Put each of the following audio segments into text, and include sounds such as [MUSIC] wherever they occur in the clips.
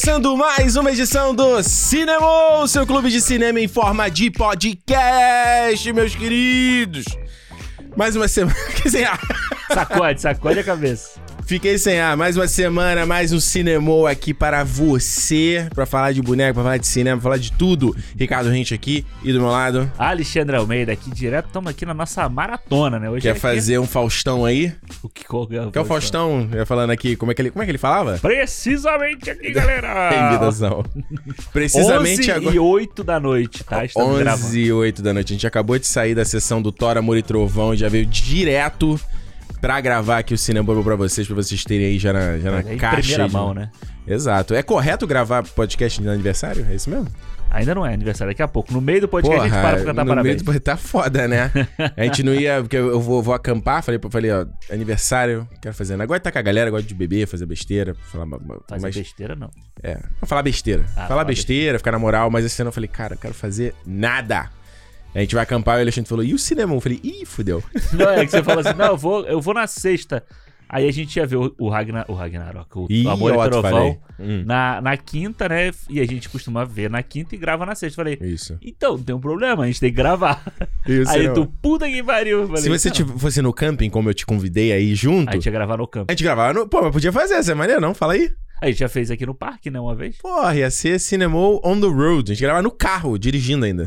começando mais uma edição do Cinema, seu clube de cinema em forma de podcast, meus queridos. Mais uma semana. [LAUGHS] Quer dizer, Sacode, sacode a cabeça. Fiquei sem ar. Mais uma semana, mais um Cinemou aqui para você. Pra falar de boneco, pra falar de cinema, pra falar de tudo. Ricardo Rente aqui e do meu lado. Alexandre Almeida aqui direto, estamos aqui na nossa maratona, né? Hoje Quer aqui- fazer um Faustão aí? o que qual é Que é o Faustão, eu ia falando aqui, como é que ele, como é que ele falava? Precisamente aqui, galera. [LAUGHS] Imitação. [LAUGHS] Precisamente 11 agora. e 8 da noite, tá? Estamos 11 gravando. e 8 da noite. A gente acabou de sair da sessão do Thor, Amor e Trovão e já veio direto pra gravar aqui o Cinema Bubble pra vocês, pra vocês terem aí já na, já na Em caixa. primeira de- mão, né? Exato. É correto gravar podcast de aniversário? É isso mesmo? Ainda não é aniversário, daqui a pouco. No meio do podcast a gente para pra cantar no parabéns. meio do... tá foda, né? [LAUGHS] A gente não ia, porque eu vou, vou acampar, falei, falei, ó, aniversário, quero fazer. Agora tá com a galera, gosto de beber, fazer besteira, falar, Fazer mas, besteira, não. É, falar besteira. Ah, falar falar besteira, ficar na moral, mas esse ano eu falei, cara, eu quero fazer nada. A gente vai acampar e o Alexandre falou, e o cinema? Eu falei, ih, fudeu. [LAUGHS] Não, é que você fala assim, não, eu vou, eu vou na sexta. Aí a gente ia ver o, Ragnar, o Ragnarok, o, Ih, Amor e Trovão, falei. Hum. na, na quinta, né? E a gente costuma ver na quinta e grava na sexta. Falei, Isso. então, não tem um problema, a gente tem que gravar. [LAUGHS] E o Aí cinema? tu, puta que pariu. Falei, Se você não. tiv- fosse no camping, como eu te convidei aí junto, A gente ia gravar no campo. a gente gravava no... Pô, mas podia fazer, essa é maneiro, não? Fala aí. A gente já fez aqui no parque, né, uma vez. Porra, ia ser Cinemou on the road. A gente gravava no carro, dirigindo ainda.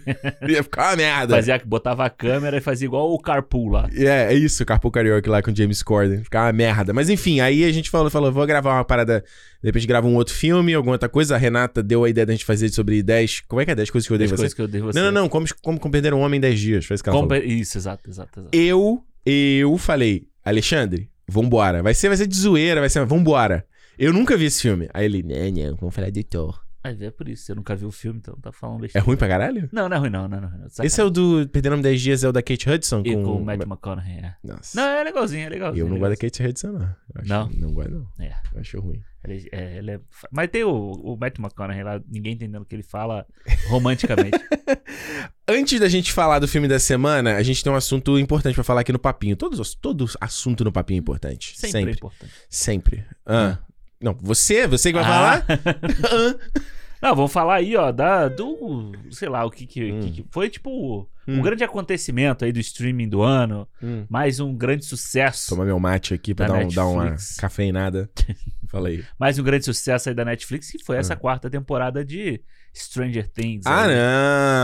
[LAUGHS] ia ficar uma merda. Fazia, botava a câmera e fazia igual o carpool lá. É, é isso, Carpool Karaoke lá com o James Corden. Ficava uma merda. Mas enfim, aí a gente falou, falou, vou gravar uma parada. De repente grava um outro filme, alguma outra coisa. A Renata deu a ideia da gente fazer sobre 10. Como é que é 10 coisas que eu odeio As em você? coisas que eu dei você. Não, não, não. Como, como, como perder um homem em 10 dias. Foi isso que ela Como-. Isso, exato, exato, exato. Eu, eu falei, Alexandre, vambora. Vai ser, vai ser de zoeira, vai ser, vambora. Eu nunca vi esse filme. Aí ele, né, né, vamos falar de Thor. Mas é por isso, você nunca viu o filme, então tá falando É besteira. ruim pra caralho? Não, não é ruim, não, não, não. não. Esse é o do Perder o Nome em 10 Dias, é o da Kate Hudson? E com o Matt McConaughey, é. Nossa. Não, é legalzinho, é legalzinho. eu não é gosto da Kate Hudson, não. Acho- Não? Não gosto, não. É. Eu acho ruim. Ele, é, ele é- Mas tem o, o Matt McConaughey lá, ninguém entendendo o que ele fala romanticamente. [LAUGHS] Antes da gente falar do filme da semana, a gente tem um assunto importante pra falar aqui no papinho. Todos, todo assunto no papinho é importante. Sempre, Sempre. é importante. Sempre. Ah. Não, você, você que vai Ah. falar? [LAUGHS] Não, vamos falar aí, ó, da, do. Sei lá, o que que, Hum. que- foi tipo um Hum. grande acontecimento aí do streaming do ano. Hum. Mais um grande sucesso. Tomar meu mate aqui pra Da dar, um, dar uma cafeinada. [LAUGHS] Fala aí. Mais um grande sucesso aí da Netflix, que foi essa quarta temporada de Stranger Things. Ah, aí.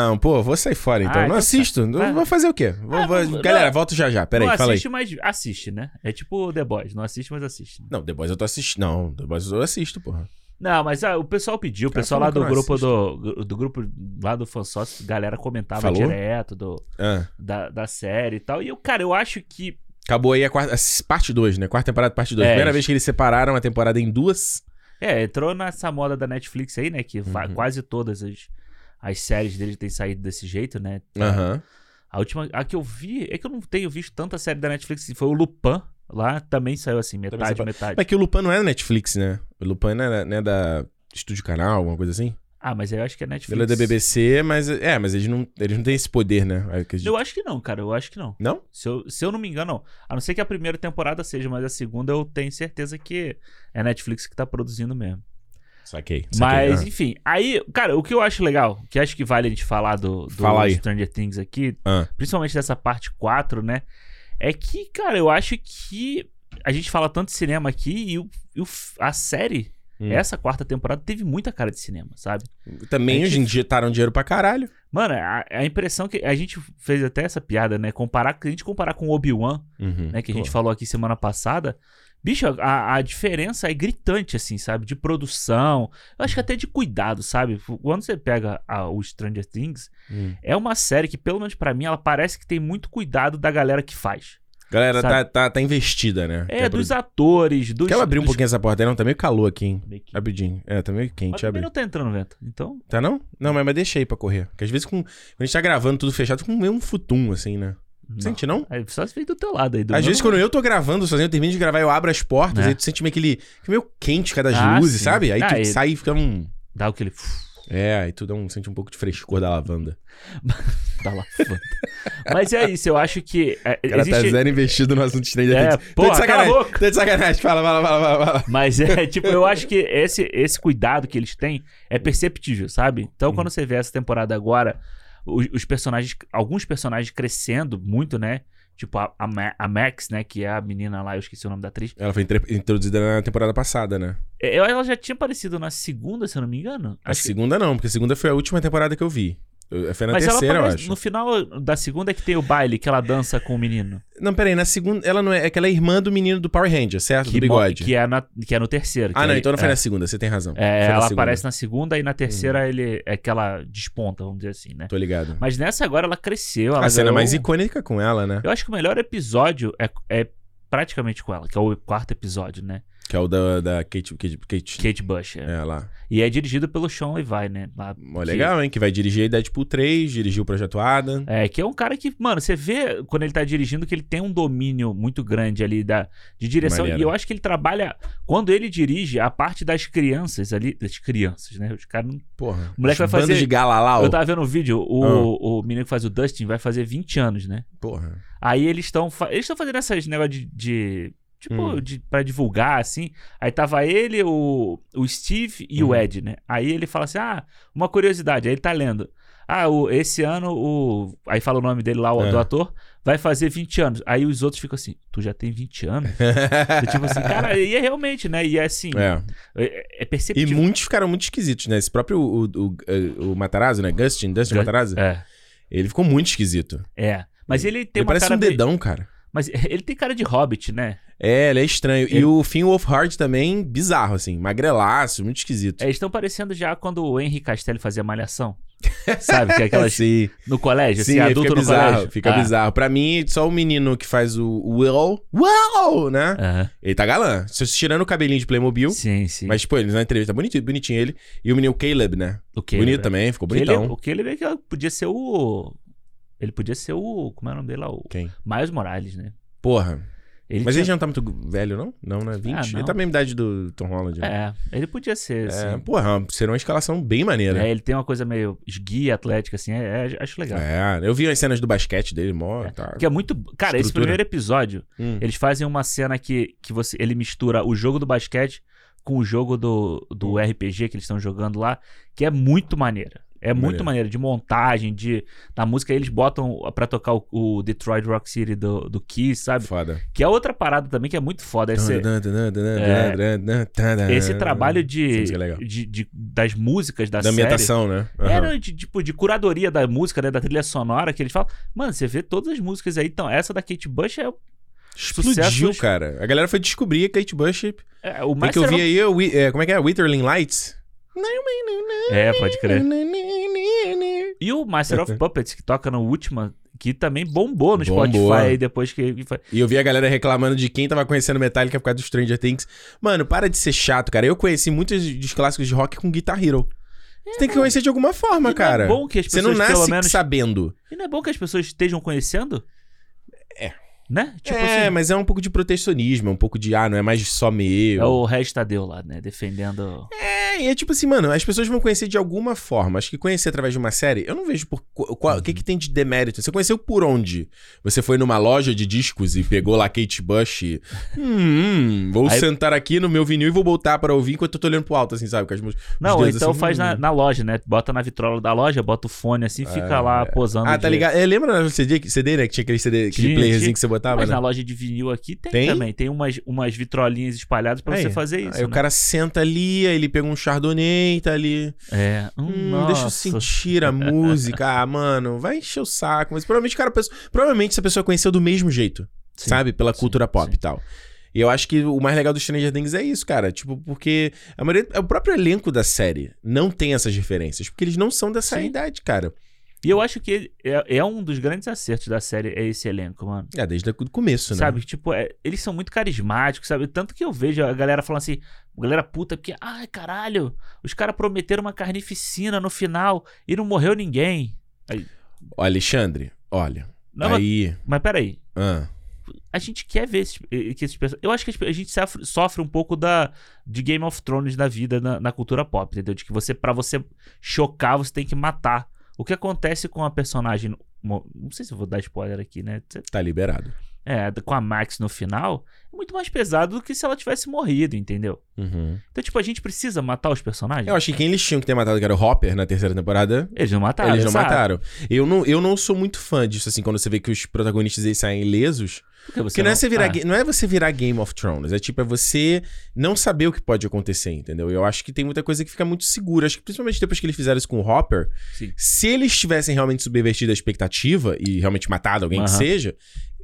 não. Pô, vou sair fora então. Ah, não então assisto. tá. Não Vai, Vou fazer o quê? Vou- Ah, vou- não, Galera, não. volto já já. Pera não aí, fala aí. assiste, mas assiste, né? É tipo The Boys, não assiste, mas assiste. né? Não, The Boys eu tô assistindo. Não, The Boys eu assisto, porra. Não, mas ah, o pessoal pediu, o pessoal lá do grupo do, do grupo lá do fansócio, galera comentava Falou? direto do, Ah. da, da série e tal. E eu, cara, eu acho que Acabou aí a quarta, a parte 2, né? Quarta temporada, parte 2. É. Primeira vez que eles separaram a temporada em duas. É, entrou nessa moda da Netflix aí, né? Que Uhum. quase todas as, as séries dele têm saído desse jeito, né? Aham. A última. A que eu vi. É que eu não tenho visto tanta série da Netflix. assim, Foi o Lupin. Lá também saiu assim, metade, metade. Mas que o Lupin não é da Netflix, né? O Lupin não é, não é da Estúdio Canal, alguma coisa assim? Ah, mas eu acho que é Netflix. É da BBC, mas. É, mas eles não, eles não têm esse poder, né? Eu acredito. Eu acho que não, cara. Eu acho que não. Não? Se eu, se eu não me engano, não. A não ser que a primeira temporada seja, mas a segunda eu tenho certeza que é a Netflix que tá produzindo mesmo. Saquei. saquei. Mas, Ah. enfim, aí, cara, o que eu acho legal, que acho que vale a gente falar do, do Fala. Stranger Things aqui, Ah. principalmente dessa parte 4, né? É que, cara, eu acho que a gente fala tanto de cinema aqui e, o, e o- a série, Hum. essa quarta temporada, teve muita cara de cinema, sabe? Também gente- hoje injetaram dinheiro pra caralho. Mano, a, a impressão que a gente fez até essa piada, né? Comparar, a gente comparar com Obi-Wan, Uhum. né, que a Pô. gente falou aqui semana passada. Bicho, a, a diferença é gritante, assim, sabe? De produção. Eu acho que até de cuidado, sabe? Quando você pega a- o Stranger Things, Hum. é uma série que, pelo menos pra mim, ela parece que tem muito cuidado da galera que faz. Galera, tá, Sabe? tá, tá investida, né? É, Quer dos produ- atores, dos. Quer abrir um dos... pouquinho essa porta aí? Não, tá meio calor aqui, hein? Meio Rapidinho. É, tá meio Mas quente, também abre. não tá entrando vento. Então. Tá não? Não, mas, mas deixa aí pra correr. Porque às vezes com, quando a gente tá gravando tudo fechado, fica meio um futum, assim, né? Não. Sente não? É só se vem do teu lado aí. Do Às vezes, quando eu tô gravando sozinho, eu termino de gravar, eu abro as portas, É. aí tu sente meio aquele. meio quente cada Ah, luzes, sim. sabe? Aí Ah, tu e- sai e fica um. Dá aquele. [SNIFFS] É, aí tu dá um, sente um pouco de frescor da lavanda. [LAUGHS] da lavanda. Mas é isso, eu acho que. É, O cara tá existe... zero investido no assunto Stranger É, porra, tô de cala a sacanagem. Tô de sacanagem. Fala, fala, fala, fala, fala. Mas é, tipo, eu acho que esse, esse cuidado que eles têm é perceptível, sabe? Então, Uhum. quando você vê essa temporada agora, os, os personagens, alguns personagens crescendo muito, né? Tipo, a, a, a Max, né? Que é a menina lá, eu esqueci o nome da atriz. Ela foi introduzida na temporada passada, né? É, Eu, ela já tinha aparecido na segunda, se eu não me engano. A Acho que- segunda não, porque a segunda foi a última temporada que eu vi. Foi na Mas terceira, ela eu acho. no final da segunda é que tem o baile, que ela dança com o menino. Não, peraí, na segunda. Ela não é. É que ela é irmã do menino do Power Ranger, certo? do Que, mo- bigode. que, é na- que é no terceiro. Ah, não, aí- então não foi é. na segunda, você tem razão. É, ela segunda. Aparece na segunda e na terceira ele é que ela desponta, vamos dizer assim, né? Tô ligado. Mas nessa agora ela cresceu. Ela a cena ganhou- mais icônica com ela, né? Eu acho que o melhor episódio é, é praticamente com ela, que é o quarto episódio, né? Que é o da, da Kate, Kate, Kate. Kate Bush. é. É, lá. E é dirigido pelo Sean Levi, né? Lá, Mó que- legal, hein? Que vai dirigir Deadpool 3, dirigiu o Projeto Adam. É, que é um cara que, mano, você vê quando ele tá dirigindo que ele tem um domínio muito grande ali da, de direção. Maneiro. E eu acho que ele trabalha. Quando ele dirige, a parte das crianças ali. Das crianças, né? Os caras não. Porra. O moleque vai fazer- de Galalau. Eu tava vendo um vídeo, o, Ah. o menino que faz o Dustin vai fazer 20 anos, né? Porra. Aí eles estão eles estão fazendo essas negócio de, de tipo Hum. de para divulgar assim. Aí tava ele, o, o Steve e o Uhum. Ed, né? Aí ele fala assim: "Ah, uma curiosidade". Aí ele tá lendo. Ah, o, esse ano o aí fala o nome dele lá, o É. do ator, vai fazer 20 anos. Aí os outros ficam assim: "Tu já tem 20 anos?" Tipo assim, cara, [LAUGHS] e é realmente, né? E é assim, é. é, é E perceptível. muitos ficaram muito esquisitos, né? Esse próprio o, o, o Matarazzo, né? Gustin, Dustin Gu- Matarazzo. É, Ele ficou muito esquisito. é. Mas ele tem ele uma parece cara um meio- dedão, cara. Mas [LAUGHS] ele tem cara de hobbit, né? É, ele é estranho. Ele- E o Finn Wolfhard também, bizarro, assim. Magrelaço, muito esquisito. É, eles estão parecendo já quando o Henry Castelli fazia malhação. [LAUGHS] Sabe? Que é aquelas. Sim, No colégio, sim, assim, adulto fica no bizarro. colégio. Fica Ah, bizarro. Pra mim, só o menino que faz o Will, Will, né? aham. Ele tá galã. Tirando o cabelinho de Playmobil. Sim, sim. Mas, pô, ele na entrevista, bonitinho, bonitinho ele. E o menino Caleb, né? o Caleb, Bonito também, ficou Caleb- bonitão. o Caleb é que podia ser o. Ele podia ser o. Como é o nome dele lá? O Quem? Miles Morales, né? Porra. Ele Mas tinha- ele já não tá muito velho, não? Não, né? 20? Ah, não. Ele tá na mesma idade do Tom Holland. né? É, ele podia ser, É, assim. porra, seria uma escalação bem maneira. É, ele tem uma coisa meio esguia atlética, assim, é, é, acho legal. É, eu vi as cenas do basquete dele, mó. Tá. Que é muito. Cara, esse Estrutura. primeiro episódio, Hum. eles fazem uma cena que, que você, ele mistura o jogo do basquete com o jogo do, do Hum. RPG que eles estão jogando lá, que é muito maneira. É muito Maneiro. de montagem, de na música eles botam pra tocar o, o Detroit Rock City do, do Kiss, sabe? Foda. Que é outra parada também que é muito foda. Esse, esse trabalho de, é de, de- das músicas da, Da série. ambientação, né? É, Aham. não, de, tipo, de curadoria da música, né, da trilha sonora, que eles falam. Mano, você vê todas as músicas aí. Então, essa da Kate Bush é, Explodiu, sucessos- cara. A galera foi descobrir a Kate Bush. é o mais que eu vi aí, é, como é que é? Witherling Lights? É, pode crer. E o Master of Puppets, que toca no último, que também bombou no Bombou. Spotify depois que. E eu vi a galera reclamando de quem tava conhecendo Metallica por causa do Stranger Things. Mano, para de ser chato, cara. Eu conheci muitos dos clássicos de rock com Guitar Hero. Você tem que conhecer de alguma forma, E não é cara. bom que as Você não pessoas, nasce menos- sabendo. E não é bom que as pessoas estejam conhecendo? É. Né? Tipo é, assim. mas é um pouco de protecionismo, é um pouco de, ah, não é mais só meu. É o Regis Tadeu lá, né? Defendendo. É, e é tipo assim, mano, as pessoas vão conhecer de alguma forma. Acho que conhecer através de uma série, eu não vejo por qu- qual- o que, que tem de demérito. Você conheceu por onde? Você foi numa loja de discos e pegou lá Kate Bush. E, hum, vou Aí- sentar aqui no meu vinil e vou voltar pra ouvir enquanto eu tô olhando pro alto, assim, sabe? Com as, Não, então assim, faz hum. na, na loja, né? Bota na vitrola da loja, bota o fone assim, fica lá posando. Ah, tá de- ligado? É, lembra no CD, CD, né? Que tinha aquele CD, aquele playerzinho que você botava, Mas né? na loja de vinil aqui tem, Tem? também. Tem umas, umas vitrolinhas espalhadas pra Aí, você fazer isso. Aí o né? cara senta ali, aí ele pega um chardonnay, tá ali. É. Hum, Hum, deixa eu sentir a música. Ah, mano, vai encher o saco. Mas provavelmente, o cara, pensa- provavelmente essa pessoa conheceu do mesmo jeito, Sim, sabe? Pela sim, cultura pop sim. e tal. E eu acho que o mais legal do Stranger Things é isso, cara. Tipo, porque a maioria, o próprio elenco da série não tem essas referências. Porque eles não são dessa idade, cara. E eu acho que é, é um dos grandes acertos da série, é esse elenco, mano. É, desde o começo, né? Sabe? Tipo, é- eles são muito carismáticos, sabe? Tanto que eu vejo a galera falando assim, galera puta, porque, ai, caralho, os caras prometeram uma carnificina no final e não morreu ninguém. Ó, Alexandre, olha. Não, mas, aí. mas peraí. Ah, a gente quer ver esses, eh, que esses personagens. Eu acho que a gente sofre, sofre um pouco da de Game of Thrones da vida na, na cultura pop, entendeu? De que você, para você chocar, você tem que matar. O que acontece com a personagem. Não sei se eu vou dar spoiler aqui, né? Tá liberado. É, com a Max no final, é muito mais pesado do que se ela tivesse morrido, entendeu? Uhum. Então, tipo, a gente precisa matar os personagens. Eu acho que quem eles tinham que ter matado, que era o Hopper na terceira temporada. Eles não mataram. Eles não exato. mataram. Eu não, eu não sou muito fã disso, assim, quando você vê que os protagonistas eles saem ilesos. Porque, você Porque não, é você virar, ah, não é você virar Game of Thrones, é tipo, é você não saber o que pode acontecer, entendeu? Eu acho que tem muita coisa que fica muito segura. Acho que principalmente depois que eles fizeram isso com o Hopper, Sim. se eles tivessem realmente subvertido a expectativa e realmente matado alguém que seja,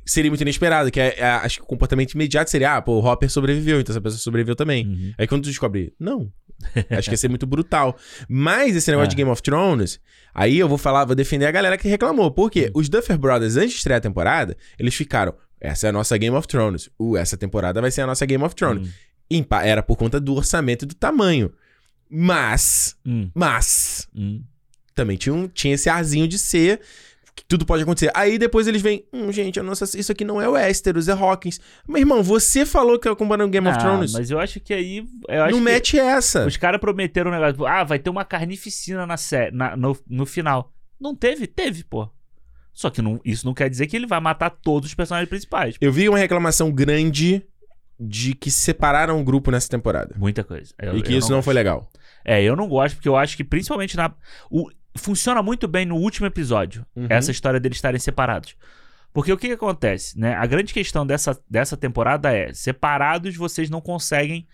seria muito inesperado. Que é, é- acho que o comportamento imediato seria, ah, pô, o Hopper sobreviveu, então essa pessoa sobreviveu também. Uhum. Aí quando tu descobre, não. [LAUGHS] Acho que ia ser muito brutal. Mas esse negócio É. de Game of Thrones, aí eu vou falar, vou defender a galera que reclamou. Por Hum. quê? Os Duffer Brothers, antes de estrear a temporada, eles ficaram. Essa é a nossa Game of Thrones. Uh, essa temporada vai ser a nossa Game of Thrones. Hum. Empa- Era por conta do orçamento e do tamanho. Mas, Hum, mas, hum. também tinha, um, tinha esse arzinho de ser. Que tudo pode acontecer. Aí depois eles vêm. Hum, gente, nossa, isso aqui não é Westeros, é Hawkins. Meu irmão, você falou que eu comparando Game of Ah, Thrones. Mas eu acho que aí. Eu acho não que mete essa. Os caras prometeram um negócio. Ah, vai ter uma carnificina na sé na, no, no final. Não teve? Teve, pô. Só que não, isso não quer dizer que ele vai matar todos os personagens principais. Eu vi uma reclamação grande de que separaram o grupo nessa temporada. Muita coisa. Eu- e que isso não, foi gosto. legal. É, eu não gosto, porque eu acho que principalmente na. O, funciona muito bem no último episódio, Uhum. essa história deles estarem separados. Porque o que, que acontece, né? A grande questão dessa, dessa temporada é: separados vocês não conseguem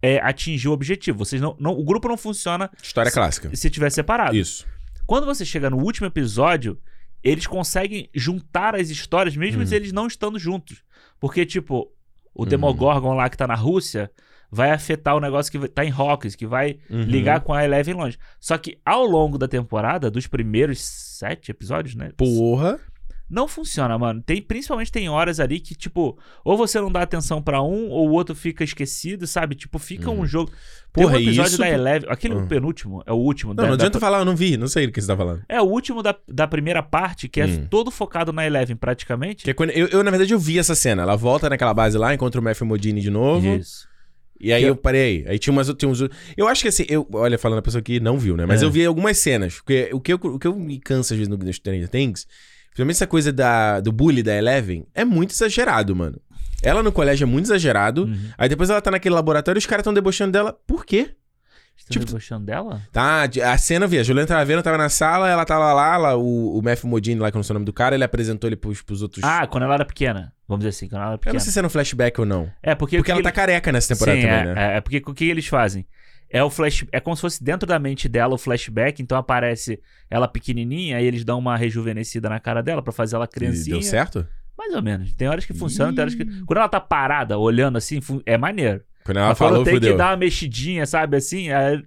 é, atingir o objetivo. Vocês não, não- o grupo não funciona História clássica. se tiver separado. Isso. Quando você chega no último episódio, eles conseguem juntar as histórias, mesmo Hum. se eles não estando juntos. Porque, tipo, o Hum. Demogorgon lá que tá na Rússia vai afetar o negócio que tá em Hawkins, que vai Uhum. ligar com a Eleven longe. Só que ao longo da temporada, dos primeiros sete episódios, né? Porra. Não funciona, mano. Tem, principalmente tem horas ali que, tipo, ou você não dá atenção pra um, ou o outro fica esquecido, sabe? Tipo, fica um jogo. Tem Porra, um episódio isso da Eleven. Aquele Hum. penúltimo, é o último. Não, da, não da- adianta falar, eu não vi, não sei do que você tá falando. é o último da, da primeira parte, que é Hum. todo focado na Eleven, praticamente. Que é quando, eu, eu, na verdade, eu vi essa cena. Ela volta naquela base lá, encontra o Matthew Modini de novo. Isso. E aí Que- eu parei. Aí tinha umas tinha uns. Eu acho que assim, eu, olha, falando a pessoa que não viu, né? Mas É. eu vi algumas cenas. Porque o que eu, o que eu me canso às vezes no, no Stranger Things, principalmente essa coisa da, do bully da Eleven, é muito exagerado, mano. Ela no colégio é muito exagerado. Uhum. Aí depois ela tá naquele laboratório e os caras tão debochando dela. Por quê? Você Tipo- tá debochando dela? Tá, a cena, vi, a Juliana tava vendo, tava na sala, ela tava lá, lá o, o Matthew Modini lá, que eu não sei o nome do cara, ele apresentou ele pros, pros outros. Ah, quando ela era pequena. Vamos dizer assim, quando ela era eu pequena. não sei se era um flashback ou não. É, porque. Porque ela tá ele- careca nessa temporada Sim, também, é, né? é, é porque o que eles fazem? É o flash, é como se fosse dentro da mente dela o flashback, então aparece ela pequenininha, aí eles dão uma rejuvenescida na cara dela pra fazer ela E criancinha. deu certo? Mais ou menos. Tem horas que funciona, tem horas que quando ela tá parada olhando assim, é maneiro. Quando ela falou, tem fudeu. que dar uma mexidinha, sabe assim, aí,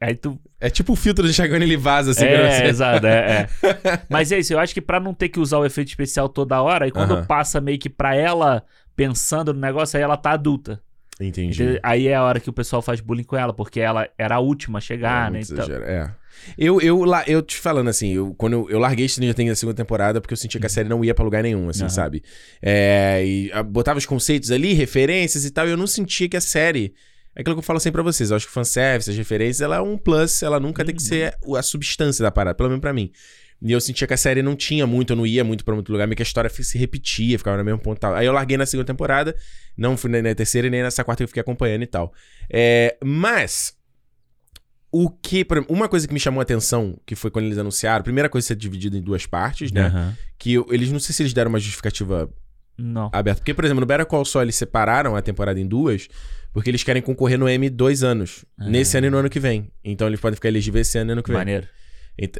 aí tu É tipo o filtro de enxergando ele vaza assim é, exato, é, é. [LAUGHS] Mas é isso, eu acho que pra não ter que usar o efeito especial toda hora, e quando Aham. passa meio que pra ela pensando no negócio, aí ela tá adulta. Entendi. Aí é a hora que o pessoal faz bullying com ela, porque ela era a última a chegar, é, né? Então, é. Eu, eu, eu te falando assim, eu, quando eu, eu larguei Stranger Things na segunda temporada porque eu sentia que a série não ia pra lugar nenhum, assim, Uhum. Sabe? É, e ah, botava os conceitos ali, referências e tal, e eu não sentia que a série. É aquilo que eu falo sempre pra vocês, eu acho que fanservice, as referências, ela é um plus, ela nunca tem que Uhum. ser o- a substância da parada, pelo menos pra mim. E eu sentia que a série não tinha muito, eu não ia muito pra muito lugar, meio que a história se repetia, ficava no mesmo ponto e tal. Aí eu larguei na segunda temporada, não fui na terceira e nem nessa quarta que eu fiquei acompanhando e tal. É, mas, o que. por exemplo, uma coisa que me chamou a atenção, que foi quando eles anunciaram, a primeira coisa é ser dividido em duas partes, né? aham. Que eu- eles não sei se eles deram uma justificativa Não. aberta. Porque, por exemplo, no Better Call Saul eles separaram a temporada em duas, porque eles querem concorrer no M dois anos. Ah. Nesse ano e no ano que vem. Então eles podem ficar elegíveis esse ano e ano que vem. Maneiro.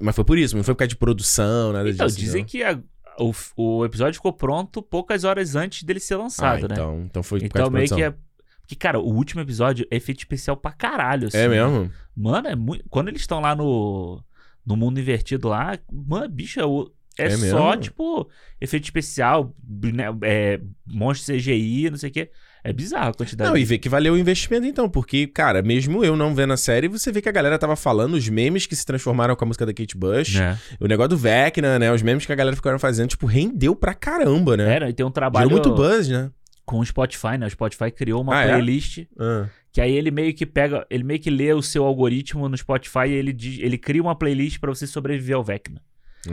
Mas foi por isso, não foi por causa de produção, nada Então, disso. dizem não. que a- o, o episódio ficou pronto poucas horas antes dele ser Ah, lançado, né? então, então foi por Então causa de meio que produção. é. Porque, cara, o último episódio é efeito especial pra caralho. assim. É mesmo? Mano, é muito. Quando eles estão lá no. No mundo invertido lá, mano, bicho, é o- é, É só, mesmo? tipo, efeito especial, né, é, monstro CGI, não sei o quê. É bizarro a quantidade. Não, e vê que valeu o investimento então, porque, cara, mesmo eu não vendo a série, você vê que a galera tava falando, os memes que se transformaram com a música da Kate Bush, É. o negócio do Vecna, né, os memes que a galera ficaram fazendo, tipo, rendeu pra caramba, né? Era, e tem um trabalho Gerou muito buzz, né? com o Spotify, né? O Spotify criou uma Ah, é? playlist Ah, que aí ele meio que pega, ele meio que lê o seu algoritmo no Spotify e ele, ele cria uma playlist pra você sobreviver ao Vecna.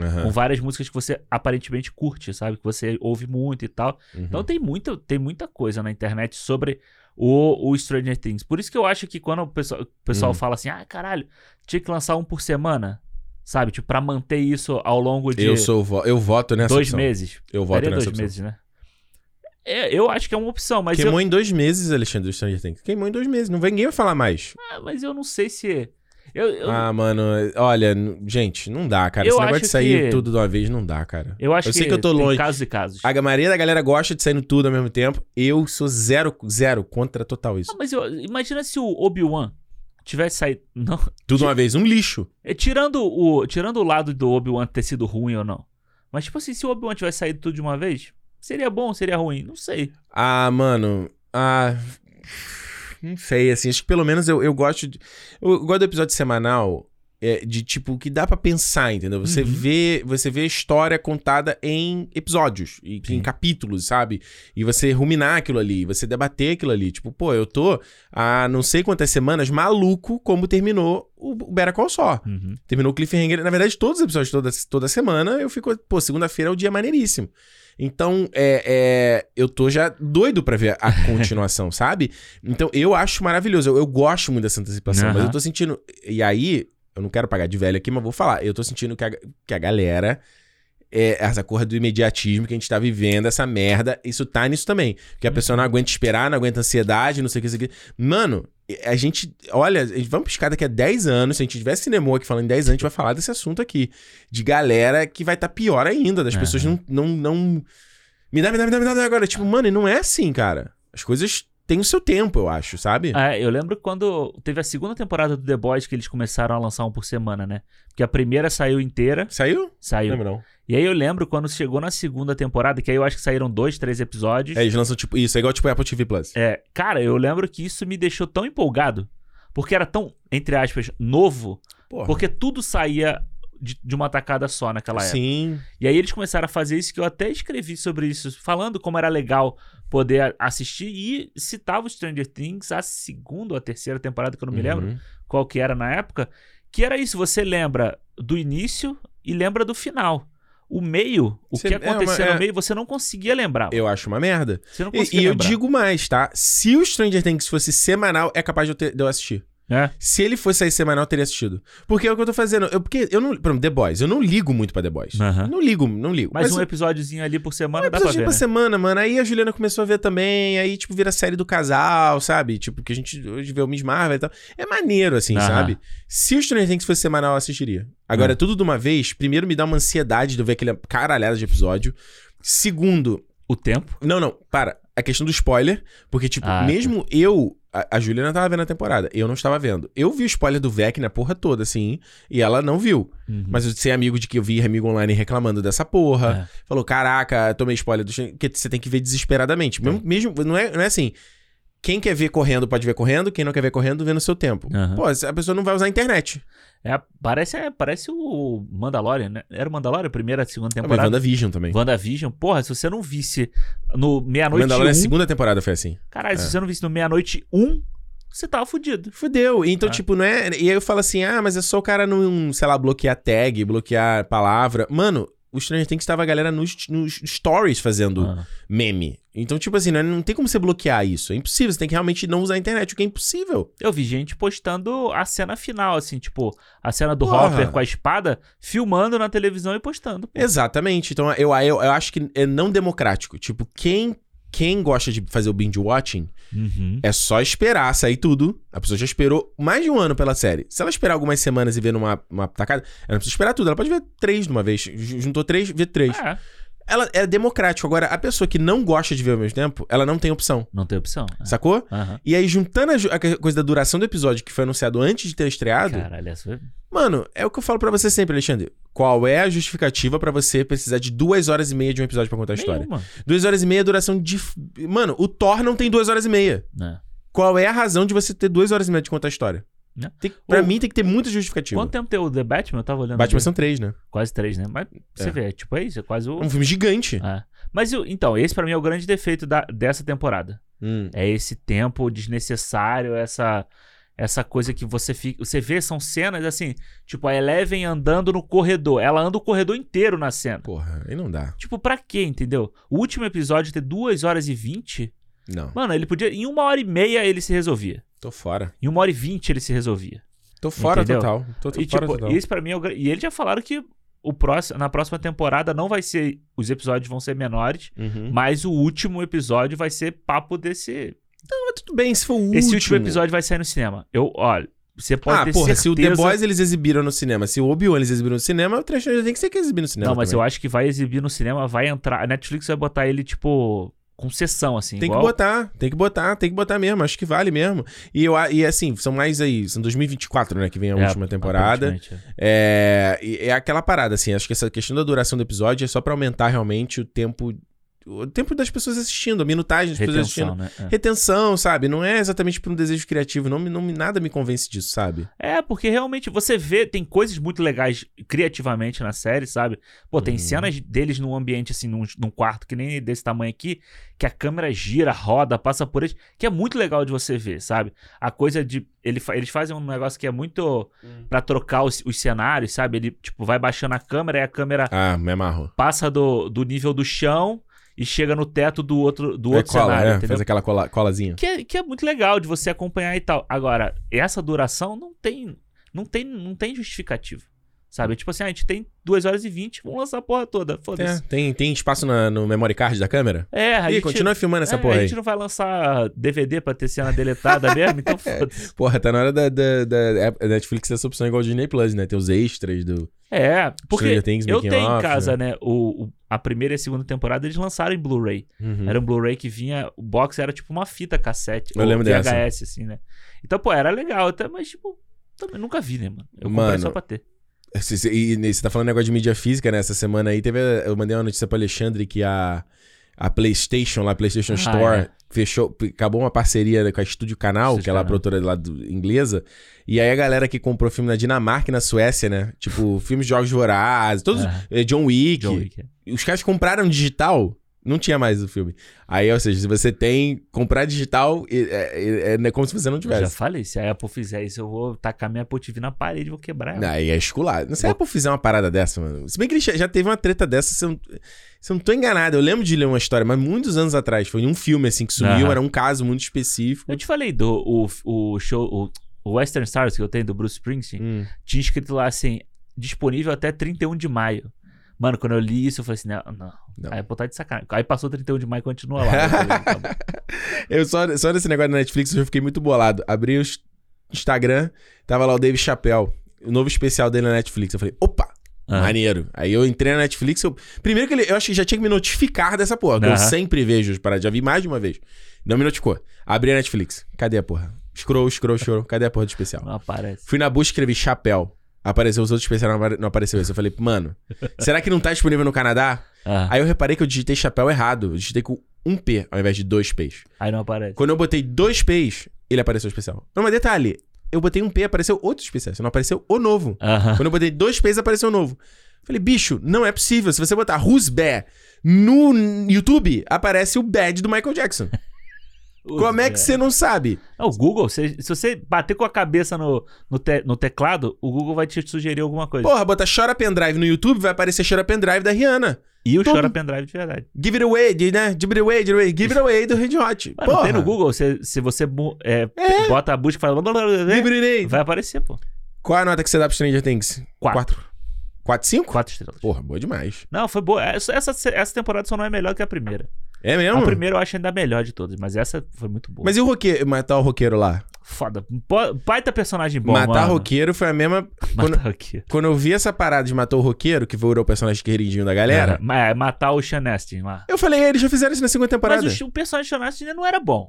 Aham, Com várias músicas que você aparentemente curte, sabe? Que você ouve muito e tal. uhum. Então tem muita, tem muita coisa na internet sobre o, o Stranger Things. Por isso que eu acho que quando o pessoal, o pessoal Hum. fala assim, ah, caralho, tinha que lançar um por semana, sabe? Tipo, pra manter isso ao longo de eu sou vo- eu voto nessa dois opção. meses. Eu voto Daria nessa dois opção. meses, né? É, eu acho que é uma opção, mas eu, Queimou em dois meses, Alexandre, do Stranger Things. Queimou em dois meses, não vai ninguém vai falar mais. ah, mas eu não sei se... Eu, eu, Ah, mano, olha, gente, não dá, cara. Eu Esse negócio de sair que- tudo de uma vez não dá, cara. eu acho eu sei que eu tô longe. casos e casos. A maioria da galera gosta de sair tudo ao mesmo tempo. Eu sou zero, zero contra total isso. Ah, mas imagina se o Obi-Wan tivesse saído... Não, Tudo de uma vez, um lixo. É, tirando, o, tirando o lado do Obi-Wan ter sido ruim ou não. Mas, tipo assim, se o Obi-Wan tivesse saído tudo de uma vez, seria bom, seria ruim? Não sei. Ah, mano. Ah. Não sei, assim. Acho que pelo menos eu, eu gosto. De, eu gosto do episódio semanal. É, de tipo, que dá pra pensar, entendeu? Você Uhum. vê você vê a história contada em episódios, e, Sim. em capítulos, sabe? E você ruminar aquilo ali, você debater aquilo ali. Tipo, pô, eu tô há não sei quantas semanas maluco como terminou o Better Call Saul. Uhum. Terminou o cliffhanger. Na verdade, todos os episódios toda, toda semana eu fico. Pô, segunda-feira é o dia maneiríssimo. Então, é, é, eu tô já doido pra ver a [LAUGHS] continuação, sabe? Então, eu acho maravilhoso. Eu, eu gosto muito dessa antecipação, mas Aham. eu tô sentindo. E aí, eu não quero pagar de velho aqui, mas vou falar. Eu tô sentindo que a, que a galera. É, essa corra do imediatismo que a gente tá vivendo, essa merda, isso tá nisso também. Porque a pessoa não aguenta esperar, não aguenta ansiedade, não sei o que, isso aqui. Mano, a gente. Olha, vamos piscar daqui a 10 anos. Se a gente tiver cinema aqui falando em 10 anos, a gente vai falar desse assunto aqui. De galera que vai estar tá pior ainda. Das Aham. pessoas não, não, não. Me dá, me dá, me dá, me dá agora. Tipo, mano, e não é assim, cara. As coisas têm o seu tempo, eu acho, sabe? É, eu lembro quando teve a segunda temporada do The Boys que eles começaram a lançar um por semana, né? Porque a primeira saiu inteira, Saiu? saiu. Lembro não. E aí eu lembro quando chegou na segunda temporada, que aí eu acho que saíram dois, três episódios. É, eles lançam tipo isso, é igual tipo Apple TV Plus. É, cara, eu lembro que isso me deixou tão empolgado, porque era tão, entre aspas, novo, Porra. porque tudo saía de, de uma tacada só naquela época. Sim. E aí eles começaram a fazer isso que eu até escrevi sobre isso, falando como era legal poder assistir e citava o Stranger Things, a segunda ou a terceira temporada, que eu não me lembro Uhum. qual que era na época, que era isso, você lembra do início e lembra do final. O meio, o Você- que é acontecia uma- é- no meio, você não conseguia lembrar. Eu acho uma merda. Você não E, conseguia e eu lembrar. digo mais, tá? Se o Stranger Things fosse semanal, é capaz de eu, ter- de eu assistir. É. Se ele fosse sair semanal, eu teria assistido. Porque é o que eu tô fazendo. Eu, porque eu não. Por exemplo, The Boys. Eu não ligo muito pra The Boys. Aham. Não ligo, não ligo. Mas, um eu- episódiozinho ali por semana um dá pra ver, pra né? semana, mano. Aí a Juliana começou a ver também. Aí, tipo, vira série do casal, sabe? Tipo, que a gente hoje vê o Miss Marvel e tal. É maneiro, assim, Aham. sabe? Se o Stranger Things fosse semanal, eu assistiria. Agora, Hum. tudo de uma vez, primeiro me dá uma ansiedade de ver aquele caralhada de episódio. Segundo, O tempo. não, não, para. A questão do spoiler, porque, tipo, Ah, tá. mesmo eu. A, a Juliana tava vendo a temporada, eu não estava vendo. Eu vi o spoiler do Vec na porra toda, assim, e ela não viu. Uhum. Mas eu sei amigo de que eu vi amigo online reclamando dessa porra. É. Falou, caraca, tomei spoiler do que você tem que ver desesperadamente. Mesmo, mesmo não, é, não é assim. Quem quer ver correndo pode ver correndo, quem não quer ver correndo, vê no seu tempo. Aham. Pô, a pessoa não vai usar a internet. É, parece, é, parece o Mandalorian, né? Era o Mandalorian, a primeira, segunda Mas temporada. WandaVision também. WandaVision, porra, se você não visse no meia-noite Mandalorian, a um, segunda temporada foi assim. caralho, se É. você não visse no meia-noite um, você tava fudido. Fudeu. Então, Ah. tipo, não é. E aí eu falo assim: ah, mas é só o cara não, sei lá, bloquear tag, bloquear palavra. Mano, o Stranger Things tava a galera nos, nos stories fazendo Ah. meme. Então, tipo assim, não, é- não tem como você bloquear isso. É impossível. Você tem que realmente não usar a internet, o que é impossível. Eu vi gente postando a cena final, assim, tipo, a cena do Porra. Hopper com a espada, filmando na televisão e postando. pô. Exatamente. Então, eu, eu, eu acho que é não democrático. Tipo, quem, quem gosta de fazer o binge watching Uhum. é só esperar sair tudo. A pessoa já esperou mais de um ano pela série. Se ela esperar algumas semanas e ver numa uma tacada, ela não precisa esperar tudo. Ela pode ver três de uma vez. Juntou três, vê três. É. Ela é democrático. Agora, a pessoa que não gosta de ver ao mesmo tempo, ela não tem opção. Não tem opção. É. Sacou? Aham. E aí, juntando a, a coisa da duração do episódio que foi anunciado antes de ter estreado, Caralho, essa foi... mano, é o que eu falo pra você sempre, Alexandre. Qual é a justificativa pra você precisar de duas horas e meia de um episódio pra contar a história? Nenhuma. Duas horas e meia é duração de. Mano, o Thor não tem duas horas e meia. Né? Qual é a razão de você ter duas horas e meia de contar a história? Né? Tem, pra Ou- mim tem que ter muita justificativa. Quanto tempo tem o The Batman? Eu tava olhando. Batman aqui. são três, né? Quase três, né? Mas você É. vê, tipo, é isso, é quase o... É um filme gigante. É. Mas então, esse pra mim é o grande defeito da- dessa temporada. Hum. É esse tempo desnecessário, essa essa coisa que você fica, você vê são cenas assim, tipo a Eleven andando no corredor, ela anda o corredor inteiro na cena. Porra, aí não dá. Tipo, pra quê, entendeu? O último episódio ter 2 horas e 20, Não. mano, ele podia em uma hora e meia ele se resolvia. Tô fora. Em uma hora e vinte ele se resolvia. Tô fora Entendeu? total. Tô, tô E fora tipo, total. esse pra mim é o e eles já falaram que o próximo, na próxima temporada não vai ser os episódios vão ser menores, Uhum. mas o último episódio vai ser papo desse Mas tudo bem, se for o Esse último. último episódio vai sair no cinema. Eu, olha, você pode Ah, ter porra, certeza... se o The Boys eles exibiram no cinema, se o Obi-Wan eles exibiram no cinema, o Trash tem que ser que exibir no cinema. Não, mas eu também. acho que vai exibir no cinema, vai entrar... A Netflix vai botar ele, tipo, com sessão, assim. Tem igual... que botar, tem que botar, tem que botar mesmo. Acho que vale mesmo. E, eu, e assim, são mais aí, são 2024, né? Que vem a É, última temporada. é. É, é aquela parada, assim. Acho que essa questão da duração do episódio é só pra aumentar realmente o tempo. O tempo das pessoas assistindo, a minutagem das pessoas assistindo. Retenção, né? Retenção, sabe? Não é exatamente por um desejo criativo. Não, me- não, me- nada me convence disso, sabe? É. é, porque realmente você vê, tem coisas muito legais criativamente na série, sabe? Pô, tem Uhum. cenas deles num ambiente, assim, num, num quarto que nem desse tamanho aqui, que a câmera gira, roda, passa por eles, que é muito legal de você ver, sabe? A coisa de. Ele, eles fazem um negócio que é muito pra trocar os, os cenários, sabe? Ele, tipo, vai baixando a câmera e a câmera Ah, me amarro. passa do, do nível do chão e chega no teto do outro, do É outro cola, cenário, é, entendeu? faz aquela cola, colazinha. Que é, que é muito legal de você acompanhar e tal. Agora, essa duração não tem, não tem, não tem justificativa. Sabe? Tipo assim, ah, a gente tem 2 horas e 20, vamos lançar a porra toda. É, Foda-se. tem, tem espaço na- no memory card da câmera? É, a Ih, gente, continua filmando essa é, porra a aí. gente não vai lançar DVD pra ter cena deletada mesmo, então [LAUGHS] foda-se. Porra, tá na hora da, da, da a Netflix ter essa opção igual o Disney Plus, né? Tem os extras do. É, porque Things, eu tenho em off, casa, né, o, o- a primeira e a segunda temporada eles lançaram em Blu-ray. Uhum. Era um Blu-ray que vinha, o box era tipo uma fita cassete, Eu lembro VHS, dessa. assim, né? Então, pô, era legal até, mas tipo, também nunca vi, né, mano? Eu comprei Mano, só pra ter. Esse- esse- E você tá falando negócio de mídia física, né? Essa semana aí teve. a- Eu mandei uma notícia pro Alexandre que a, a PlayStation, lá, a PlayStation Ah, Store, é. fechou. Acabou uma parceria com a Estúdio Canal, Estúdio que é lá a produtora lá do, inglesa. E aí a galera que comprou filme na Dinamarca e na Suécia, né? Tipo, filmes de Jogos Vorazes, todos. Eh, John Wick. John Wick. é. Os caras compraram digital. Não tinha mais o filme. Aí, ou seja, se você tem. Comprar digital, é, é- é como se você não Eu já tivesse. falei, se a Apple fizer isso, eu vou tacar minha Apple TV na parede e vou quebrar ela. Aí é esculado. Se a Apple fizer uma parada dessa, mano. Se bem que ele já teve uma treta dessa, se eu, não- se eu não tô enganado. Eu lembro de ler uma história, mas muitos anos atrás. Foi um filme, assim, que sumiu. Aham. Era um caso muito específico. Eu te falei do o, o show, o, o Western Stars que eu tenho do Bruce Springsteen, Hum. tinha escrito lá assim, disponível até 31 de maio. Mano, quando eu li isso, eu falei assim, não, não. Não. A Apple tá de sacanagem. Aí passou 31 de maio e continua lá. [LAUGHS] Eu falei, tá. Eu só, só nesse negócio da Netflix eu já fiquei muito bolado. Abri o Instagram, tava lá o Dave Chappelle, o novo especial dele na Netflix. Eu falei, opa, Ah. maneiro. Aí eu entrei na Netflix. Eu... Primeiro que ele, eu acho que já tinha que me notificar dessa porra, que eu sempre vejo as paradas. Já vi mais de uma vez. Não me notificou. Abri a Netflix. Cadê a porra? Scroll, scroll, scroll. Cadê a porra do especial? Não aparece. Fui na busca e escrevi chapéu. Apareceu os outros especiais, não apare- não apareceu esse. Eu falei, mano, será que não tá disponível no Canadá? Ah, Aí eu reparei que eu digitei chapéu errado. Eu digitei com um P ao invés de dois P's. aí não aparece. Quando eu botei dois P's, ele apareceu especial. Não, mas detalhe, eu botei um P, apareceu outro especial. Não apareceu o novo. Aham. Quando eu botei dois P's, apareceu o novo. Falei, bicho, não é possível. Se você botar Who's Bear no YouTube, aparece o bad do Michael Jackson. Como é que você não sabe? Não, o Google, se, se você bater com a cabeça no, no, te- no teclado, o Google vai te sugerir alguma coisa. Porra, botar Chora Pendrive no YouTube, vai aparecer Chora Pendrive da Rihanna. e o todo- Chora Pendrive de verdade. Give it away, né? Give it away, give it away, give it away do Red Hot. Mano, tem no Google, se, se você mu- é, bota a busca e fala... Give it away. Vai aparecer, pô. Qual a nota que você dá pro Stranger Things? Quatro. Quatro. Quatro, cinco? Quatro estrelas. Porra, boa demais. Não, foi boa. Essa, essa, essa temporada só não é melhor que a primeira. É mesmo? A primeira eu acho ainda a melhor de todas, mas essa foi muito boa. Mas e o roqueiro, matar o roqueiro lá? Foda. Baita personagem bom, Matar mano. roqueiro foi a mesma. [LAUGHS] Quando, Matar roqueiro. quando eu vi essa parada de matar o roqueiro, que virou o personagem queridinho da galera, É, é, matar o Sean Astin lá. eu falei, eles já fizeram isso na segunda temporada. Mas o, o personagem Sean Astin não era bom.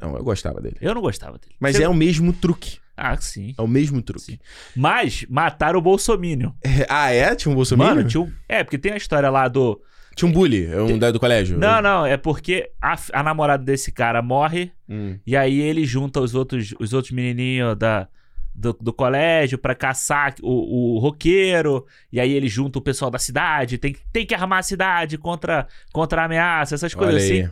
Não, eu gostava dele. Eu não gostava dele. Mas Você- é o mesmo truque. Ah, sim. É o mesmo truque. Sim. Mas mataram o Bolsominion. [LAUGHS] ah, é? Tinha um Bolsonaro? Mano, tinha um... É, porque tem a história lá do... Tinha um bully, é um da- do colégio. Não, não, é porque a, a namorada desse cara morre Hum. e aí ele junta os outros, os outros menininhos da, do, do colégio pra caçar o, o roqueiro. E aí ele junta o pessoal da cidade. Tem, tem que armar a cidade contra, contra a ameaça, essas coisas assim.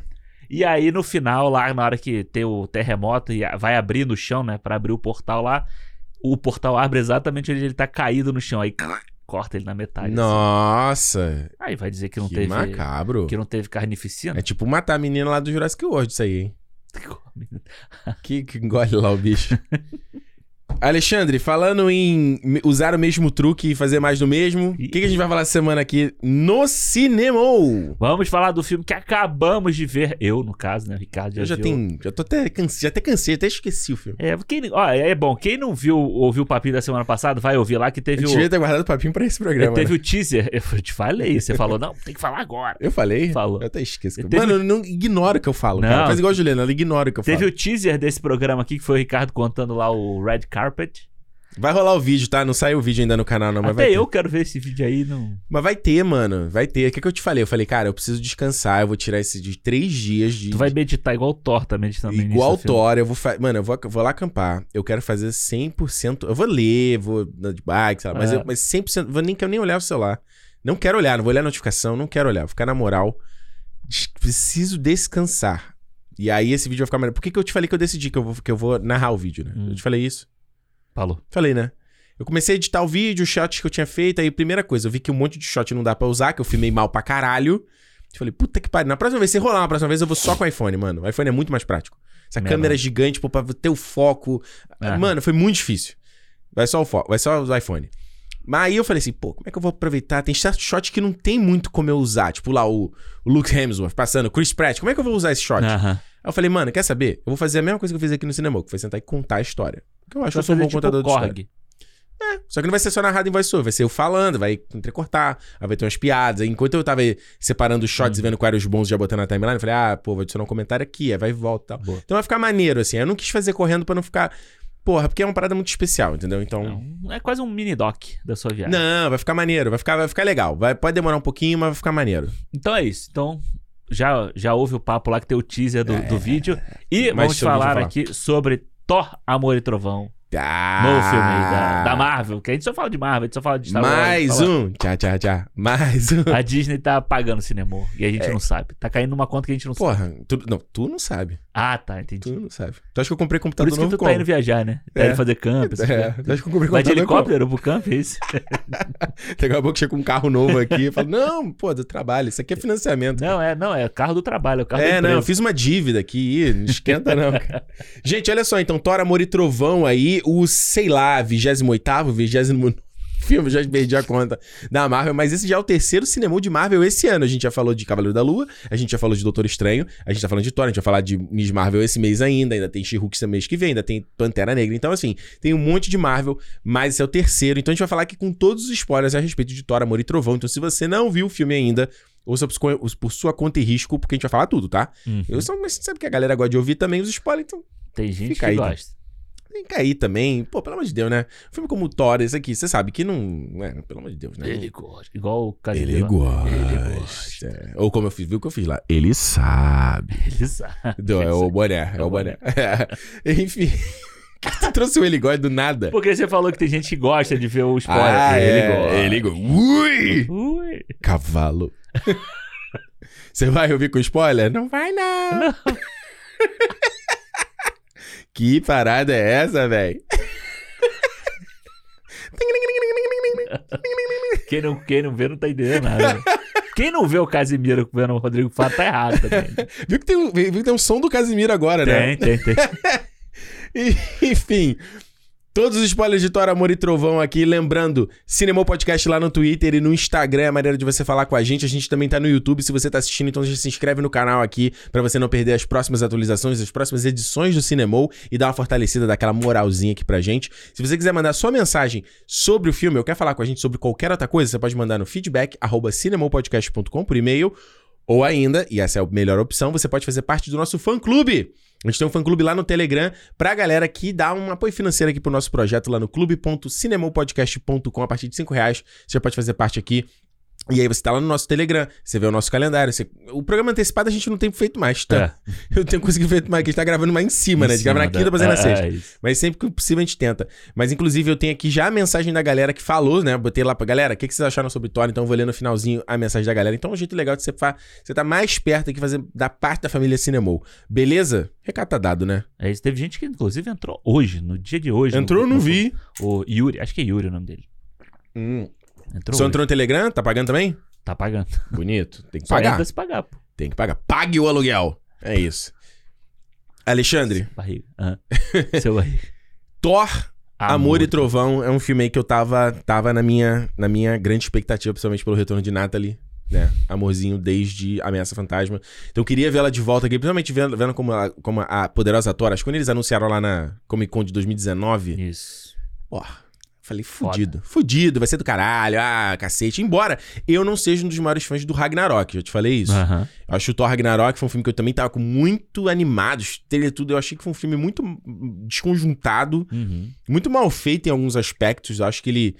E aí no final, lá na hora que tem o terremoto e vai abrir no chão, né? Pra abrir o portal lá. O portal abre exatamente onde ele tá caído no chão. Aí corta ele na metade. assim. Nossa, Aí vai dizer que não que teve. macabro. Que não teve carnificina. É tipo matar a menina lá do Jurassic World, isso aí, hein? [LAUGHS] Que, que engole lá o bicho. [LAUGHS] Alexandre, falando em usar o mesmo truque e fazer mais do mesmo, o que, que a gente vai falar essa semana aqui no cinema? Vamos falar do filme que acabamos de ver. Eu, no caso, né? Ricardo já, Eu já viu. tenho. Já tô até cansei, já até cansei, até esqueci o filme. É, quem, ó, é bom. Quem não viu, ouviu o papinho da semana passada, vai ouvir lá que Eu teve o. devia ter guardado o papinho pra esse programa. Teve né? o teaser. Eu te falei. Você falou, não, tem que falar agora. Eu falei? Falou. Eu até esqueço. Teve- Mano, eu não ignora o que eu falo, cara. Não. Faz igual a Juliana, ela ignora o que eu Teve falo. o teaser desse programa aqui, que foi o Ricardo contando lá o Red Carpet. Vai rolar o vídeo, tá? Não saiu o vídeo ainda no canal, não, mas Até ter. eu quero ver esse vídeo aí. Não... Mas vai ter, mano. Vai ter. O que, que eu te falei? Eu falei, cara, eu preciso descansar. Eu vou tirar esse de três dias de. Tu vai meditar igual o Thor tá meditando Igual filme. Thor, eu vou fa... Mano, eu vou, vou lá acampar. Eu quero fazer 100%. Eu vou ler, vou de bike, sei lá. Mas, É. eu, mas 100%. Vou nem, quero nem olhar o celular. Não quero olhar, não vou olhar a notificação, não quero olhar. Vou ficar na moral. Preciso descansar. E aí esse vídeo vai ficar melhor. Por que, que eu te falei que eu decidi que eu vou, que eu vou narrar o vídeo, né? Hum. Eu te falei isso? Falou. Falei, né? Eu comecei a editar o vídeo, os shots que eu tinha feito. Aí, primeira coisa, eu vi que um monte de shot não dá pra usar, que eu filmei mal pra caralho. Eu falei, puta que pariu. Na próxima vez, se rolar na próxima vez, eu vou só com o iPhone, mano. O iPhone é muito mais prático. Essa Melhor. câmera gigante, pô, pra ter o foco. É. Mano, foi muito difícil. Vai só o foco, vai só o iPhone. Mas aí eu falei assim, pô, como é que eu vou aproveitar? Tem certo shot que não tem muito como eu usar. Tipo lá, o, o Luke Hemsworth passando, Chris Pratt. Como é que eu vou usar esse shot? Aí eu falei, mano, quer saber? Eu vou fazer a mesma coisa que eu fiz aqui no cinema, que foi sentar e contar a história. Porque eu acho que eu sou um bom tipo contador de história. Korg. Só que não vai ser só narrado em voiceover, vai ser eu falando, vai entrecortar, aí vai ter umas piadas. Enquanto eu tava separando os shots e vendo quais eram os bons já botando na timeline, eu falei, ah, pô, vou adicionar um comentário aqui, aí vai e volta e tal. Boa. Então vai ficar maneiro, assim. Eu não quis fazer correndo pra não ficar. Porra, porque é uma parada muito especial, entendeu? Então. Não, É quase um mini doc da sua viagem. Não, vai ficar maneiro, vai ficar, vai ficar legal. Vai, pode demorar um pouquinho, mas vai ficar maneiro. Então é isso. Então, já, já houve o papo lá que tem o teaser do, do vídeo. E É. Vamos falar falar. aqui sobre Thor, Amor e Trovão. Ah, Novo filme aí da, da Marvel. Que a gente só fala de Marvel, a gente só fala de Star Wars, Mais fala- um. Tchau, tchau, tchau. Mais um. A Disney tá pagando o cinema e a gente não sabe. Tá caindo numa conta que a gente não sabe. É. Porra, tu, não, tu não sabe. Ah, tá, entendi. Tu não sabe. Tu acha que eu comprei Por computador isso que novo tu tá indo viajar, né? Tá É. indo fazer camp. É, coisas. tu acha que eu comprei Vai de computador como? helicóptero pro camp, é isso? [LAUGHS] Daqui a pouco chega um carro novo aqui e fala: Não, pô, do trabalho, isso aqui é financiamento. Não, é, não, é carro do trabalho, é carro é, não, eu fiz uma dívida aqui, não esquenta não, cara. [LAUGHS] Gente, olha só, então, Thor, Amor e Trovão aí, o, sei lá, 28º, 29 filme, já perdi a conta, da Marvel, mas esse já é o terceiro cinema de Marvel esse ano. A gente já falou de Cavaleiro da Lua, a gente já falou de Doutor Estranho, a gente tá falando de Thor, a gente vai falar de Miss Marvel esse mês ainda, ainda tem She-Hulk esse mês que vem, ainda tem Pantera Negra. Então, assim, tem um monte de Marvel, mas esse é o terceiro. Então a gente vai falar aqui com todos os spoilers a respeito de Thor, Amor e Trovão. Então, se você não viu o filme ainda, ouça por sua- por sua conta e risco, porque a gente vai falar tudo, tá? Uhum. Eu só, mas você sabe que a galera gosta de ouvir também os spoilers, então Tem gente Fica que aí, tá? gosta. Tem que cair também. Pô, pelo amor de Deus, né? Um filme como o Thor, esse aqui, você sabe que não. É, pelo amor de Deus, né? Ele gosta. Igual o Ele Casimiro. gosta. Ele gosta. É. Ou como eu fiz, viu o que eu fiz lá? Ele sabe. [LAUGHS] Ele sabe. Do- é o boné, é o boné. [LAUGHS] Enfim. [LAUGHS] tu trouxe o ele gosta do nada. Porque você falou que tem gente que gosta de ver o spoiler. Ah, ele é, gosta. Ele gosta. Ui! Ui. Cavalo. Você vai ouvir com spoiler? Não vai, não. Que parada é essa, velho? Quem não, quem não vê não tá entendendo nada. Quem não vê o Casimiro vendo o Rodrigo Faro tá errado também. Viu que, tem, viu que tem um som do Casimiro agora, né? Tem, tem, tem. [LAUGHS] Enfim. Todos os spoilers de Thor, Amor e Trovão aqui. Lembrando, Cinema Podcast lá no Twitter e no Instagram é a maneira de você falar com a gente. A gente também tá no YouTube. Se você tá assistindo, então já se inscreve no canal aqui pra você não perder as próximas atualizações, as próximas edições do Cinemol e dar uma fortalecida, daquela moralzinha aqui pra gente. Se você quiser mandar sua mensagem sobre o filme ou quer falar com a gente sobre qualquer outra coisa, você pode mandar no feedback arroba cinemopodcast.com por e-mail. Ou ainda, e essa é a melhor opção, você pode fazer parte do nosso fã-clube. A gente tem um fã-clube lá no Telegram pra galera que dá um apoio financeiro aqui pro nosso projeto lá no clube.cinemopodcast.com. A partir de 5 reais você já pode fazer parte aqui. E aí você tá lá no nosso Telegram, você vê o nosso calendário. você- O programa antecipado a gente não tem feito mais, tá? [LAUGHS] Eu tenho conseguido feito mais, que a gente tá gravando mais em cima, né? A gente grava na quinta pra fazer na sexta. É, isso. Mas sempre que possível a gente tenta. Mas inclusive eu tenho aqui já a mensagem da galera que falou, né? Botei lá pra galera, o que, que vocês acharam sobre Thor? Então eu vou ler no finalzinho a mensagem da galera. Então é um jeito legal de você, fa... você tá mais perto aqui fazer da parte da família Cinemol. Beleza? Recado tá dado, né? É isso. Teve gente que, inclusive, entrou hoje, no dia de hoje. Entrou, eu no, não no- vi. O Yuri, acho que é Yuri o nome dele. Hum. Entrou. Só entrou no Telegram? Tá pagando também? Tá pagando. Bonito. Tem que Só pagar. se pagar, pô. Tem que pagar. Pague o aluguel. É isso. Alexandre, Barriga. Aham. Seu barriga. [LAUGHS] Thor Amor, e Trovão é um filme aí que eu tava, tava na, minha, na minha grande expectativa, principalmente pelo retorno de Natalie, né? Amorzinho desde Ameaça Fantasma. Então eu queria ver ela de volta aqui, principalmente vendo, vendo como, a, como a poderosa Thor. Acho que quando eles anunciaram lá na Comic Con de 2019, Isso. ó, falei, fudido. Fudido, vai ser do caralho, ah, cacete. Embora eu não seja um dos maiores fãs do Ragnarok, já te falei isso. Aham. Eu acho que o Thor Ragnarok foi um filme que eu também tava com muito animado, e tudo. Eu achei que foi um filme muito desconjuntado, Uhum. muito mal feito em alguns aspectos. Eu acho que ele.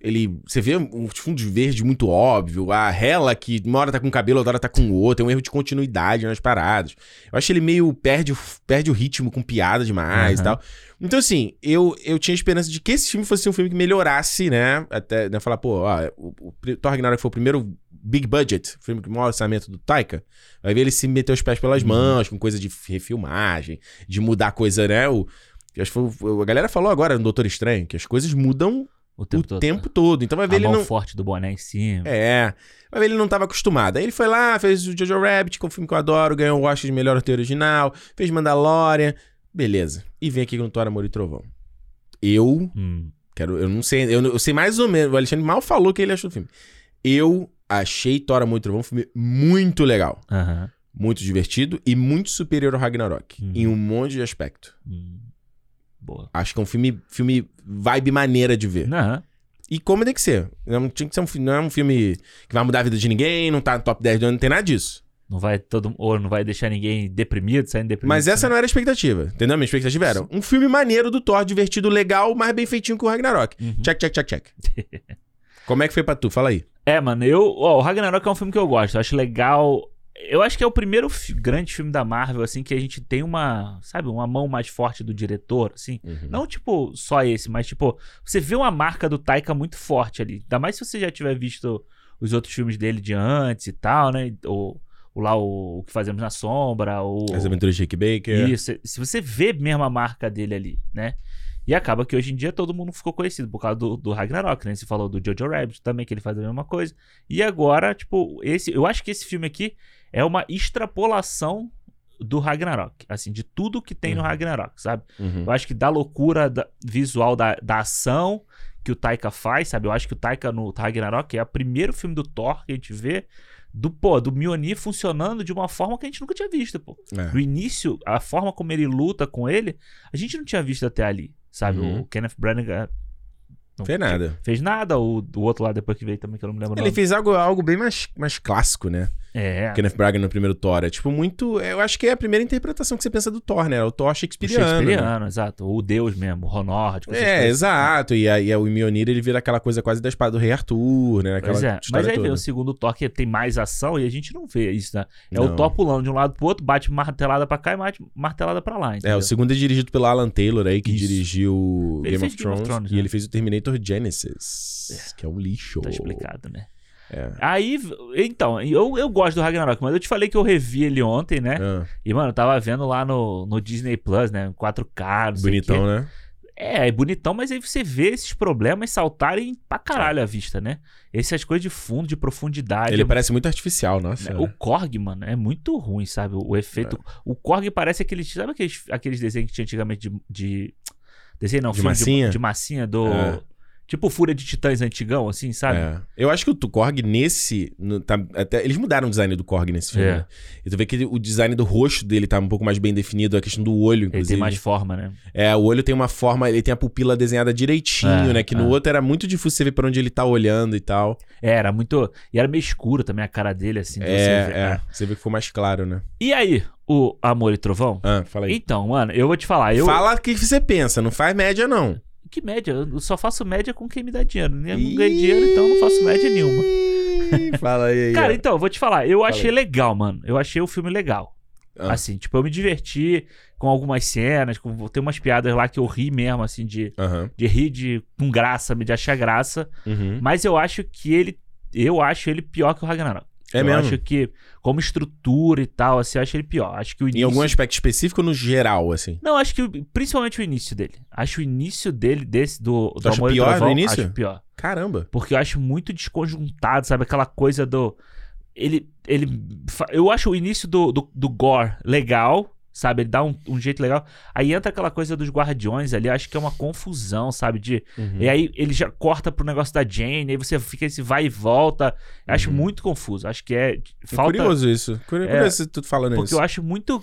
Ele. Você vê uns fundos verdes muito óbvio. A Hela, que uma hora tá com um cabelo, outra hora tá com o outro. Tem um erro de continuidade nas paradas. Eu acho que ele meio perde, o- perde o ritmo com piada demais e Aham. tal. Então, assim, eu, eu tinha esperança de que esse filme fosse um filme que melhorasse, né? Até né, falar, pô, ó, o, o Thor Ragnarok foi o primeiro big budget, filme com maior orçamento do Taika. Vai ver ele se meter os pés pelas Uhum. mãos, com coisa de refilmagem, de mudar coisa, né? O, acho que a galera falou agora no Doutor Estranho que as coisas mudam O tempo o todo. tempo todo. Então vai ver a ele mão não. forte do boné em cima. É. Vai ver ele não tava acostumado. Aí ele foi lá, fez o Jojo Rabbit, que é um filme que eu adoro, ganhou o Oscar de melhor roteiro original, fez Mandalorian. Beleza. E vem aqui com Thor, Amor e Trovão. Eu Hum. quero, eu não sei, eu, eu sei mais ou menos, o Alexandre mal falou o que ele achou do filme. Eu achei Thor, Amor e Trovão um filme muito legal, muito divertido e muito superior ao Ragnarok, Uhum. em um monte de aspecto. Hum. Boa. Acho que é um filme, filme vibe maneira de ver. Aham. E como tem que ser. Não, tinha que ser um, não é um filme que vai mudar a vida de ninguém, não tá no top 10 do ano, não tem nada disso. Não vai todo ou não vai deixar ninguém deprimido, saindo deprimido. Mas essa não era a expectativa, entendeu? Minha expectativa era um filme maneiro do Thor, divertido, legal, mas bem feitinho com o Ragnarok. Uhum. Check, check, check, check. [LAUGHS] como é que foi pra tu? Fala aí. É, mano, eu. Ó, o Ragnarok é um filme que eu gosto. Eu acho legal. Eu acho que é o primeiro grande filme da Marvel, assim, que a gente tem uma. Sabe, uma mão mais forte do diretor, assim. Não, tipo, só esse, mas, tipo, você vê uma marca do Taika muito forte ali. Ainda mais se você já tiver visto os outros filmes dele de antes e tal, né? Ou, ou lá o, o que fazemos na sombra, ou. As aventuras de Rick Baker. Isso, se você vê mesmo a marca dele ali, né? E acaba que hoje em dia todo mundo ficou conhecido por causa do, do Ragnarok, né? Você falou do Jojo Rabbit também, que ele faz a mesma coisa. E agora, tipo, esse, eu acho que esse filme aqui é uma extrapolação do Ragnarok, assim, de tudo que tem no Uhum. Ragnarok, sabe? Uhum. Eu acho que da loucura da- visual da, da ação que o Taika faz, sabe? Eu acho que o Taika no Ragnarok é o primeiro filme do Thor que a gente vê do, pô, do Mjolnir funcionando de uma forma que a gente nunca tinha visto, pô. É. No início, a forma como ele luta com ele, a gente não tinha visto até ali, sabe? Uhum. O Kenneth Branagh não Fez nada. fez nada, o, o outro lá depois que veio também, que eu não me lembro Ele fez algo, algo bem mais, mais clássico, né? É, Kenneth Braga no primeiro Thor. É tipo muito. Eu acho que é a primeira interpretação que você pensa do Thor, né? O Thor o shakespeareano. né? Shakespeareano, exato. O deus mesmo, o essas É, exato. E aí o Mjolnir ele vira aquela coisa quase da espada do rei Arthur, né? Aquela Pois é, mas aí toda. vem o segundo Thor que tem mais ação e a gente não vê isso, né? É Não. o Thor pulando de um lado pro outro, bate martelada pra cá e bate martelada pra lá, É, entendeu? o segundo é dirigido pelo Alan Taylor aí, que Isso. dirigiu Game of Game Thrones. of Thrones, e né? ele fez o Terminator Genesis, que é um lixo. Tá explicado, né? É. Aí, então, eu, eu gosto do Ragnarok, mas eu te falei que eu revi ele ontem, né? Ah, E, mano, eu tava vendo lá no, no Disney Plus, né? 4K, não sei o bonitão, né? É, é bonitão, mas aí você vê esses problemas saltarem pra caralho à vista, né? Essas coisas de fundo, de profundidade. Ele é parece muito artificial, nossa. O Korg, mano, é muito ruim, sabe? O, o efeito. É. O Korg parece aqueles. Sabe aqueles, aqueles desenhos que tinha antigamente de, de Desenho não, De filme massinha? De, de massinha do. É. Tipo Fúria de Titãs antigão, assim, sabe? É. Eu acho que o Korg nesse. no- tá- até, eles mudaram o design do Korg nesse filme. É. né? E tu vê que o design do rosto dele tá um pouco mais bem definido, a questão do olho, Ele inclusive. tem mais forma, né? É, o olho tem uma forma, ele tem a pupila desenhada direitinho, É, né? Que no é. outro era muito difícil você ver pra onde ele tá olhando e tal. É, era muito. E era meio escuro também a cara dele, assim. de É, você ver. é. Você vê que ficou mais claro, né? E aí, o Amor e Trovão? Ah, fala aí. Então, mano, eu vou te falar. Eu... Fala o que você pensa, não faz média, não. Que média? Eu só faço média com quem me dá dinheiro. Eu não ganho dinheiro, então eu não faço média nenhuma. [LAUGHS] Fala aí. aí, Cara, então, eu vou te falar. Eu Fala achei aí. legal, mano. Eu achei o filme legal. Ah. Assim, tipo, eu me diverti com algumas cenas. Com... Tem umas piadas lá que eu ri mesmo, assim, de, Aham. de rir de, com graça, de achar graça. Uhum. Mas eu acho que ele. Eu acho ele pior que o Ragnarok. É eu mesmo? acho que, como estrutura e tal, assim, eu acho ele pior. Acho que o Em início. algum aspecto específico ou no geral, assim? Não, acho que principalmente o início dele. Acho o início dele, desse, do, do acha Amor pior no Trovão, início? Acho pior. Caramba. Porque eu acho muito desconjuntado, sabe? Aquela coisa do. Ele. ele eu acho o início do, do, do Gore legal, sabe? Ele dá um, um jeito legal. Aí entra aquela coisa dos guardiões ali, acho que é uma confusão, sabe? De, Uhum. E aí ele já corta pro negócio da Jane, aí você fica esse vai e volta. Eu acho Uhum. muito confuso. Acho que é. É Falta. curioso isso. Curi- É, Curioso tu falando Porque isso. eu acho muito.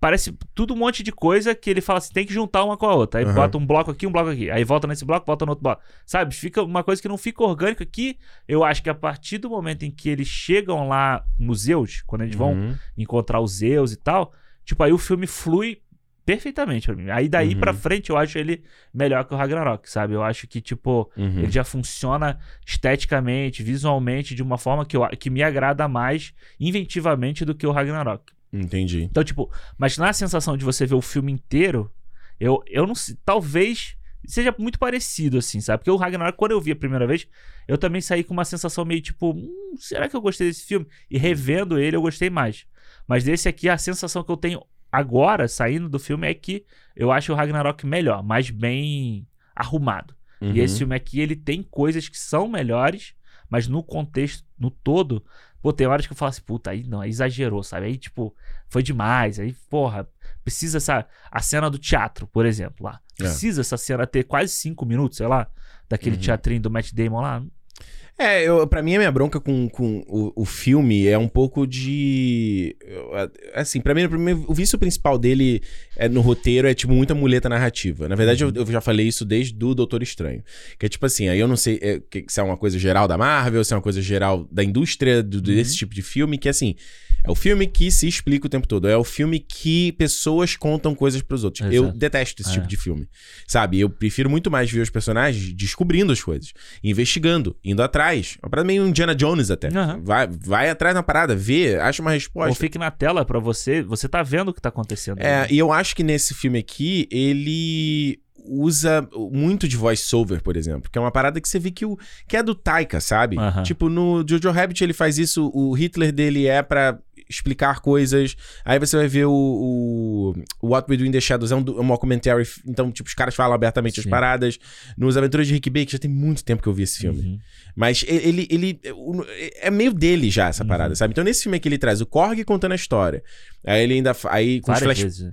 Parece tudo um monte de coisa que ele fala assim, tem que juntar uma com a outra. Aí Aham. bota um bloco aqui, um bloco aqui. Aí volta nesse bloco, volta no outro bloco. Sabe? Fica uma coisa que não fica orgânica que eu acho que a partir do momento em que eles chegam lá nos Zeus, quando eles vão Uhum. encontrar os Zeus e tal, tipo, aí o filme flui perfeitamente pra mim. Aí daí Uhum. pra frente eu acho ele melhor que o Ragnarok, sabe? Eu acho que, tipo, Uhum. ele já funciona esteticamente, visualmente, de uma forma que, eu, que me agrada mais inventivamente do que o Ragnarok. Entendi. Então, tipo, mas na sensação de você ver o filme inteiro, eu, eu não sei, talvez seja muito parecido, assim, sabe? Porque o Ragnarok, quando eu vi a primeira vez, eu também saí com uma sensação meio tipo, hum, será que eu gostei desse filme? E revendo ele, eu gostei mais. Mas desse aqui, a sensação que eu tenho agora, saindo do filme, é que eu acho o Ragnarok melhor, mais bem arrumado. E Uhum. esse filme aqui, ele tem coisas que são melhores, mas no contexto, no todo, pô, tem horas que eu falo assim, puta, aí não, aí exagerou, sabe? Aí, tipo, foi demais. Aí, porra, precisa essa. A cena do teatro, por exemplo, lá. É. Precisa essa cena ter quase cinco minutos, sei lá, daquele Uhum. teatrinho do Matt Damon lá. É, eu, pra mim a minha bronca com, com o, o filme é um pouco de. Assim, pra mim, pra mim, o vício principal dele é, no roteiro é, tipo, muita muleta narrativa. Na verdade, eu, eu já falei isso desde o Doutor Estranho. Que é tipo assim, aí eu não sei é, que- se é uma coisa geral da Marvel, se é uma coisa geral da indústria do- desse tipo de filme, que assim. É o filme que se explica o tempo todo. É o filme que pessoas contam coisas pros outros. Eu Exato. detesto esse É. tipo de filme. Sabe? Eu prefiro muito mais ver os personagens descobrindo as coisas, investigando, indo atrás. Uma parada meio Indiana Jones até. Aham. Vai, vai atrás na parada, vê, acha uma Ou resposta. fique na tela pra você, você tá vendo o que tá acontecendo. É, e eu acho que nesse filme aqui, ele usa muito de voice-over, por exemplo. Que é uma parada que você vê que, o, que é do Taika, sabe? Tipo, no Jojo Rabbit ele faz isso, o Hitler dele é pra explicar coisas. Aí você vai ver o, o, What We Do in the Shadows, é um, do- um mockumentary, então, tipo, os caras falam abertamente as Sim. paradas. Nos Aventuras de Rick Baker, já tem muito tempo que eu vi esse filme. Uhum. Mas ele, ele, é meio dele já essa Uhum. parada, sabe? Então nesse filme aqui ele traz o Korg contando a história. Aí ele ainda aí com os flash, vezes.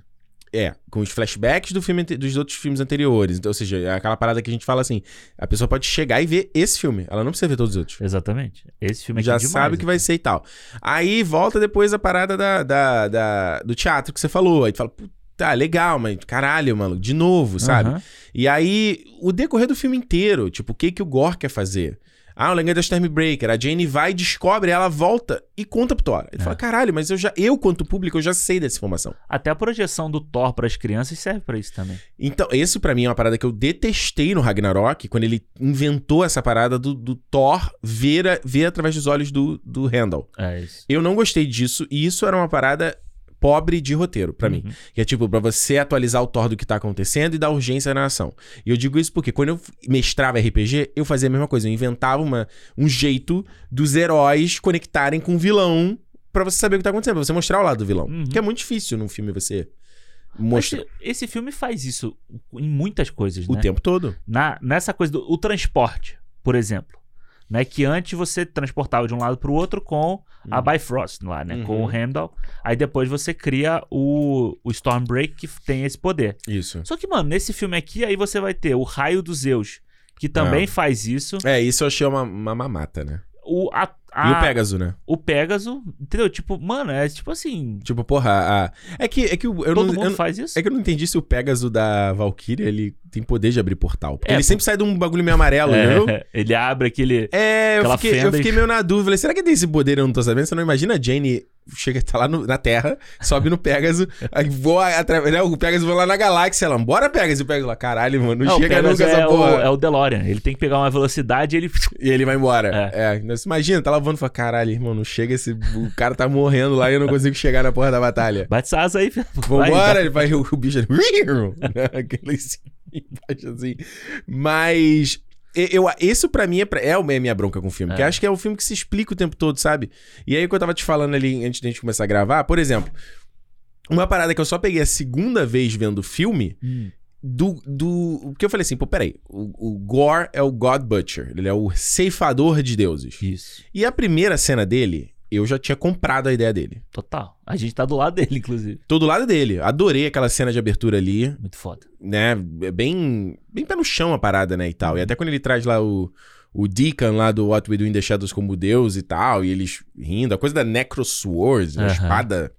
É, com os flashbacks do filme dos outros filmes anteriores. Então, ou seja, é aquela parada que a gente fala assim, a pessoa pode chegar e ver esse filme, ela não precisa ver todos os outros. Exatamente. Esse filme aqui Já é demais, sabe o que vai ser e tal. Aí volta depois a parada da, da, da- do teatro que você falou. Aí tu fala, puta, legal, mas caralho, mano, de novo, sabe? Aham. E aí, o decorrer do filme inteiro, tipo, o que que o Gore quer fazer? Ah, o legado da Stormbreaker. A Jane vai, descobre, ela volta e conta pro Thor. Ele É. fala, caralho, mas eu já, eu, quanto público, eu já sei dessa informação. Até a projeção do Thor pras crianças serve pra isso também. Então, esse pra mim é uma parada que eu detestei no Ragnarok, quando ele inventou essa parada do, do Thor ver, a- ver através dos olhos do, do Randall. É isso. Eu não gostei disso, e isso era uma parada pobre de roteiro pra mim. Uhum. Que é tipo, pra você atualizar o Thor do que tá acontecendo e dar urgência na ação. E eu digo isso porque quando eu mestrava RPG, eu fazia a mesma coisa. Eu inventava uma, um jeito dos heróis conectarem com o vilão pra você saber o que tá acontecendo, pra você mostrar o lado do vilão. Uhum. Que é muito difícil num filme você Mas mostrar esse, filme faz isso em muitas coisas, o né? tempo todo. Na, nessa coisa do o transporte, por exemplo. Né, que antes você transportava de um lado pro outro com a Bifrost lá, né? Com o Uhum. Heimdall. Aí depois você cria o, o Stormbreak, que tem esse poder. Isso. Só que, mano, nesse filme aqui, aí você vai ter o Raio dos Zeus, que também Ah. faz isso. É, isso eu achei uma, uma mamata, né? O, a, E o a- Pegasus, né? o Pégaso, entendeu? Tipo, mano, é tipo assim. Tipo, porra, a... é que, é que eu, eu todo não, mundo eu faz isso. É que eu não entendi se o Pegasus da Valkyria, ele tem poder de abrir portal. Porque É, ele pô- sempre sai de um bagulho meio amarelo, É, entendeu? [LAUGHS] ele abre aquele. É, eu fiquei, eu fiquei meio na dúvida. Falei, será que tem esse poder eu não tô sabendo? Você não imagina a Jane chega, tá lá no- na Terra, sobe no Pegasus, aí voa através. Né, o Pegasus voa lá na galáxia. Ela, bora Pegasus. E o Pegasus lá, caralho, mano, não, o chega nunca é essa o, porra. é o DeLorean. Ele tem que pegar uma velocidade e ele. [LAUGHS] E ele vai embora. É. Você imagina, tá lá voando e fala, caralho, irmão, não chega esse. O cara tá morrendo lá e eu não consigo chegar na porra da batalha. Bate essa asa aí, filho. Vambora, vai. ele vai, o, o bicho ele, [LAUGHS] aquele assim, [LAUGHS] embaixo assim. Mas eu, isso pra mim é, é a minha bronca com o filme, É. que acho que é um filme que se explica o tempo todo, sabe? E aí, o que eu tava te falando ali antes de a gente começar a gravar, por exemplo, uma parada que eu só peguei a segunda vez vendo o filme, Hum, do. do que eu falei assim, pô, peraí, o, o Gore é o God Butcher, ele é o ceifador de deuses. Isso. E a primeira cena dele, eu já tinha comprado a ideia dele. Total. A gente tá do lado dele, inclusive. Tô do lado dele. Adorei aquela cena de abertura ali, Muito foda. né? É Bem, bem pé no chão a parada, né? E tal. E até quando ele traz lá o, o Deacon lá do What We Do in the Shadows como Deus e tal, e eles rindo, a coisa da Necrosword, uma Aham. espada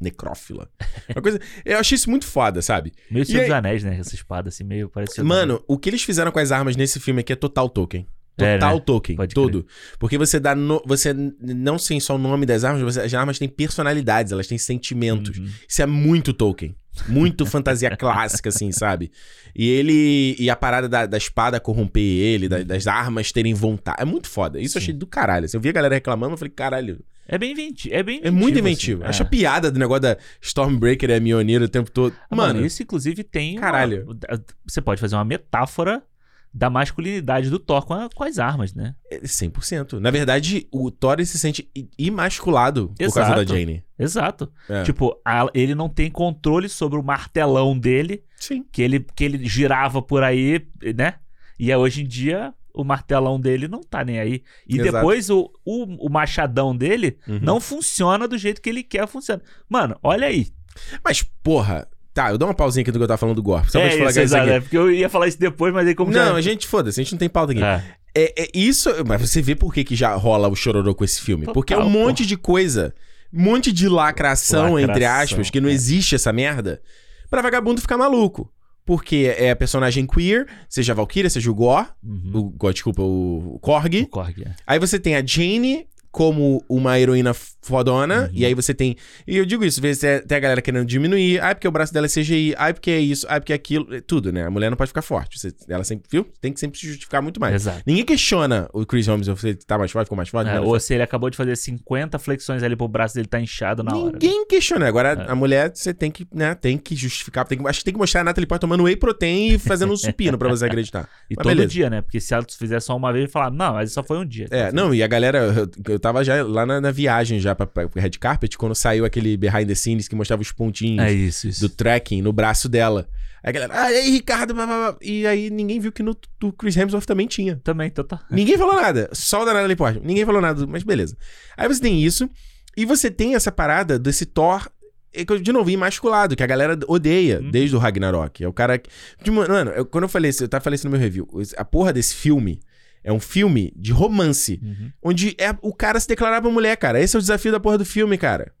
necrófila. Uma coisa, eu achei isso muito foda, sabe? Meio Senhor dos Anéis, né? Essa espada assim, meio parecido. Mano, o que eles fizeram com as armas nesse filme aqui é total Tolkien. É, Total né? Tolkien, todo. Porque você dá. no- você não tem só o nome das armas, você- as armas têm personalidades, elas têm sentimentos. Uhum. Isso é muito Tolkien. Muito fantasia [LAUGHS] clássica, assim, sabe? E ele. E a parada da, da espada corromper ele, da- das armas terem vontade. É muito foda. Isso eu Sim. achei do caralho. assim, Eu vi a galera reclamando, eu falei, caralho. É bem inventivo. É, bem É muito inventivo. assim. Acha É. piada do negócio da Stormbreaker é Mionir o tempo todo. Mano, Mano, isso inclusive tem. uma- Caralho. Você pode fazer uma metáfora da masculinidade do Thor com, a- com as armas, né? é 100%. Na verdade, o Thor se sente imasculado por causa da. Jane. Exato. É. Tipo, a- ele não tem controle sobre o martelão dele, Sim. que ele, que ele girava por aí, né? E aí, hoje em dia, o martelão dele não tá nem aí. E Exato. depois o, o, o machadão dele Uhum. não funciona do jeito que ele quer funcionar. Mano, olha aí. Mas, porra. Tá, eu dou uma pausinha aqui do que eu tava falando do Gore. Só pra é, te falar isso, exato, é, porque eu ia falar isso depois, mas aí como Não, já... a gente, foda-se, a gente não tem pauta aqui. É. É, é isso, mas você vê por que, que já rola o chororô com esse filme. Total, Porque é um monte de coisa, um monte de lacração, Lacração, entre aspas, que não é. existe essa merda, pra vagabundo ficar maluco. Porque é a personagem queer, seja a Valkyria, seja o Gore, Uhum. o, Gore, desculpa, o, o Korg. O Korg, é. Aí você tem a Jane como uma heroína fodona, Uhum. e aí você tem... E eu digo isso, às vezes tem- a galera querendo diminuir, ai porque o braço dela é CGI, ai porque é isso, ai porque é aquilo, é tudo, né? A mulher não pode ficar forte, você- ela sempre, viu? Tem que sempre se justificar muito mais. Exato. Ninguém questiona o Chris Holmes se ele tá mais forte, ficou mais forte. É, ou forte. se ele acabou de fazer 50 flexões ali pro braço dele tá inchado na hora. né? Ninguém questiona. Agora, É. a mulher, você tem que, né, tem que justificar. Tem que, acho que tem que mostrar a Natalie Portman tomando whey protein e fazendo um supino pra você acreditar. [LAUGHS] E Mas todo beleza. dia, né? Porque se ela fizer só uma vez, ele fala, não, mas só foi um dia. É, não, e a galera, eu, eu tava já lá na, na viagem já pra, pra Red Carpet, quando saiu aquele behind the scenes que mostrava os pontinhos É isso, isso. do tracking no braço dela. Aí a galera, ah, e aí, Ricardo, blá, blá, blá. e aí ninguém viu que no do Chris Hemsworth também tinha. Também, total. Ninguém falou nada. Só o da Natalie Portman. Ninguém falou nada, mas beleza. Aí você tem isso. E você tem essa parada desse Thor, de novo, imasculado, que a galera odeia Uhum. desde o Ragnarok. É o cara. que- Mano, eu- quando eu falei isso, eu tava falando isso no meu review. A porra desse filme é um filme de romance. Uhum. Onde é o cara se declarar pra mulher, cara. Esse é o desafio da porra do filme, cara.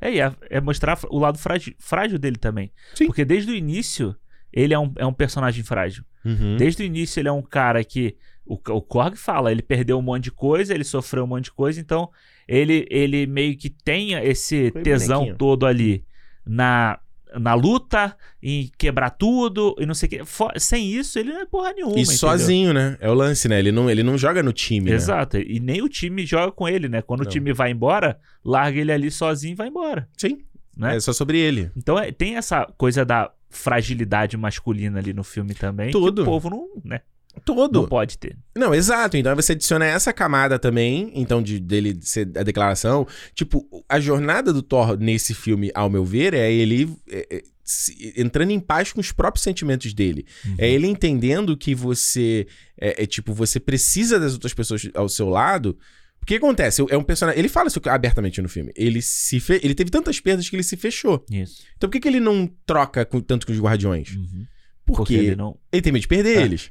É, e é, é mostrar o lado frágil, frágil dele também. Sim. Porque desde o início, ele é um, é um personagem frágil. Uhum. Desde o início, ele é um cara que. O, o Korg fala, ele perdeu um monte de coisa, ele sofreu um monte de coisa, então ele, ele meio que tem esse Foi tesão bonequinho. todo ali na, na luta, em quebrar tudo e não sei o que. Sem isso, ele não é porra nenhuma. E entendeu? sozinho, né? É o lance, né? Ele não, ele não joga no time, né? Exato. E nem o time joga com ele, né? Quando Não. o time vai embora, larga ele ali sozinho e vai embora. Sim. Né? É só sobre ele. Então é- tem essa coisa da fragilidade masculina ali no filme também. Tudo. Que o povo não, né, Todo. não pode ter. Não, exato. Então você adiciona essa camada também, então, de dele ser a declaração. Tipo, a jornada do Thor nesse filme, ao meu ver, é ele é, é, se- entrando em paz com os próprios sentimentos dele. É ele entendendo que você é, é, tipo, você precisa das outras pessoas ao seu lado O que acontece? É um personagem. Ele fala isso abertamente no filme. Ele se fe... ele teve tantas perdas que ele se fechou. Isso. Então por que, que ele não troca com- tanto com os guardiões? Uhum. Porque, ele ele, não. tem medo de perder É. eles.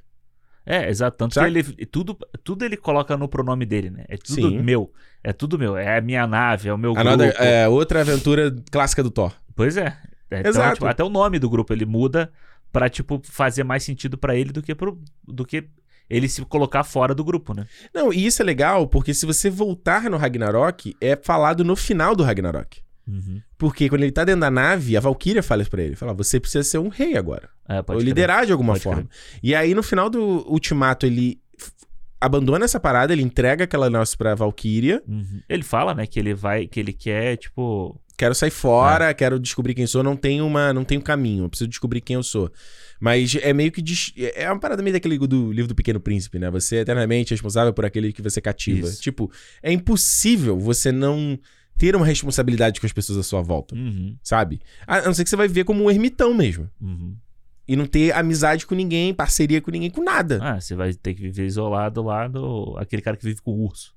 É, exato. Tanto Saca? que ele. Tudo, tudo ele coloca no pronome dele, né? É tudo Sim. meu. É tudo meu. É a minha nave, é o meu A grupo. nada- é outra aventura clássica do Thor. Pois é. É, então, Exato. tipo, até o nome do grupo ele muda pra, tipo, fazer mais sentido pra ele do que, pro, do que ele se colocar fora do grupo, né? Não, e isso é legal porque se você voltar no Ragnarok, é falado no final do Ragnarok. Uhum. Porque quando ele tá dentro da nave, a Valkyria fala isso pra ele. Fala, você precisa ser um rei agora. É, ou pode crer. liderar de alguma Pode forma. E aí, no final do Ultimato, ele abandona essa parada, ele entrega aquela nossa pra Valkyria. Uhum. Ele fala, né, que ele vai, que ele quer, tipo. Quero sair fora, quero descobrir quem sou, não tenho uma, não tenho caminho, eu preciso descobrir quem eu sou. Mas é meio que dis- é uma parada meio daquele do livro do Pequeno Príncipe, né? Você é eternamente responsável por aquele que você cativa. Isso. Tipo, é impossível você não ter uma responsabilidade com as pessoas à sua volta, Uhum. sabe? A não ser que você vai viver como um ermitão mesmo. Uhum. E não ter amizade com ninguém, parceria com ninguém, com nada. Ah, você vai ter que viver isolado lá do. aquele cara que vive com o urso.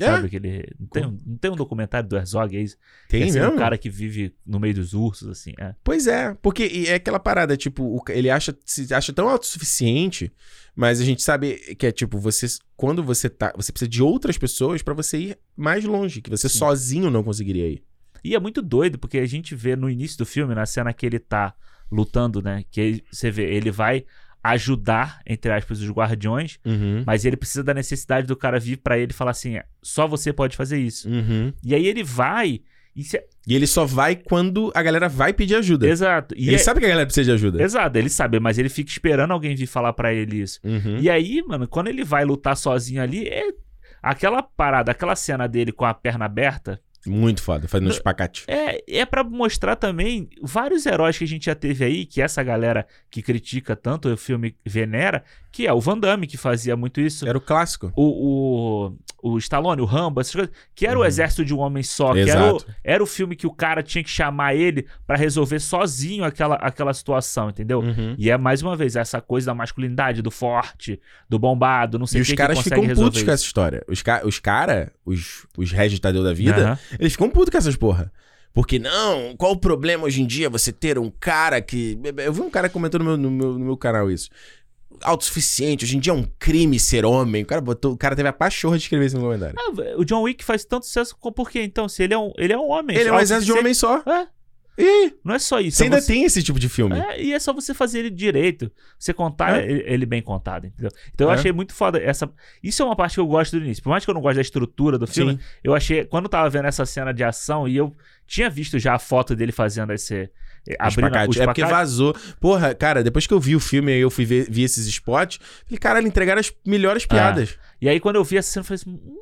É? Sabe? Aquele. Não tem, não tem um documentário do Herzog, é isso? Tem Que é, assim, mesmo? um cara que vive no meio dos ursos, assim. É. Pois é, porque é aquela parada, tipo, ele acha, se acha tão autossuficiente, mas a gente sabe que é tipo, você quando você tá, você precisa de outras pessoas pra você ir mais longe, que você Sim. sozinho não conseguiria ir. E é muito doido, porque a gente vê no início do filme, na cena que ele tá lutando, né? Que você vê, ele vai ajudar, entre aspas, os guardiões, Uhum. mas ele precisa da necessidade do cara vir pra ele e falar assim: "É, só você pode fazer isso. Uhum. E aí ele vai. E se- E ele só vai quando a galera vai pedir ajuda. Exato. E ele é- sabe que a galera precisa de ajuda. Exato, ele sabe, mas ele fica esperando alguém vir falar pra ele isso. Uhum. E aí, mano, quando ele vai lutar sozinho ali, é aquela parada, aquela cena dele com a perna aberta, Muito foda, fazendo um espacate. é, é para mostrar também vários heróis que a gente já teve aí, que essa galera que critica tanto o filme venera, que é o Van Damme, que fazia muito isso. Era o clássico. O, o, o Stallone, o Rambo, essas coisas, que era o Uhum. exército de um homem só, que era o, Exato. era o filme que o cara tinha que chamar ele pra resolver sozinho aquela, aquela situação, entendeu? Uhum. E é mais uma vez essa coisa da masculinidade, do forte, do bombado, não sei E o os que caras que consegue ficam putos com essa história. Os, ca os cara, os, os Regis Tadeu da vida, Aham. Eles ficam putos com essas porra. Porque, não, qual o problema hoje em dia você ter um cara que. Eu vi um cara comentando no meu, no meu, no meu canal isso. Autossuficiente, hoje em dia é um crime ser homem. O cara botou. O cara teve a pachorra de escrever isso no comentário. Ah, o John Wick faz tanto sucesso por quê? Então, se ele é um, ele é um homem. Ele é um exército de homem só. É, E não é só isso. Você é ainda você- tem esse tipo de filme. É, e é só você fazer ele direito. Você contar É. ele, ele bem contado, entendeu? Então eu É. achei muito foda essa. Isso é uma parte que eu gosto do início. Por mais que eu não goste da estrutura do filme, Sim. eu achei. Quando eu tava vendo essa cena de ação e eu tinha visto já a foto dele fazendo esse. Eh, Abrindo Espacate. É porque vazou. Porra, cara, depois que eu vi o filme e eu fui ver, vi esses spots, falei, caralho, entregaram as melhores piadas. E aí, quando eu vi essa cena, eu falei assim. "Hum",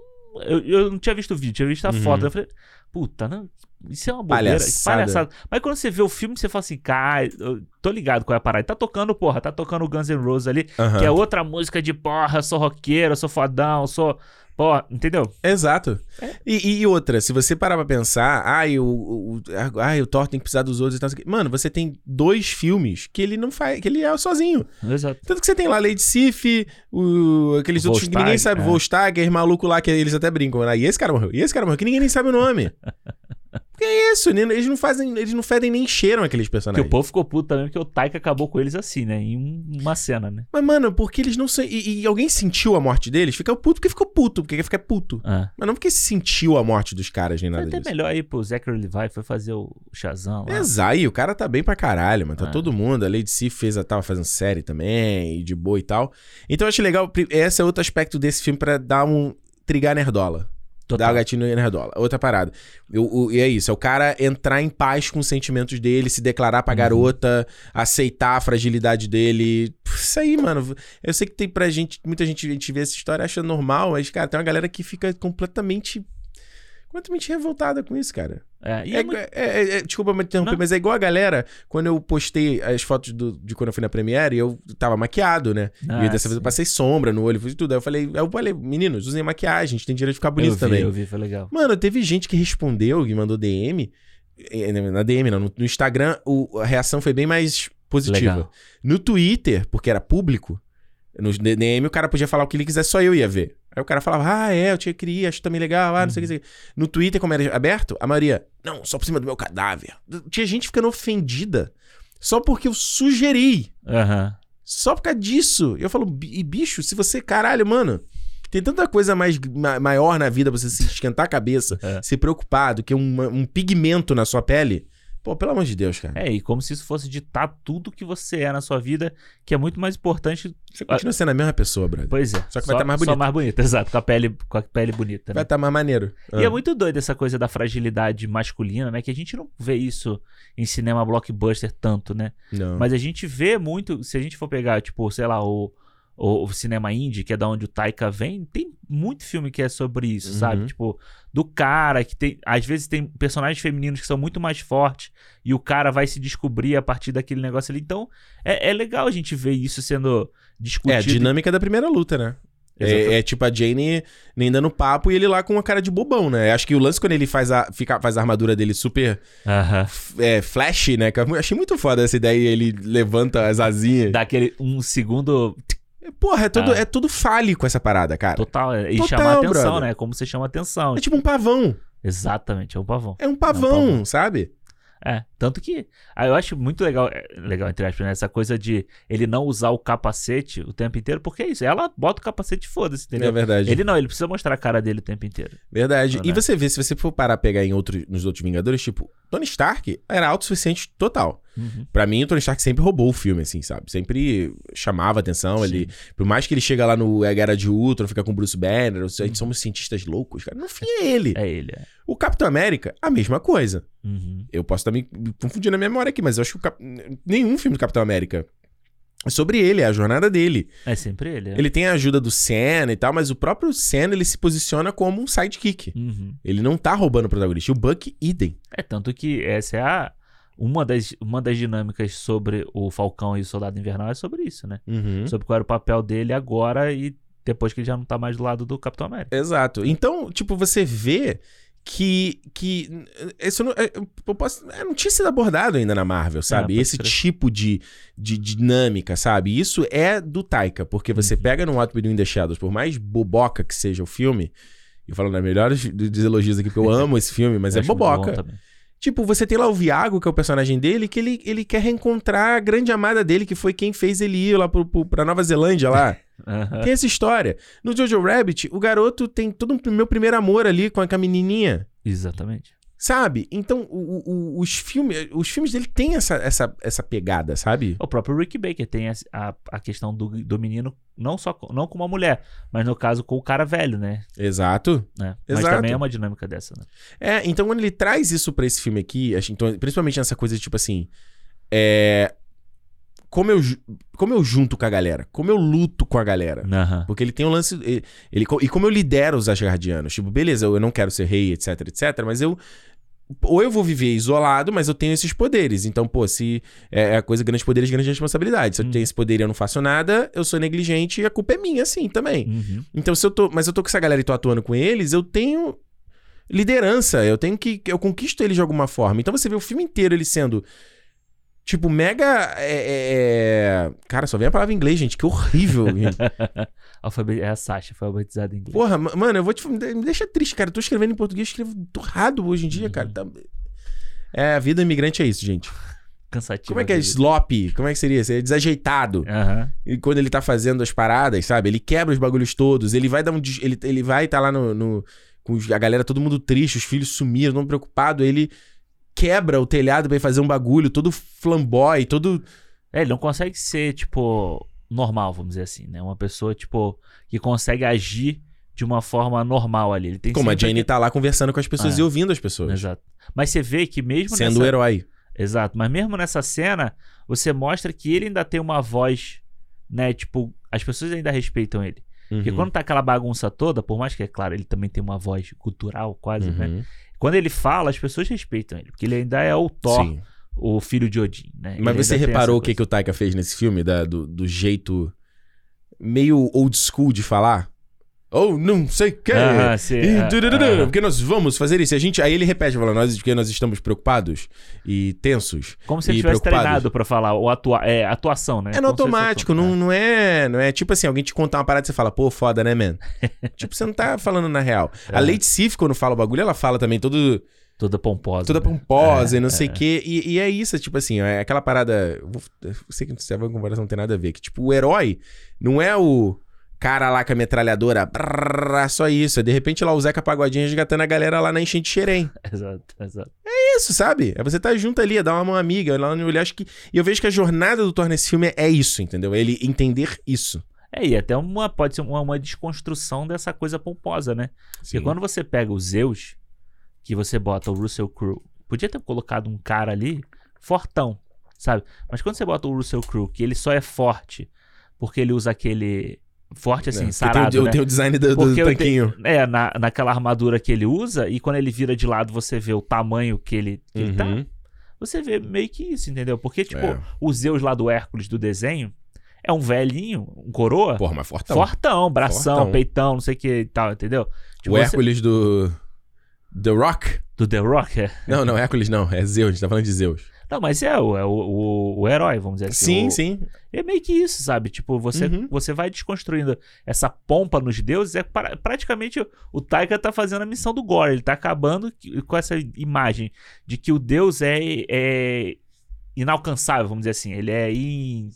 eu, eu não tinha visto o vídeo, tinha visto a Uhum. foto. Eu falei, puta, não, isso é uma bobeira. que Palhaçada. palhaçada. Mas quando você vê o filme, você fala assim, cara, eu tô ligado qual é a parada. Tá tocando, porra, tá tocando o Guns N' Roses ali, Aham. que é outra música de porra, eu sou roqueiro, eu sou fodão, eu sou. Entendeu? Exato. É. E, e outra, se você parar pra pensar, ai, o, o, ai, o Thor tem que precisar dos outros e tal. Mano, você tem dois filmes que ele não faz, que ele é sozinho. Exato. Tanto que você tem lá Lady Sif, o, aqueles O outros que ninguém sabe, é. Volstagger, maluco lá, que eles até brincam, né? E esse cara morreu, e esse cara morreu, que ninguém nem sabe o nome. [LAUGHS] que é isso? Eles não fazem, eles não fedem nem cheiram aqueles Porque personagens. o povo ficou puto também, porque o Taika acabou com eles assim, né? Em um- uma cena, né? Mas, mano, porque eles não são. E, e alguém sentiu a morte deles, fica puto porque ficou puto, porque quer ficar puto. É. Mas não porque sentiu a morte dos caras, nem Foi nada até disso. melhor aí pro Zachary Levi, foi fazer o Shazam lá. Exato, o cara tá bem pra caralho, mano. Tá É. todo mundo. A Lady Sif fez a tava fazendo série também, e de boa e tal. Então eu acho legal. Esse é outro aspecto desse filme pra dar um. trigar nerdola. Total. Dar o gatinho nerdola. Outra parada. Eu- o- e é isso, é o cara entrar em paz com os sentimentos dele, se declarar pra Uhum. garota, aceitar a fragilidade dele. Isso aí, mano. Eu sei que tem pra gente. Muita gente, a gente vê essa história e acha normal, mas, cara, tem uma galera que fica completamente. Completamente revoltada com isso, cara. É, e É, é muito- é- é- é- desculpa me interromper, Não. mas é igual a galera, quando eu postei as fotos do- de quando eu fui na Premiere, eu tava maquiado, né? Ah, e dessa vez eu sim. passei sombra no olho, fiz tudo. Aí eu falei, eu falei, meninos, usem maquiagem, a gente tem direito de ficar bonito eu vi, também. eu vi, foi legal. Mano, teve gente que respondeu, que mandou DM. eh, Na DM, não. No, no Instagram, o- a reação foi bem mais positiva. Legal. No Twitter, porque era público, no DM o cara podia falar o que ele quiser, só eu ia ver. Aí o cara falava, ah, é, eu tinha queria, acho também legal, ah, não sei o que. não sei o que. No Twitter, como era aberto, a maioria, não, só por cima do meu cadáver. Tinha gente ficando ofendida só porque eu sugeri. Aham. Só por causa disso. Eu falo, "Bi- e bicho, se você, caralho, mano, tem tanta coisa mais ma- maior na vida pra você se esquentar a cabeça, É. ser preocupado, que um, um pigmento na sua pele. Pô, pelo amor de Deus, cara. É, e como se isso fosse ditar tudo que você é na sua vida, que é muito mais importante. Você continua sendo a mesma pessoa, brother. Pois é. Só que vai tá mais Só bonito. mais bonita, [LAUGHS] exato. Com a pele, com a pele bonita. Vai Né? estar mais maneiro. E Ah. é muito doido essa coisa da fragilidade masculina, né? Que a gente não vê isso em cinema blockbuster tanto, né? Não. Mas a gente vê muito, se a gente for pegar, tipo, sei lá, o, o, o cinema indie, que é da onde o Taika vem, tem muito filme que é sobre isso, Uhum. sabe? Tipo, do cara que tem. Às vezes tem personagens femininos que são muito mais fortes e o cara vai se descobrir a partir daquele negócio ali. Então, é, é legal a gente ver isso sendo discutido. É a dinâmica da primeira luta, né? É, é tipo a Jane nem dando papo e ele lá com uma cara de bobão, né? Acho que o lance quando ele faz a, fica, faz a armadura dele super Aham. f- é, flash, né? Eu achei muito foda essa ideia. Ele levanta as asinhas. Dá aquele um segundo Porra, é tudo, Ah. é tudo fálico essa parada, cara. total é, e Total, chamar atenção, brother. né? Como você chama atenção. É tipo um pavão. Exatamente, é um pavão. É um pavão, pavão. sabe? É, tanto que ah, eu acho muito legal, é, legal entre aspas, né? Essa coisa de ele não usar o capacete o tempo inteiro, porque é isso, ela bota o capacete e foda-se, entendeu? É verdade. Ele não, ele precisa mostrar a cara dele o tempo inteiro. Verdade. Não, E né? você vê, se você for parar a pegar em outros, nos outros Vingadores, tipo, Tony Stark era autossuficiente total. Uhum. Pra mim, o Tony Stark sempre roubou o filme, assim, sabe? Sempre chamava atenção. Sim. Ele, por mais que ele chega lá no Guerra de Ultron, fica com Bruce Banner, a Uhum. somos cientistas loucos, cara. No fim é ele. É ele, é. O Capitão América, a mesma coisa. Uhum. Eu posso estar me confundindo a memória aqui, mas eu acho que Cap- nenhum filme do Capitão América é sobre ele, é a jornada dele. É sempre ele. É. Ele tem a ajuda do Sam e tal, mas o próprio Sam, ele se posiciona como um sidekick. Uhum. Ele não tá roubando o protagonista. O Buck, idem. É tanto que essa é a uma das, uma das dinâmicas sobre o Falcão e o Soldado Invernal é sobre isso, né? Uhum. Sobre qual era o papel dele agora e depois que ele já não tá mais do lado do Capitão América. Exato. Então, tipo, você vê que. que isso não, é, eu posso- é, não tinha sido abordado ainda na Marvel, sabe? pode Esse crer. tipo de, de dinâmica, sabe? Isso é do Taika, porque você Uhum. pega no What We Do in the Shadows, por mais boboca que seja o filme, e falando das melhores dos elogios aqui, que eu [LAUGHS] amo esse filme, mas Eu é muito bom boboca. Tipo, você tem lá o Viago, que é o personagem dele, que ele, ele quer reencontrar a grande amada dele, que foi quem fez ele ir lá pro, pro, pra Nova Zelândia lá. [LAUGHS] Tem essa história. No Jojo Rabbit, o garoto tem todo um meu primeiro amor ali com a, com a menininha. Exatamente. Sabe? Então, o- o- os, filmes, os filmes dele têm essa, essa, essa pegada, sabe? O próprio Rick Baker tem a, a, a questão do, do menino, não só com- não com uma mulher, mas no caso com o cara velho, né? Exato. né? Mas Exato. também é uma dinâmica dessa, né? É, então quando ele traz isso pra esse filme aqui, então, principalmente nessa coisa de tipo assim. É. Como eu, como eu junto com a galera? Como eu luto com a galera? Aham. Porque ele tem um lance. Ele, ele- e como eu lidero os Asgardianos? Tipo, beleza, eu, eu não quero ser rei, etc, etc, mas eu. Ou eu vou viver isolado, mas eu tenho esses poderes. Então, pô, se. É, é a coisa grandes poderes, grandes responsabilidades. Se eu Hum. tenho esse poder e eu não faço nada, eu sou negligente e a culpa é minha, assim, também. Uhum. Então, se eu tô. Mas eu tô com essa galera e tô atuando com eles, eu tenho liderança. Eu tenho que. Eu conquisto eles de alguma forma. Então você vê o filme inteiro ele sendo. Tipo, mega. é, é, é- Cara, só vem a palavra em inglês, gente. Que horrível. [LAUGHS] gente. É a Sasha, foi alfabetizada em inglês. Porra, ma- mano, eu vou te. Me deixa triste, cara. Eu tô escrevendo em português, escrevo torrado hoje em dia, Uhum. cara. Tá- É, a vida imigrante é isso, gente. Cansativo. Como é que é slop? Como é que seria? Seria desajeitado. Aham. E quando ele tá fazendo as paradas, sabe? Ele quebra os bagulhos todos. Ele vai dar um. des- Ele, ele vai estar lá no. no- com a galera, todo mundo triste, os filhos sumiram, não preocupado. Ele quebra o telhado pra ir fazer um bagulho, todo flamboy, todo. É, ele não consegue ser, tipo, normal, vamos dizer assim, né? Uma pessoa, tipo, que consegue agir de uma forma normal ali. Ele tem Como a Jane tá lá conversando com as pessoas Ah, e ouvindo as pessoas. Exato. Mas você vê que mesmo Sendo o nessa... herói. Exato. Mas mesmo nessa cena, você mostra que ele ainda tem uma voz, né? Tipo, as pessoas ainda respeitam ele. Porque Uhum. quando tá aquela bagunça toda, por mais que, é claro, ele também tem uma voz cultural quase, né? Quando ele fala, as pessoas respeitam ele. Porque ele ainda é o Thor, Sim. o filho de Odin, né? Mas Ele você reparou o que, que o Taika fez nesse filme? da- do, do jeito meio old school de falar? Ou não sei o quê. Aham, sim, E ah, aham. Porque nós vamos fazer isso. E a gente, aí ele repete, fala, nós, porque nós estamos preocupados e tensos. Como se ele tivesse preocupados. treinado pra falar, ou atua é, atuação, né? É no Como se automático, não, não é. Não é tipo assim, alguém te contar uma parada e você fala, pô, foda, né, man? [LAUGHS] tipo, você não tá falando na real. A É. Lady Sif, quando fala o bagulho, ela fala também todo, Toda pomposa. toda né? pomposa É, e não sei o é. quê. E, e é isso, tipo assim, é aquela parada. Eu, vou- eu sei que essa comparação não tem nada a ver. Que, tipo, o herói não é o cara lá com a metralhadora, brrr, só isso. É de repente lá o Zeca Pagodinho resgatando a galera lá na enchente de Xerém. [LAUGHS] Exato, exato. isso, sabe? É você tá junto ali, é dar uma mão amiga, lá no olho. Acho que. E eu vejo que a jornada do Thor nesse filme é isso, entendeu? É ele entender isso. É, e até uma, pode ser uma, uma desconstrução dessa coisa pomposa, né? Porque Sim. quando você pega os Zeus, que você bota o Russell Crowe, podia ter colocado um cara ali fortão, sabe? Mas quando você bota o Russell Crowe, que ele só é forte porque ele usa aquele forte assim, É, sarado, tem, o, né? tem o design do, do tanquinho. É, na, naquela armadura que ele usa, e quando ele vira de lado você vê o tamanho que ele, que ele tá, Uhum. você vê meio que isso, entendeu? Porque, tipo, É. o Zeus lá do Hércules do desenho é um velhinho, um coroa, Porra, mas fortão. fortão, bração, Fortão. peitão, não sei o que e tal, entendeu? Tipo, o você- Hércules do. The Rock? Do The Rock, é. Não, não, Hércules não. É Zeus, a gente tá falando de Zeus. Não, mas é, o, é o, o, o herói, vamos dizer assim. Sim, o- sim. É meio que isso, sabe? Tipo, você, Uhum. você vai desconstruindo essa pompa nos deuses. É pra- praticamente o, Taika tá fazendo a missão do Gore. Ele tá acabando com essa imagem de que o deus é, é inalcançável, vamos dizer assim. Ele é in,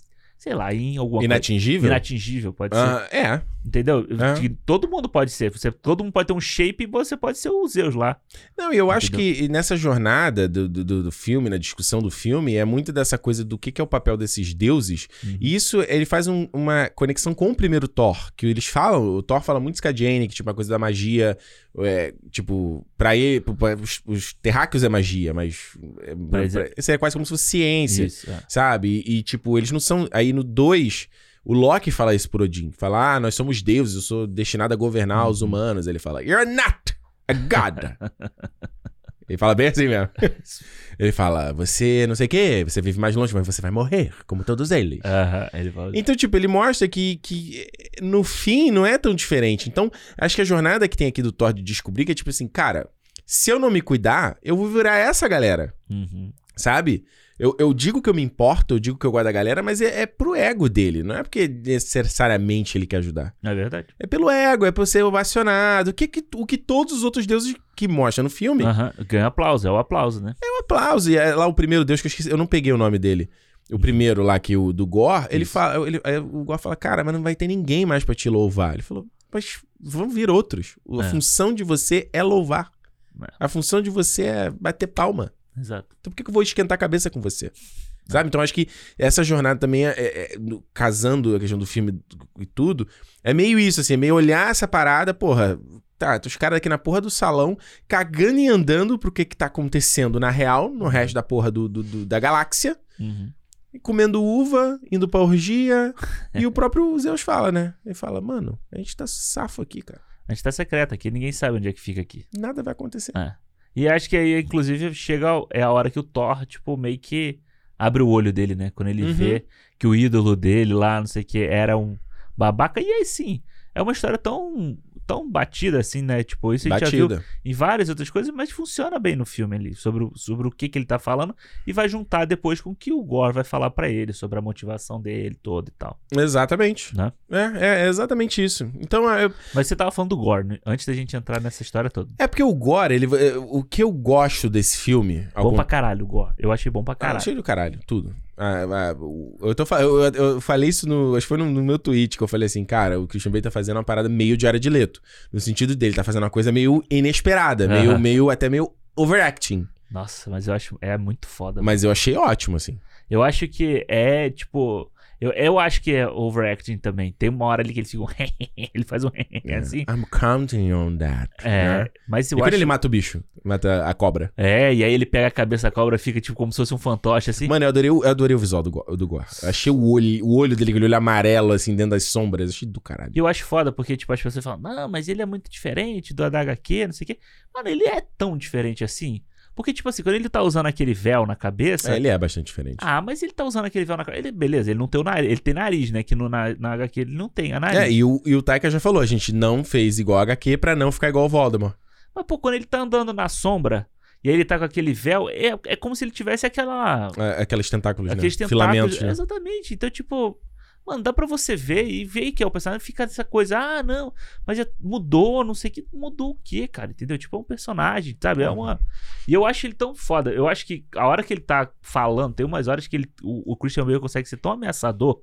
sei lá, em alguma coisa. Inatingível? Inatingível, pode ser. Ah, é. Entendeu? É. Todo mundo pode ser. Você, todo mundo pode ter um shape e você pode ser o Zeus lá. Não, e eu acho Entendeu? que nessa jornada do, do, do- do filme, na discussão do filme, é muito dessa coisa do que, que é o papel desses deuses. Uhum. E isso, ele faz um- uma conexão com o primeiro Thor, que eles falam, o Thor fala muito Skadiane, que tipo, uma coisa da magia, é, tipo, pra ele, pra- os, os terráqueos é magia, mas, é, Mas é- pra- isso é quase como se fosse ciência, Isso, é. sabe? E, e, tipo, eles não são, aí no 2... O Loki fala isso pro Odin. Fala, ah, nós somos deuses, eu sou destinado a governar Uhum. os humanos. Ele fala, you're not a god. [LAUGHS] Ele fala bem assim mesmo. [LAUGHS] Ele fala, você não sei o quê, você vive mais longe, mas você vai morrer, como todos eles. Ele fala. Então, tipo, ele mostra que, que no fim não é tão diferente. Então, acho que a jornada que tem aqui do Thor de descobrir que é tipo assim, cara, se eu não me cuidar, eu vou virar essa galera, Uhum. sabe? Eu, eu digo que eu me importo, eu digo que eu gosto da galera, mas é, é pro ego dele, não é porque necessariamente ele quer ajudar. É verdade. É pelo ego, é por ser ovacionado. O que, que, o que todos os outros deuses que mostram no filme Aham, Ganha aplauso, é o aplauso, né? é um aplauso. E é lá o primeiro deus que eu esqueci, eu não peguei o nome dele. O primeiro lá, que o do Gore, ele Isso. fala, ele, o Gore fala, cara, mas não vai ter ninguém mais pra te louvar. Ele falou, mas vão vir outros. A É. função de você é louvar. É. A função de você é bater palma. Exato. Então por que eu vou esquentar a cabeça com você? Sabe? Então acho que essa jornada também, é, é- é, no- casando a questão do filme e tudo, é meio isso, assim, é meio olhar essa parada, porra. Tá, os caras aqui na porra do salão, cagando e andando pro que que tá acontecendo na real, no resto da porra do, do- do- da galáxia, Uhum. comendo uva, indo pra orgia, e o [LAUGHS] próprio Zeus fala, né? Ele fala, mano, a gente tá safo aqui, cara. A gente tá secreto aqui, ninguém sabe onde é que fica aqui. Nada vai acontecer. É. E acho que aí, inclusive, chega é a hora que o Thor, tipo, meio que abre o olho dele, né? Quando ele Uhum. vê que o ídolo dele lá, não sei o que, era um babaca. E aí sim, é uma história tão, tão batida assim, né? Tipo, isso a gente já viu Batida. em várias outras coisas, mas funciona bem no filme ali, sobre o, sobre o que, que ele tá falando, e vai juntar depois com o que o Gore vai falar pra ele, sobre a motivação dele toda e tal. Exatamente. Né? É, é exatamente isso. Então, é, Mas você tava falando do Gore, né? antes da gente entrar nessa história toda. É porque o Gore, ele, é, o que eu gosto desse filme. Bom pra caralho o Gore. Eu achei bom pra Ah, caralho. cheio do caralho, tudo. Ah, ah, eu, tô, eu, eu- falei isso no. Acho que foi no, no meu tweet que eu falei assim, cara, o Christian Bale tá fazendo uma parada meio de área de leto. No sentido dele, tá fazendo uma coisa meio inesperada, meio, Aham. meio até meio overacting. Nossa, mas eu acho é muito foda. Mas eu achei ótimo, assim. Eu acho que é, tipo. Eu, eu acho que é overacting também. Tem uma hora ali que ele fica. um [LAUGHS] ele faz um [LAUGHS] assim. I'm counting on that. É, né? mas E eu quando acho. ele mata o bicho, mata a cobra. É, e aí ele pega a cabeça da cobra, fica tipo como se fosse um fantoche assim. Mano, eu adorei, o- eu adorei o visual do, do Gore. Eu achei o olho, o olho dele, aquele olho amarelo, assim, dentro das sombras. Achei do caralho. E eu acho foda, porque, tipo, as pessoas falam, não, mas ele é muito diferente do HQ, não sei o quê. Mano, ele é tão diferente assim. Porque, tipo assim, quando ele tá usando aquele véu na cabeça. É, ele é bastante diferente. Ah, mas ele tá usando aquele véu na cabeça. Ele, beleza, ele não tem o nariz. Ele tem nariz, né? Que no, na, na HQ ele não tem a nariz. É, e o, e o Taika já falou, a gente não fez igual a HQ pra não ficar igual o Voldemort. Mas, pô, quando ele tá andando na sombra e aí ele tá com aquele véu, é, é como se ele tivesse aquela. É, aqueles tentáculos, aqueles né? tentáculos. Filamentos, né? Exatamente. Então, tipo. Mano, dá pra você ver e ver que é o personagem. Fica essa coisa, ah, não, mas já mudou, não sei o que. Mudou o quê, cara? Entendeu? Tipo, é um personagem, sabe? É uma. E eu acho ele tão foda. Eu acho que a hora que ele tá falando, tem umas horas que ele, o, o Christian Bale consegue ser tão ameaçador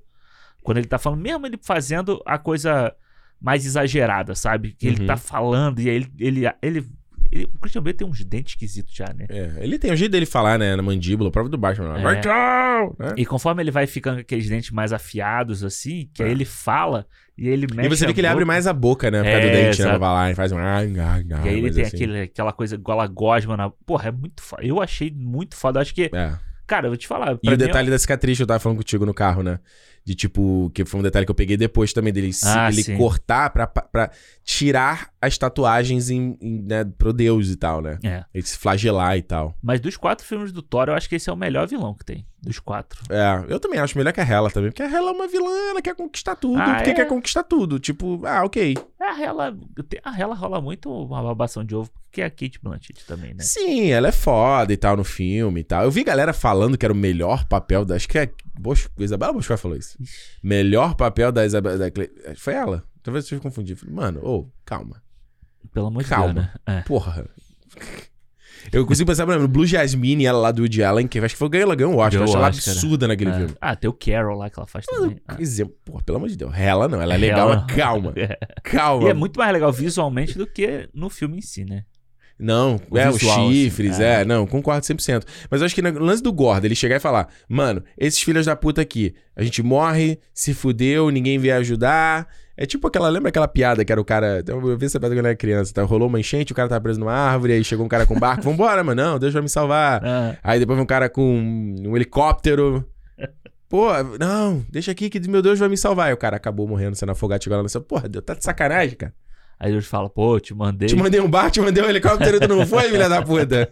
quando ele tá falando, mesmo ele fazendo a coisa mais exagerada, sabe? Que ele Uhum. tá falando e aí ele, ele, ele, ele- O Christian Bale tem uns dentes esquisitos já, né? É, ele tem o jeito dele falar, né? Na mandíbula, a prova do lá, É. Vai, tchau! né? E conforme ele vai ficando com aqueles dentes mais afiados, assim, que aí É. ele fala e ele mexe. E você vê que ele abre boca, mais a boca, né? Por causa É, do dente, né? Pra falar, ele faz um... E aí ele tem assim. aquele, aquela coisa igual a gosma na. Porra, é muito foda. Eu achei muito foda. Eu acho que. É. Cara, eu vou te falar. E o é- detalhe da cicatriz que eu tava falando contigo no carro, né? De tipo, que foi um detalhe que eu peguei depois também dele, se- Ah, ele sim. cortar pra, pra tirar as tatuagens em, em, né, pro Deus e tal, né? É. Ele se flagelar e tal. Mas dos quatro filmes do Thor, eu acho que esse é o melhor vilão que tem. Dos quatro. É, eu também acho melhor que a Hela também, porque a Hela é uma vilã, ela quer conquistar tudo, Ah, porque é? quer conquistar tudo. Tipo, ah, ok. A Hela, a Hela rola muito uma babação de ovo, porque é a Kate Blanchett também, né? Sim, ela é foda e tal no filme e tal. Eu vi galera falando que era o melhor papel da. Acho que é. Bosch, Isabela Bosco falou isso. Ixi. Melhor papel da Isabela. Da Cle- Foi ela. Talvez eu confundi. Falei, Mano, ô, calma. Pelo amor de Calma. Deus, né? É. Porra. Eu consigo pensar, por exemplo, no Blue Jasmine, ela lá do Woody Allen, que acho que foi ganhou, ela ganhou um Oscar. Eu acho ela absurda naquele É. filme. Ah, tem o Carol lá que ela faz também. Ah. Quer dizer, porra, pelo amor de Deus. Ela não, ela é legal, Ela- mas calma. [LAUGHS] É. Calma. E é muito mais legal visualmente do que no filme em si, né? Não, O é, visual, os chifres, assim, é. é. não, concordo 100%. Mas eu acho que no lance do Gordo, ele chegar e falar, mano, esses filhos da puta aqui, a gente morre, se fudeu, ninguém veio ajudar. É tipo aquela, lembra aquela piada que era o cara, eu vi essa piada quando eu era criança, tá? rolou uma enchente, o cara tava preso numa árvore, aí chegou um cara com um barco, vambora, mano, não, Deus vai me salvar. Ah, Aí depois vem um cara com um helicóptero. Pô, não, deixa aqui que meu Deus vai me salvar. Aí o cara acabou morrendo sendo afogado, chegou lá nessa, porra, Deus, tá de sacanagem, cara. Aí Deus fala, pô, te mandei. Te mandei um barco, te mandei um helicóptero, tu não foi, filha da puta.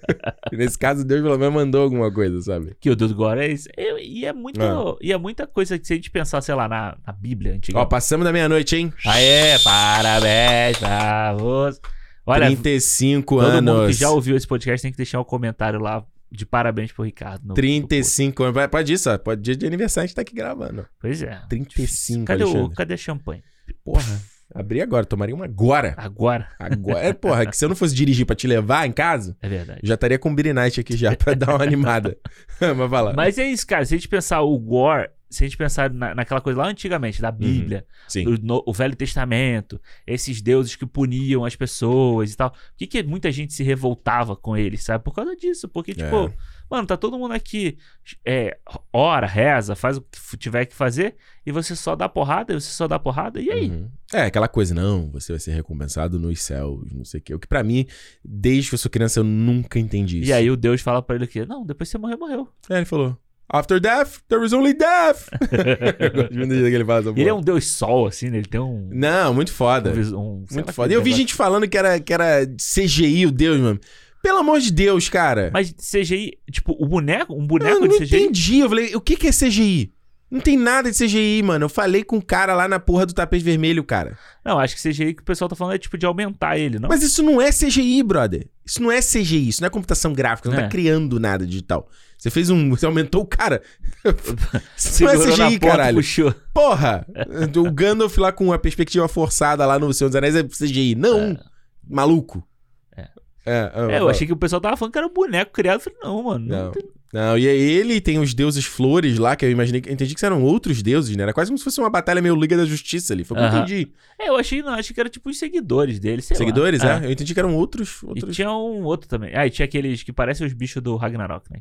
Nesse caso, Deus pelo menos mandou alguma coisa, sabe? Que o Deus agora é isso. E, e é muito, É. e é muita coisa que se a gente pensar, sei lá, na, na Bíblia antiga. Ó, passamos da meia-noite, hein? Aê, parabéns pra você. Olha, 35 todo mundo que anos. já ouviu esse podcast tem que deixar um comentário lá de parabéns pro Ricardo. no- no post. 35 anos. Pode isso, ó. Pode dia de aniversário, a gente tá aqui gravando. Pois é. 35, Cadê, o, cadê a champanhe? Porra, abri agora, tomaria uma agora. Agora. Agora. É, porra, que se eu não fosse dirigir pra te levar em casa, É verdade. já estaria com o Beer Night aqui já pra dar uma animada. [LAUGHS] Mas vai lá. Mas é isso, cara. Se a gente pensar o Gore, se a gente pensar na, naquela coisa lá antigamente, da Bíblia, Sim. do no- o Velho Testamento, esses deuses que puniam as pessoas e tal. Por que, que muita gente se revoltava com eles, sabe? Por causa disso. Porque, tipo, É. mano, tá todo mundo aqui, é, ora, reza, faz o que tiver que fazer, e você só dá porrada, e você só dá porrada, e aí? Uhum. É, aquela coisa, não, você vai ser recompensado nos céus, não sei o quê. O que pra mim, desde que eu sou criança, eu nunca entendi isso. E aí o Deus fala pra ele o quê? Não, depois você morreu, morreu. É, ele falou, after death, there is only death. [LAUGHS] que ele fala ele é um Deus sol, assim, né? Ele tem um. Não, muito foda. um um- muito foda. E eu vi negócio. gente falando que era, que era CGI o Deus, mano. Pelo amor de Deus, cara. Mas CGI, tipo, o boneco, um eu boneco não de CGI. entendi. Eu falei, o que, que é CGI? Não tem nada de CGI, mano. Eu falei com o cara lá na porra do tapete vermelho, cara. Não, acho que CGI que o pessoal tá falando é tipo de aumentar ele, não? Mas isso não é CGI, brother. Isso não é CGI, isso não é computação gráfica, não É. tá criando nada digital. Você fez um. Você aumentou o cara. [LAUGHS] Isso não é Segurou na CGI, porta, caralho. puxou. Porra! [LAUGHS] o Gandalf lá com a perspectiva forçada lá no Senhor dos Anéis é CGI. Não! Maluco. É. É, É, eu achei que o pessoal tava falando que era um boneco criado. Eu falei, não, mano. Não. Não. tem- Não, e aí ele tem os deuses flores lá, que eu imaginei. Eu entendi que eram outros deuses, né? Era quase como se fosse uma batalha meio Liga da Justiça ali. Foi o que eu entendi. É, eu achei, não, achei que era tipo os seguidores dele, sei lá. Seguidores, É. é? Eu entendi que eram outros. E outros... tinha um outro também. Ah, e tinha aqueles que parecem os bichos do Ragnarok, né?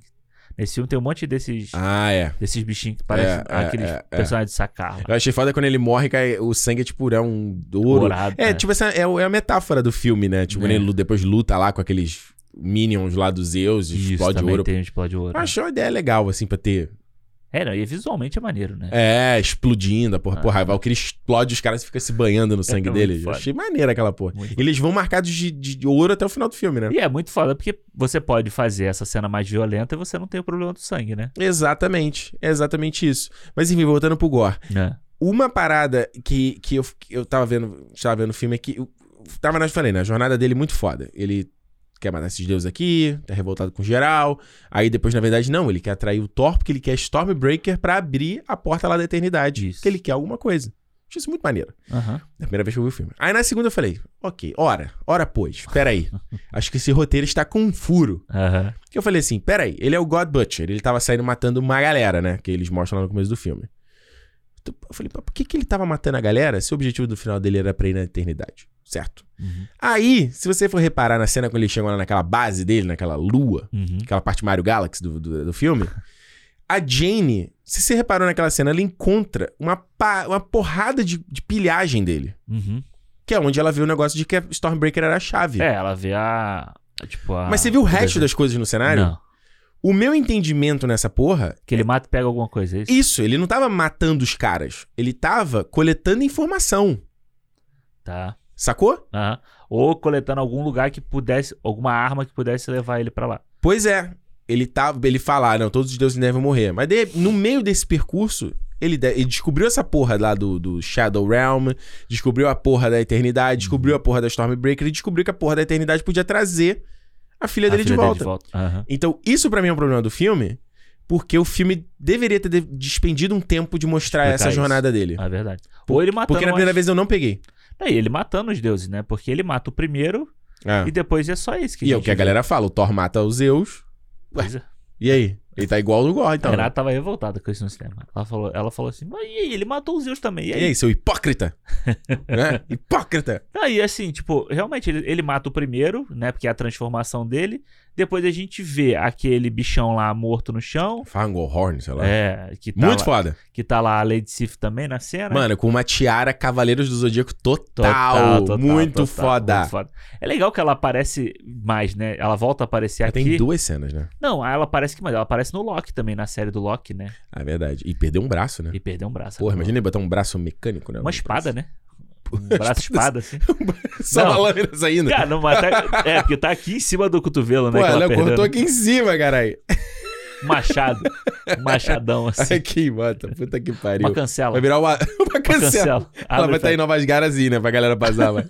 Nesse filme tem um monte desses, Ah, é. desses bichinhos que parecem É, é, aqueles é, é. personagens de sacar. Eu achei foda quando ele morre, cai, o sangue é tipo, é um ouro. Dourado, É, né? tipo, essa é, é a metáfora do filme, né? Tipo, quando É. ele depois luta lá com aqueles minions lá dos Zeus, Isso, explode ouro. tem um explode ouro. Eu achei uma ideia legal, assim, pra ter É, não, e visualmente é maneiro, né? É, explodindo, a porra. Ah. Porra, a Valkyrie explode os caras ficam se banhando no [LAUGHS] sangue muito dele. Eu foda. achei maneira aquela porra. Muito eles vão marcados de, de, de ouro até o final do filme, né? E é muito foda porque você pode fazer essa cena mais violenta e você não tem o problema do sangue, né? Exatamente. É exatamente isso. Mas enfim, voltando pro Gore. É. Uma parada que, que eu, que eu tava vendo, tava vendo o filme é que. eu- Tava, na falei, né? A jornada dele é muito foda. Ele quer matar esses deuses aqui, tá revoltado com geral. Aí depois, na verdade, não. Ele quer atrair o Thor porque ele quer Stormbreaker pra abrir a porta lá da eternidade. Isso. Porque ele quer alguma coisa. Achei isso muito maneiro. Aham. Na primeira vez que eu vi o filme. Aí na segunda eu falei, ok, ora, ora pois, peraí. [LAUGHS] Acho que esse roteiro está com um furo. Aham. Que eu falei assim, peraí, ele é o God Butcher, ele tava saindo matando uma galera, né? Que eles mostram lá no começo do filme. Eu falei, por que, que ele tava matando a galera se o objetivo do final dele era pra ir na eternidade? Certo. Uhum. Aí, se você for reparar na cena quando ele chega lá naquela base dele, naquela lua, Uhum. aquela parte Mario Galaxy do, do, do filme, a Jane, se você reparou naquela cena, ela encontra uma, pa- uma porrada de, de pilhagem dele. Uhum. Que é onde ela viu o negócio de que a Stormbreaker era a chave. É, ela vê a. Tipo, a. Mas você viu o resto das coisas no cenário? Não. O meu entendimento nessa porra Que ele mata e pega alguma coisa, é isso? Isso, ele não tava matando os caras. Ele tava coletando informação. Tá. Sacou? Aham. Ou coletando algum lugar que pudesse. Alguma arma que pudesse levar ele pra lá. Pois é. Ele tava. Ele fala, ah, não, todos os deuses devem morrer. Mas de- no meio desse percurso, ele, de- ele descobriu essa porra lá do, do Shadow Realm, descobriu a porra da eternidade, descobriu a porra da Stormbreaker e descobriu que a porra da eternidade podia trazer a filha A dele filha de volta. volta. Aham. Então, isso pra mim é um problema do filme, porque o filme deveria ter de- despendido um tempo de mostrar Explicar essa isso. jornada dele. É verdade. Ou ele matando. Porque na primeira as- vez eu não peguei. Não, e ele matando os deuses, né? Porque ele mata o primeiro É. e depois é só isso que E é o que a galera fala, o Thor mata os Zeus. Pois é. E aí? Ele tá igual no Gore, então. a né? Renata tava revoltada com isso no cinema. Ela falou, ela falou assim, mas e aí? Ele matou os Zeus também. E E aí? aí, seu hipócrita? [LAUGHS] né? Hipócrita! Aí, assim, tipo, realmente, ele, ele mata o primeiro, né? Porque é a transformação dele. Depois a gente vê aquele bichão lá morto no chão. Fangorn, sei lá. É, que tá, Muito lá, foda. que tá lá a Lady Sif também na cena. Mano, com uma tiara Cavaleiros do Zodíaco total. Total, total, muito, total, foda. muito foda. É legal que ela aparece mais, né? Ela volta a aparecer Ela aqui. tem duas cenas, né? Não, ela aparece que mais. Ela aparece no Loki também, na série do Loki, né? Ah, é verdade. E perdeu um braço, né? E perdeu um braço. Porra, agora. imagina ele botar um braço mecânico, né? Uma espada, né? Um braço [LAUGHS] espada, assim. [LAUGHS] Só Não. uma lâmina saindo. Cara, não, mas tá, é, porque tá aqui em cima do cotovelo, né? Pô, ela ela cortou né? aqui em cima, caralho. Machado. Um machadão, assim. Aqui, bota. Puta que pariu. Uma cancela. Vai virar uma, [LAUGHS] uma cancela. cancela. Ela vai estar em fecha. Novas Garas né? Pra galera passar, vai.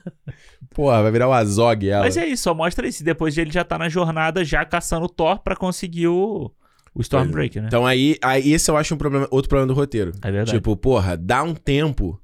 Porra, vai virar o Azog ela. Mas é isso, só mostra isso. Depois ele já tá na jornada, já caçando o Thor pra conseguir o, o Stormbreaker, né? Então aí, aí esse eu acho um problema, outro problema do roteiro. É verdade. Tipo, porra, dá um tempo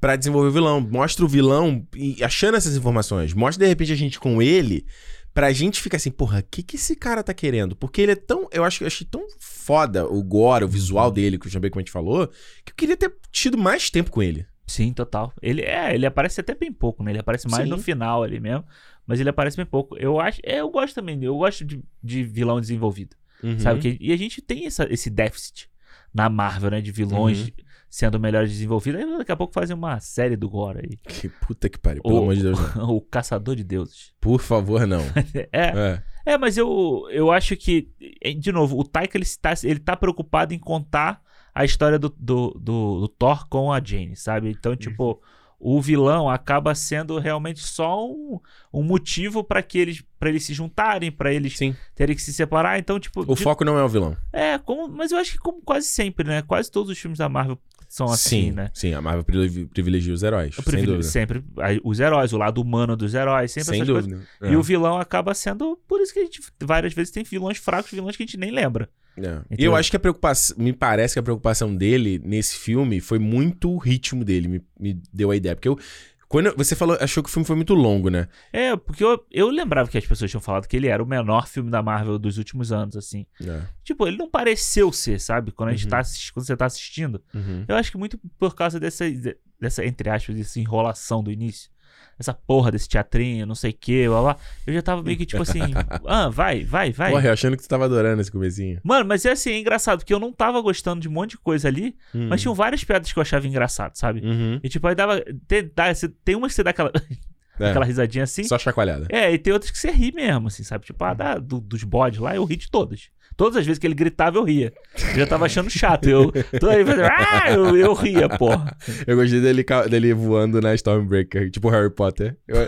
pra desenvolver o vilão. Mostra o vilão achando essas informações. Mostra de repente a gente com ele pra gente ficar assim, porra, o que que esse cara tá querendo? Porque ele é tão, eu acho eu achei tão foda o gore, o visual dele, que o Jambê como a gente falou, que eu queria ter tido mais tempo com ele. Sim, total. Ele é, ele aparece até bem pouco, né? Ele aparece mais Sim. no final ali mesmo. Mas ele aparece bem pouco. Eu acho. é, Eu gosto também. Eu gosto de, de vilão desenvolvido. Uhum. Sabe? Que, e a gente tem essa, esse déficit na Marvel, né? De vilões Uhum. Sendo melhores desenvolvidos. Aí daqui a pouco fazem uma série do Gore aí. Que puta que pariu, pelo O- amor de Deus. Não. [LAUGHS] o Caçador de Deuses. Por favor, não. [LAUGHS] É, É. é, mas eu, eu acho que, eh, de novo, o Taika ele está, ele tá preocupado em contar a história do, do, do, do Thor com a Jane, sabe? Então, tipo, o vilão acaba sendo realmente só um, um motivo para que eles para eles se juntarem, para eles Sim. terem que se separar. Então, tipo, O de- foco não é o vilão. é, como, mas eu acho que como quase sempre, né? Quase todos os filmes da Marvel são assim, sim, né? sim, a Marvel privi- privilegia os heróis. Dúvida. sempre os heróis, o lado humano dos heróis, sempre Sem essas coisas. dúvida. E É. o vilão acaba sendo. Por isso que a gente várias vezes tem vilões fracos, vilões que a gente nem lembra. É. E Entendeu? eu acho que a preocupação. Me parece que a preocupação dele nesse filme foi muito o ritmo dele. Me, me deu a ideia. Porque eu. Quando você falou, achou que o filme foi muito longo, né? É, porque eu, eu lembrava que as pessoas tinham falado que ele era o menor filme da Marvel dos últimos anos, assim. É. Tipo, ele não pareceu ser, sabe? Quando, a gente Uhum. tá assisti- quando você tá assistindo. Uhum. Eu acho que muito por causa dessa, dessa entre aspas, dessa enrolação do início. Essa porra desse teatrinho, não sei o que, blá blá. Eu já tava meio que tipo assim, [LAUGHS] ah, vai, vai, vai. Porra, eu achando que você tava adorando esse comecinho. Mano, mas é assim, é engraçado, porque eu não tava gostando de um monte de coisa ali, Hum. mas tinham várias piadas que eu achava engraçado, sabe? Uhum. E tipo, aí dava. Tem, dá, tem uma que você dá aquela. [LAUGHS] É. aquela risadinha assim. Só chacoalhada. É, e tem outras que você ri mesmo, assim, sabe? Tipo, a da, do- dos bodes lá, eu ri de todas. Todas as vezes que ele gritava, eu ria. Eu já tava achando chato. Eu, toda vez ah, eu, eu ria, porra. Eu gostei dele, dele voando na Stormbreaker, tipo Harry Potter. Eu-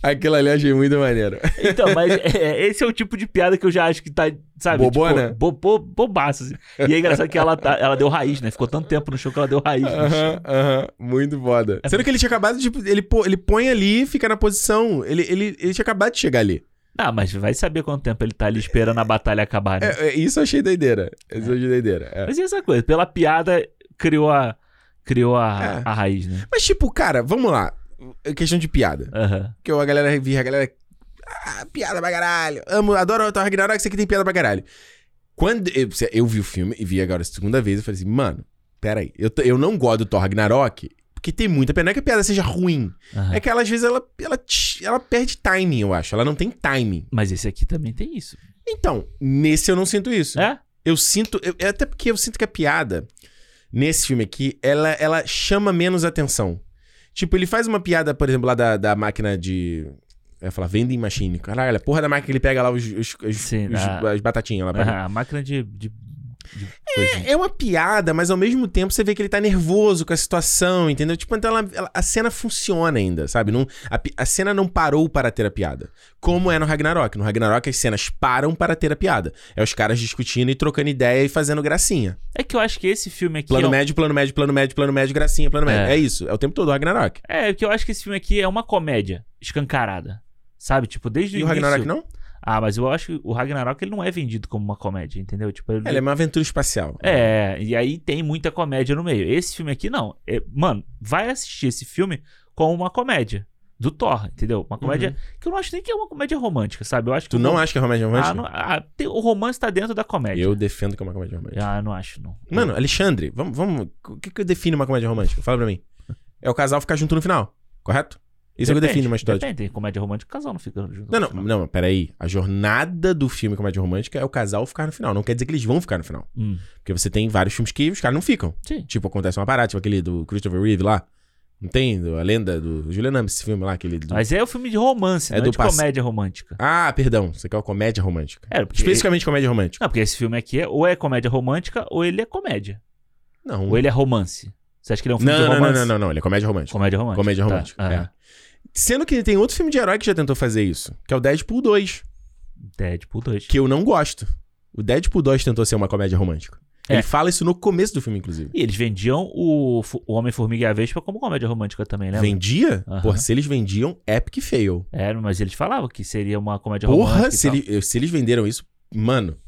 aquilo ali eu achei muito maneiro. Então, mas é, esse é o tipo de piada que eu já acho que tá, sabe? Bobona? Tipo, bo, bo, bobaça, assim. E é engraçado que ela, tá, ela deu raiz, né? Ficou tanto tempo no show que ela deu raiz. no chão. Aham, aham, muito foda. Sendo que ele tinha acabado de. Ele, pô- ele põe ali, fica na posição. Ele, ele, ele tinha acabado de chegar ali. Ah, mas vai saber quanto tempo ele tá ali esperando a batalha acabar, né? É, é, isso eu achei doideira. Isso eu achei doideira. é. Mas e essa coisa? Pela piada, criou a, criou a, É. a raiz, né? Mas, tipo, cara, vamos lá. É Questão de piada. Aham. Que eu, a galera via, a galera. Ah, piada pra caralho. Amo, adoro o Thor Ragnarok, isso aqui tem piada pra caralho. Quando eu, eu vi o filme e vi agora a segunda vez, eu falei assim, mano, peraí. Eu, eu não gosto do Thor Ragnarok porque tem muita pena. Não é que a piada seja ruim. aham. É que ela, às vezes ela, ela, ela perde timing, eu acho. Ela não tem timing. Mas esse aqui também tem isso. Então, nesse eu não sinto isso. É? Eu sinto. eu- é até porque eu sinto que a piada, nesse filme aqui, ela, ela chama menos atenção. Tipo, ele faz uma piada, por exemplo, lá da, da máquina de. Eu ia falar vending machine. Caralho, a porra da máquina que ele pega lá os, os- os- Sim, os- a- as batatinhas lá. pra- Aham, a máquina de. de, de coisinha. É uma piada, mas ao mesmo tempo você vê que ele tá nervoso com a situação, entendeu? Tipo, então ela- ela- a cena funciona ainda, sabe? Não, a, a cena não parou para ter a piada. Como é no Ragnarok. No Ragnarok as cenas param para ter a piada. É os caras discutindo e trocando ideia e fazendo gracinha. É que eu acho que esse filme aqui. Plano é, um- médio, plano médio, plano médio, plano médio, gracinha, plano médio. É. É isso. É o tempo todo o Ragnarok. é que eu acho que esse filme aqui é uma comédia escancarada. Sabe? Tipo, desde o E o início. Ragnarok não? Ah, mas eu acho que o Ragnarok ele não é vendido como uma comédia, entendeu? Tipo, ele... Ele é uma aventura espacial. É, e aí tem muita comédia no meio. Esse filme aqui não. É- mano, vai assistir esse filme como uma comédia do Thor, entendeu? Uma comédia que eu não acho nem que é uma comédia romântica, sabe? Eu acho que Uhum. Tu não acha que é comédia romântica? Ah, não- ah, tem- o romance tá dentro da comédia. Eu defendo que é uma comédia romântica. Ah, não acho, não. Mano, Alexandre, vamos, vamos. O que, que define uma comédia romântica? Fala pra mim. É o casal ficar junto no final, correto? Isso é o que define uma história. Depende, tem comédia romântica, o casal não fica junto. Não, não, não, peraí. A jornada do filme comédia romântica é o casal ficar no final. Não quer dizer que eles vão ficar no final. Hum, Porque você tem vários filmes que os caras não ficam. sim. Tipo, acontece uma parada, tipo aquele do Christopher Reeve lá. Não tem? A lenda do Julian Ames, esse filme lá, aquele. do- Mas é o filme de romance, É não é do de pass- comédia romântica. Ah, perdão. Você quer uma comédia romântica. É, porque... Especificamente comédia romântica. Não, porque esse filme aqui é, ou é comédia romântica ou ele é comédia. Não. Ou ele é romance. Você acha que ele é um filme Não, de não, não, romance? não, não, não. Ele é comédia romântica. Comédia romântica. Comédia tá. romântica. Aham. é. Sendo que tem outro filme de herói que já tentou fazer isso, que é o Deadpool 2, Deadpool 2. que eu não gosto. O Deadpool 2 tentou ser uma comédia romântica. É. Ele fala isso no começo do filme, inclusive. E eles vendiam o, o Homem-Formiga e a Vespa como comédia romântica também, né? Vendia? Aham. Porra, se eles vendiam, epic fail. É, mas eles falavam que seria uma comédia Porra, romântica. se, e tal. ele- se eles venderam isso, mano.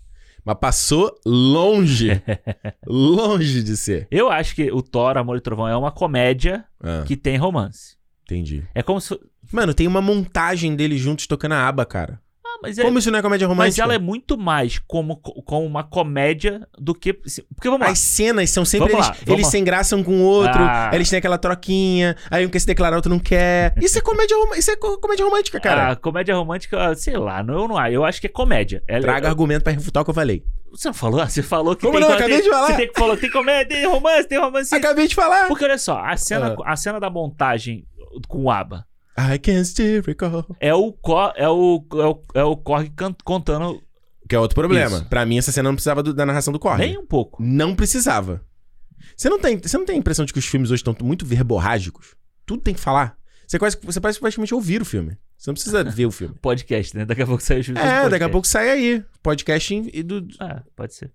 Mas passou longe. [LAUGHS] longe de ser. Eu acho que o Thor, Amor e Trovão é uma comédia Ah, que tem romance. Entendi. É como se. Mano, tem uma montagem deles juntos tocando a aba, cara. Ah, mas é. Como isso não é comédia romântica? mas ela é muito mais como, como uma comédia do que. Porque vamos lá. As cenas são sempre Vamos eles, lá, eles lá. se engraçam com o outro, Ah. eles têm aquela troquinha, aí um quer se declarar, outro não quer. Isso é comédia, rom- isso é co- comédia romântica, cara. A comédia romântica, sei lá, não, eu não. Eu acho que é comédia. Ela, Traga argumento pra refutar o que eu falei. Você não falou? Ah, [LAUGHS] Você falou que Como tem. não? tem- Acabei de falar. Você tem falou que tem comédia, tem romance, tem romance. Acabei de falar. Porque olha só, a cena, Ah. a cena da montagem com o ABBA I can still recall. é o, Co- é o, é o, é o Korg contando Que é outro problema. Isso. Pra mim, essa cena não precisava do- da narração do Corre. nem um pouco. Não precisava. Você não, tem, você não tem a impressão de que os filmes hoje estão muito verborrágicos? Tudo tem que falar. Você, quase, você parece praticamente ouvir o filme. Você não precisa [LAUGHS] ver o filme. Podcast, né? Daqui a pouco sai o do É, daqui a pouco sai aí. Podcast e do. Ah, pode ser.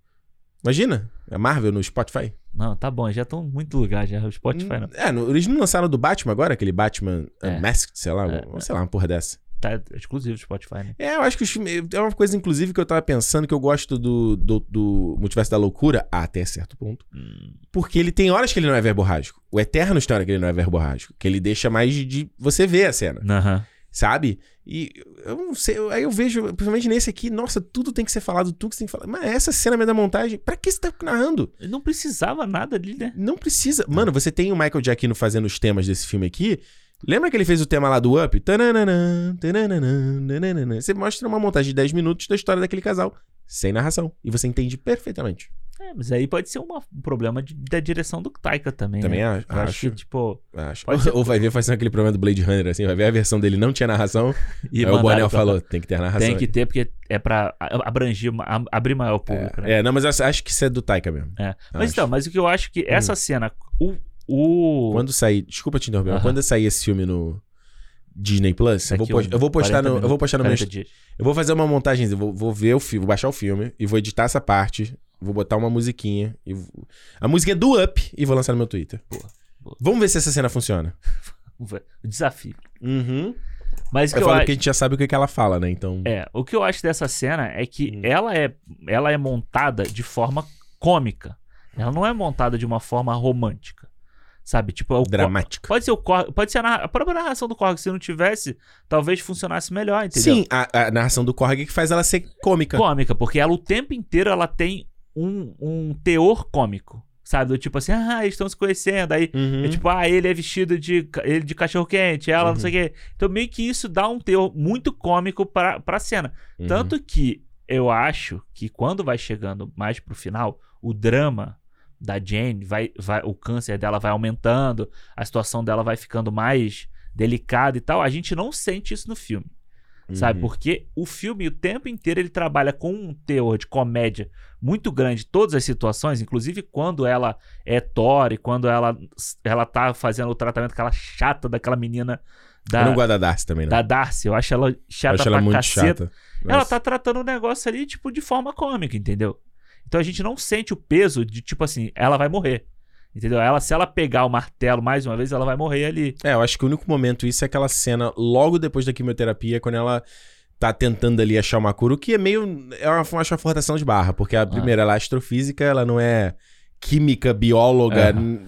Imagina? A Marvel no Spotify. Não, tá bom, já estão em muito lugar já. O Spotify não. É, no, eles não lançaram do Batman agora, aquele Batman É. Unmasked, sei lá, É, ou- sei lá, uma porra dessa. Tá exclusivo do Spotify, né? É, eu acho que os filmes. É uma coisa, inclusive, que eu tava pensando que eu gosto do, do, do Multiverso da Loucura até certo ponto. Hum, Porque ele tem horas que ele não é verborrágico. O Eterno tem hora que ele não é verborrágico. Que ele deixa mais de, de você ver a cena, Aham. Sabe? E eu não sei, eu- aí eu vejo, principalmente nesse aqui, nossa, tudo tem que ser falado, tudo que tem que falar. Mas essa cena mesmo da montagem, pra que você tá narrando? Não precisava nada ali, né? Não precisa. Mano, você tem o Michael Giacchino fazendo os temas desse filme aqui. Lembra que ele fez o tema lá do Up? Tananana, tananana, tananana. Você mostra uma montagem de 10 minutos da história daquele casal, sem narração. E você entende perfeitamente. É, mas aí pode ser uma- um problema de- da direção do Taika também. Também né? acho. Acho que, tipo. acho. pode ser- [LAUGHS] Ou vai ver fazendo aquele problema do Blade Runner, assim, vai ver a versão dele não tinha narração. [LAUGHS] E aí o Bonel pra- falou, tem que ter narração. Tem que ter, porque é pra a- abrangir, ma- a- abrir maior público. né? É, é, não, mas acho que isso é do Taika mesmo. É. Mas Acho. então, mas o que eu acho que essa cena. O. o... Quando sair, desculpa te interromper, mas Aham. quando sair esse filme no Disney Plus, eu vou, um eu vou postar 40 no, eu vou postar no meu, 40 dias. eu vou fazer uma montagem, eu vou, vou ver o filme, vou baixar o filme e vou editar essa parte, vou botar uma musiquinha e a música é do Up e vou lançar no meu Twitter. Boa, boa. Vamos ver se essa cena funciona. O desafio. Uhum. Mas que Eu eu, falo acho. que a gente já sabe o que, que ela fala, né? Então, É, o que eu acho dessa cena é que Hum. ela, é, ela é montada de forma cômica. Ela não é montada de uma forma romântica. Sabe? Tipo, é o dramática. Pode ser o Korg, pode ser a, narra- a própria narração do Korg. Se não tivesse, talvez funcionasse melhor, entendeu? Sim, a, a narração do Korg que faz ela ser cômica. Cômica, porque ela o tempo inteiro ela tem um, um teor cômico. Sabe? Do tipo assim, ah, eles estão se conhecendo. Aí Uhum. é tipo, ah, ele é vestido de, ele de cachorro quente, ela Uhum. não sei o quê. Então meio que isso dá um teor muito cômico pra, pra cena. Uhum. Tanto que eu acho que quando vai chegando mais pro final, o drama da Jane vai, vai o câncer dela vai aumentando, a situação dela vai ficando mais delicada e tal. A gente não sente isso no filme, sabe? Uhum. Porque o filme o tempo inteiro ele trabalha com um teor de comédia muito grande, todas as situações, inclusive quando ela é Thor e quando ela ela tá fazendo o tratamento aquela chata daquela menina Eu da não gosto da Darcy também, não. da Darcy, eu acho ela Eu chata acho pra ela muito caceta. chata. Ela tá tratando o negócio ali, tipo, de forma cômica, entendeu? Então a gente não sente o peso de, tipo assim, ela vai morrer. Entendeu? Ela, se ela pegar o martelo mais uma vez, ela vai morrer ali. É, eu acho que o único momento isso é aquela cena logo depois da quimioterapia, quando ela tá tentando ali achar uma cura, o que é meio. É uma, uma forçação de barra, porque Ah. a primeira ela é astrofísica, ela não é química, bióloga. Aham.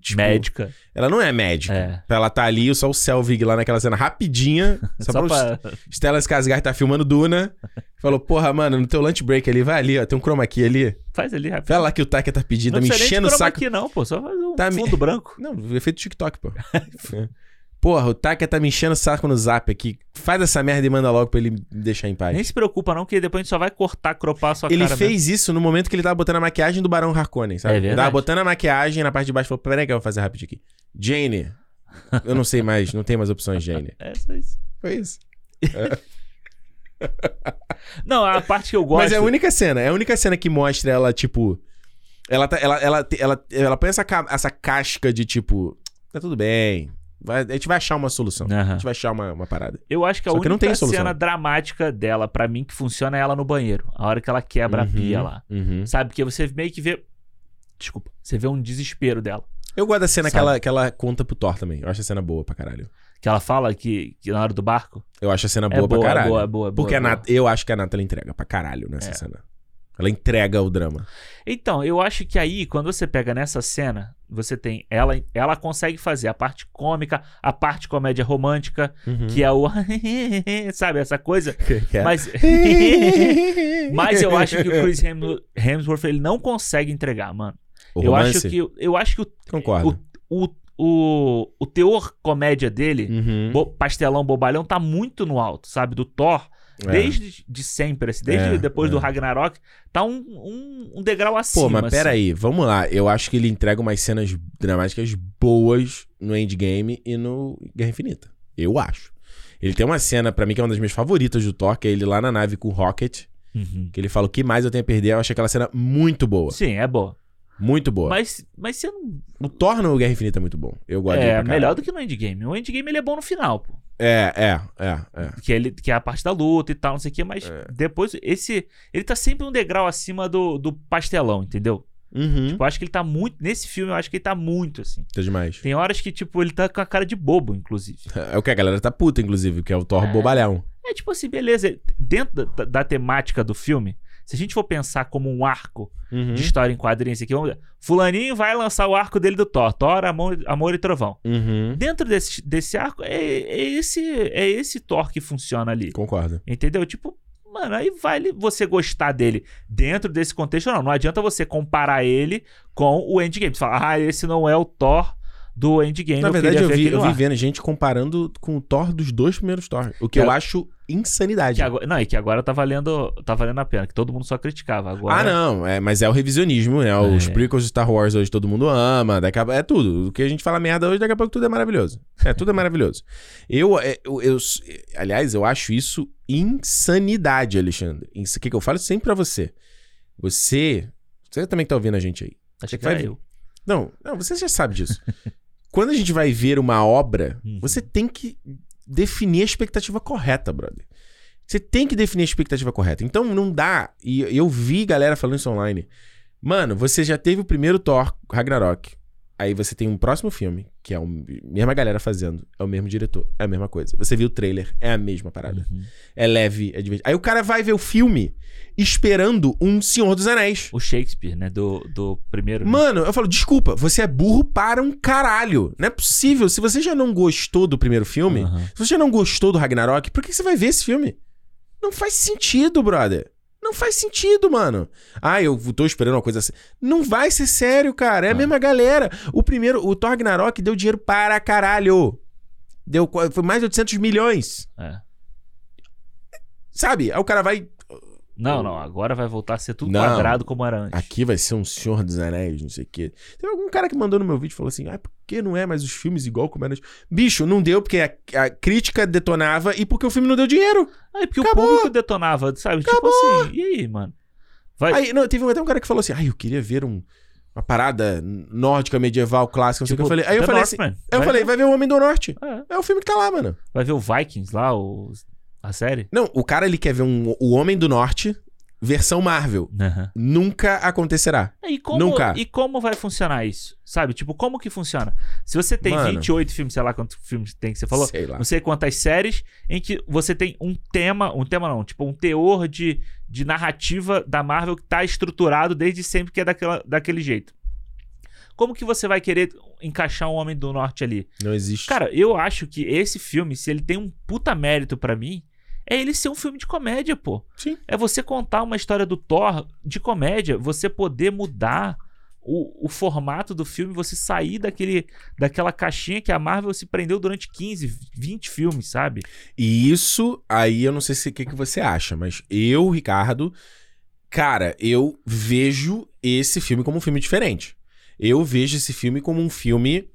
Tipo, Médica. Ela não é médica. É. Ela tá ali, só o Selvig lá naquela cena rapidinha. [LAUGHS] Só, Só pra... pra. Stellan Skarsgård tá filmando Duna. Falou, porra, mano, no teu lunch break ali, vai ali, ó, tem um chroma key ali. Faz ali rápido. Vai lá que o Taika tá pedindo, Não tá me enchendo o chroma saco. key, não, pô. Só faz um Tá me- fundo branco. Não, efeito TikTok, pô. É. [LAUGHS] Porra, o Taika tá me enchendo o saco no zap aqui. Faz essa merda e manda logo pra ele me deixar em paz. Nem se preocupa, não, que depois a gente só vai cortar, cropar a sua Ele cara. mesmo. fez isso no momento que ele tava botando a maquiagem do Barão Harkonnen, sabe? É ele verdade. tava botando a maquiagem na parte de baixo e falou: peraí que eu vou fazer rápido aqui. Jane. Eu não sei mais, não tem mais opções, Jane. [LAUGHS] É só isso. Foi isso. Não, a parte que eu gosto. [LAUGHS] Mas é a única cena, é a única cena que mostra ela, tipo. Ela, tá, ela, ela, ela, ela põe essa, ca- essa casca de tipo. Tá tudo bem. Vai- a gente vai achar uma solução. A Aham. gente vai achar uma, uma parada. Eu acho que a Só que não única tem solução. cena dramática dela, pra mim, que funciona é ela no banheiro. A hora que ela quebra a pia lá. Uhum. Sabe? Porque você meio que vê. Desculpa. Você vê um desespero dela. Eu gosto da cena que ela, que ela conta pro Thor também. Eu acho a cena boa pra caralho. Que ela fala que, que na hora do barco. Eu acho a cena É boa, boa, pra é caralho. boa, é boa, é Porque boa, a boa. Nat, eu acho que a Natalie entrega pra caralho nessa É. cena. Ela entrega o drama. Então, eu acho que aí, quando você pega nessa cena, você tem. Ela, ela consegue fazer a parte cômica, a parte comédia romântica, que é o. [LAUGHS] sabe, essa coisa. [LAUGHS] é? Mas. [LAUGHS] mas eu acho que o Chris Hems- Hemsworth ele não consegue entregar, mano. O eu romance? acho que eu acho que o, Concordo. o, o, o, o teor comédia dele, Uhum. bo- pastelão, bobalhão, tá muito no alto, sabe? Do Thor, É. desde de sempre, assim, desde É, depois do é. Ragnarok, tá um, um, um degrau acima. Pô, mas assim. peraí, vamos lá. Eu acho que ele entrega umas cenas dramáticas boas no Endgame e no Guerra Infinita. Eu acho. Ele tem uma cena, pra mim, que é uma das minhas favoritas do Thor, que é ele lá na nave com o Rocket, Uhum. que ele fala o que mais eu tenho a perder. Eu achei aquela cena muito boa. Sim, é boa. Muito boa. Mas, mas você não. O Thor no Guerra Infinita é muito bom. Eu gosto É melhor do que no Endgame. O Endgame ele é bom no final, pô. É, é, é, é. Que, ele, que é a parte da luta e tal, não sei o quê, mas É. depois esse. Ele tá sempre um degrau acima do, do pastelão, entendeu? Uhum. Tipo, eu acho que ele tá muito. Nesse filme, eu acho que ele tá muito, assim. Tá demais. Tem horas que, tipo, ele tá com a cara de bobo, inclusive. É o que a galera tá puta, inclusive, que é o Thor É. bobalhão. É tipo assim, beleza. Dentro da, da temática do filme, se a gente for pensar como um arco Uhum. de história em quadrinhos aqui, vamos ver. Fulaninho vai lançar o arco dele do Thor. Thor, Amor, Amor e Trovão. Uhum. Dentro desse, desse arco, é, é esse, é esse Thor que funciona ali. Concordo. Entendeu? Tipo, mano, aí vale você gostar dele dentro desse contexto, não. Não adianta você comparar ele com o Endgame. Você fala, ah, esse não é o Thor do Endgame. Na verdade, eu ver vi, eu vi vendo gente comparando com o Thor dos dois primeiros Thor. O que Que eu acho insanidade. Agora, não, e que agora tá valendo, tá valendo a pena, que todo mundo só criticava. Agora, Ah, não, é, mas é o revisionismo, né? Os É. prequels de Star Wars hoje todo mundo ama, daqui a, é tudo. O que a gente fala merda hoje, daqui a pouco tudo é maravilhoso. É, tudo é maravilhoso. Eu, é, eu, eu- aliás, eu acho isso insanidade, Alexandre. Isso que, que eu falo sempre pra você. Você, você também que tá ouvindo a gente aí. Achei que vai ver. eu. Não, não, você já sabe disso. [LAUGHS] Quando a gente vai ver uma obra, Uhum. você tem que definir a expectativa correta, brother. Você tem que definir a expectativa correta. Então não dá. E eu vi galera falando isso online. Mano, você já teve o primeiro Thor, Ragnarok. Aí você tem um próximo filme, que é a mesma galera fazendo, é o mesmo diretor, é a mesma coisa. Você viu o trailer, é a mesma parada. Uhum. É leve, é divertido. Aí o cara vai ver o filme esperando um Senhor dos Anéis. O Shakespeare, né? Do, do primeiro. né? Mano, eu falo, desculpa, você é burro para um caralho. Não é possível. Se você já não gostou do primeiro filme, Aham. se você já não gostou do Ragnarok, por que você vai ver esse filme? Não faz sentido, brother. Não faz sentido, mano. Ah, eu tô esperando uma coisa assim. Não vai ser sério, cara. É a Ah. mesma galera. O primeiro, o Thor Ragnarok deu dinheiro para caralho. Deu, foi mais de 800 milhões. É. Sabe? Aí o cara vai. Não, não, agora vai voltar a ser tudo Não. quadrado como era antes. Aqui vai ser um Senhor dos Anéis, não sei o quê. Teve algum cara que mandou no meu vídeo e falou assim: ah, por que não é mais os filmes igual como era antes? Bicho, não deu porque a, a crítica detonava e porque o filme não deu dinheiro. Aí, porque Acabou. o público detonava, sabe? Tipo assim, e aí, mano? Vai. Aí, não, teve até um cara que falou assim: ah, eu queria ver um- uma parada nórdica, medieval, clássica, não sei o que. Eu falei, aí eu falei assim. Northman. Aí eu Vai falei, ver. vai ver o Homem do Norte. É, É o filme que tá lá, mano. vai ver o Vikings lá, o... a série? Não, o cara ele quer ver um, o Homem do Norte, versão Marvel. Aham. Nunca acontecerá. E como, Nunca. E como vai funcionar isso? Sabe? Tipo, como que funciona? Se você tem Mano. 28 filmes, sei lá quantos filmes tem que você falou, Sei lá. não sei quantas séries, em que você tem um tema, um tema não, tipo um teor de, de narrativa da Marvel que tá estruturado desde sempre que é daquela, daquele jeito. Como que você vai querer encaixar um Homem do Norte ali? Não existe. Cara, eu acho que esse filme, se ele tem um puta mérito pra mim, é ele ser um filme de comédia, pô. Sim. É você contar uma história do Thor de comédia, você poder mudar o, o formato do filme, você sair daquele, daquela caixinha que a Marvel se prendeu durante 15, 20 filmes, sabe? E isso, aí eu não sei se o que, que você acha, mas eu, Ricardo, cara, eu vejo esse filme como um filme diferente. Eu vejo esse filme como um filme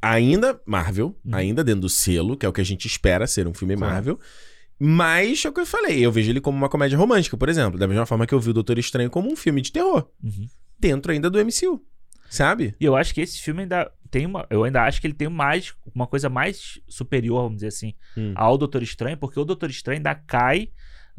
ainda Marvel, Uhum. ainda dentro do selo, que é o que a gente espera ser um filme. Marvel. Mas é o que eu falei, eu vejo ele como uma comédia romântica, por exemplo. Da mesma forma que eu vi o Doutor Estranho como um filme de terror, Uhum. dentro ainda do MCU. Sabe? E eu acho que esse filme ainda tem uma. Eu ainda acho que ele tem mais, uma coisa mais superior, vamos dizer assim, Hum. ao Doutor Estranho, porque o Doutor Estranho ainda cai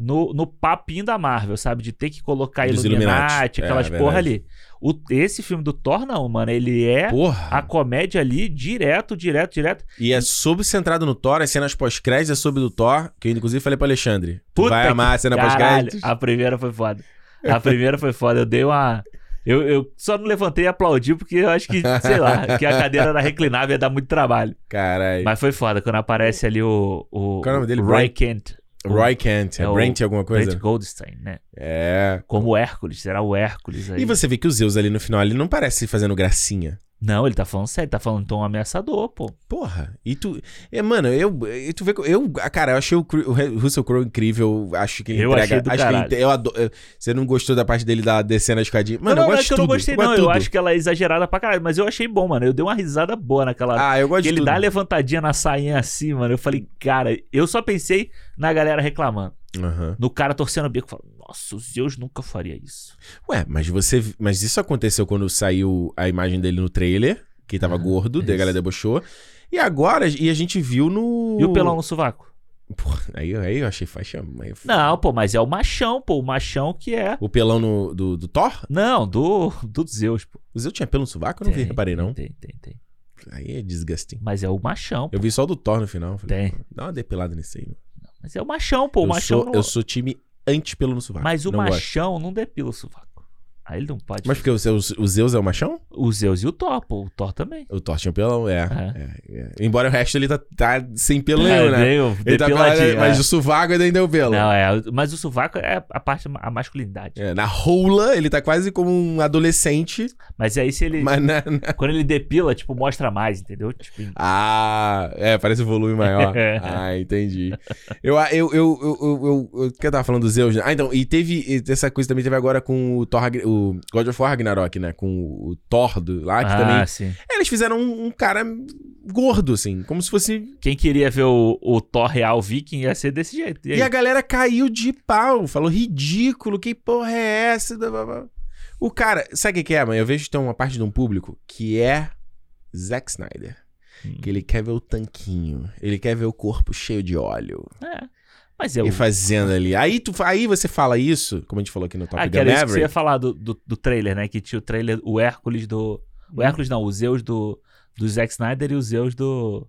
no, no papinho da Marvel, sabe? De ter que colocar Dos Illuminati, Illuminati. aquelas É, porra verdade. ali. O, esse filme do Thor, não, mano. Ele é Porra. a comédia ali direto, direto, direto. E é sobre centrado no Thor, as cenas pós-créditos é sobre do Thor, que eu inclusive falei pro Alexandre. Puta vai amar a cena Caralho, pós-créditos? a primeira foi foda. A primeira foi foda. Eu dei uma. Eu, eu só não levantei e aplaudi porque eu acho que, sei lá, que a cadeira era reclinável ia dar muito trabalho. Caralho. Mas foi foda quando aparece ali o. o Qual é o nome dele? Roy Kent. Roy Kent, é, é Brent alguma coisa? Brent Goldstein, né? É. Como o Hércules, será o Hércules aí. E você vê que o Zeus ali no final, ele não parece fazendo gracinha. Não, ele tá falando sério, ele tá falando tom ameaçador, pô. Porra. E tu. É, mano, eu. E tu vê. Eu, ah, cara, eu achei o, o Russell Crowe incrível. Acho que ele Eu entrega. achei acho que ele, eu adoro, eu- você não gostou da parte dele da descendo a escadinha? Mano, não, eu não, gosto é de que eu não gostei, eu não. Eu tudo. acho que ela é exagerada pra caralho, mas eu achei bom, mano. Eu dei uma risada boa naquela. Ah, eu gosto que de ele tudo. dá a levantadinha na sainha assim, mano. Eu falei, cara, eu só pensei na galera reclamando. Aham. No cara torcendo o bico. Falando, Nossa, o Zeus nunca faria isso. Ué, mas você. Mas isso aconteceu quando saiu a imagem dele no trailer, que tava Ah, gordo, daí a galera debochou. E agora, e a gente viu no. E o pelão no sovaco? Porra, aí, aí eu achei faixa. aí Não, pô, mas é o machão, pô. O machão que é. O pelão no, do, do Thor? Não, do, do Zeus, pô. O Zeu tinha pelo no sovaco? Eu não vi, Tem, reparei não. Tem, tem, tem. Aí é disgusting. Mas é o machão, pô. Eu vi só o do Thor no final. Falei, Tem. pô, Dá uma depilada nisso aí. mano. Mas é o machão, pô. O eu, machão sou, não... eu sou time anti-pelo no sovaco. Mas o não gosto. machão não depila o sovaco. Aí ele não pode. Mas porque o, Zeus, o Zeus é o machão? O Zeus e o Thor, pô. O Thor também. O Thor tinha um pelão, é. É. é, é. Embora o resto ele tá, tá sem pelo É, nenhum, né? meio Ele tá pelado, mas é. o sovaco ainda deu pelo. Não, é. Mas o sovaco é a parte, a masculinidade. É, na rola, ele tá quase como um adolescente, Mas aí se ele. mas na, na- Quando ele depila, tipo, mostra mais, entendeu? Tipo, Ah, é, parece um volume maior. ah, entendi. Eu, eu, eu, eu, eu, eu, eu, que eu tava falando do Zeus, né? Ah, então, e teve, e essa coisa também teve agora com o Thor, Ragn- o God of War Ragnarok, né? Com o Thor do, lá, que ah, também... sim. Eles fizeram um, um cara gordo, assim, como se fosse... Quem queria ver o, o Thor real viking ia ser desse jeito. E? E a galera caiu de pau, falou ridículo, que porra é essa? O cara, sabe o que que é, mãe? Eu vejo que tem uma parte de um público que é Zack Snyder. Hum. Que ele quer ver o tanquinho, ele quer ver o corpo cheio de óleo. É. Mas eu. E fazendo ali. Aí, tu, aí você fala isso, como a gente falou aqui no Top Ah, Gun era isso que você Maverick. ia falar do, do, do trailer, né? Que tinha o trailer, o Hércules do. O Hércules não, o Zeus do, do Zack Snyder e o Zeus do.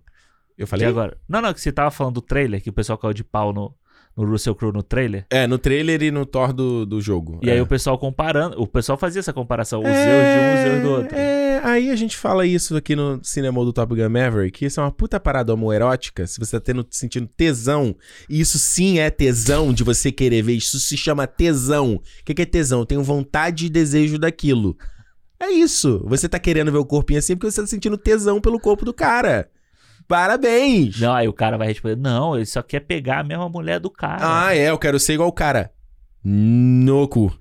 Eu De falei? agora. Não, não, que você tava falando do trailer, que o pessoal caiu de pau no, no Russell Crowe no trailer. É, no trailer e no Thor do, do jogo. E é. aí o pessoal comparando. O pessoal fazia essa comparação, o Zeus de um, o Zeus do outro. É, aí a gente fala isso aqui no cinema do Top Gun Maverick, que isso é uma puta parada homoerótica, se você tá tendo, sentindo tesão, e isso sim é tesão de você querer ver, isso se chama tesão. O que, que é tesão? Eu tenho vontade e desejo daquilo. É isso. Você tá querendo ver o corpinho assim porque você tá sentindo tesão pelo corpo do cara. Parabéns! Não, aí o cara vai responder: Não, ele só quer pegar a mesma mulher do cara. Ah, é, eu quero ser igual o cara. No cu.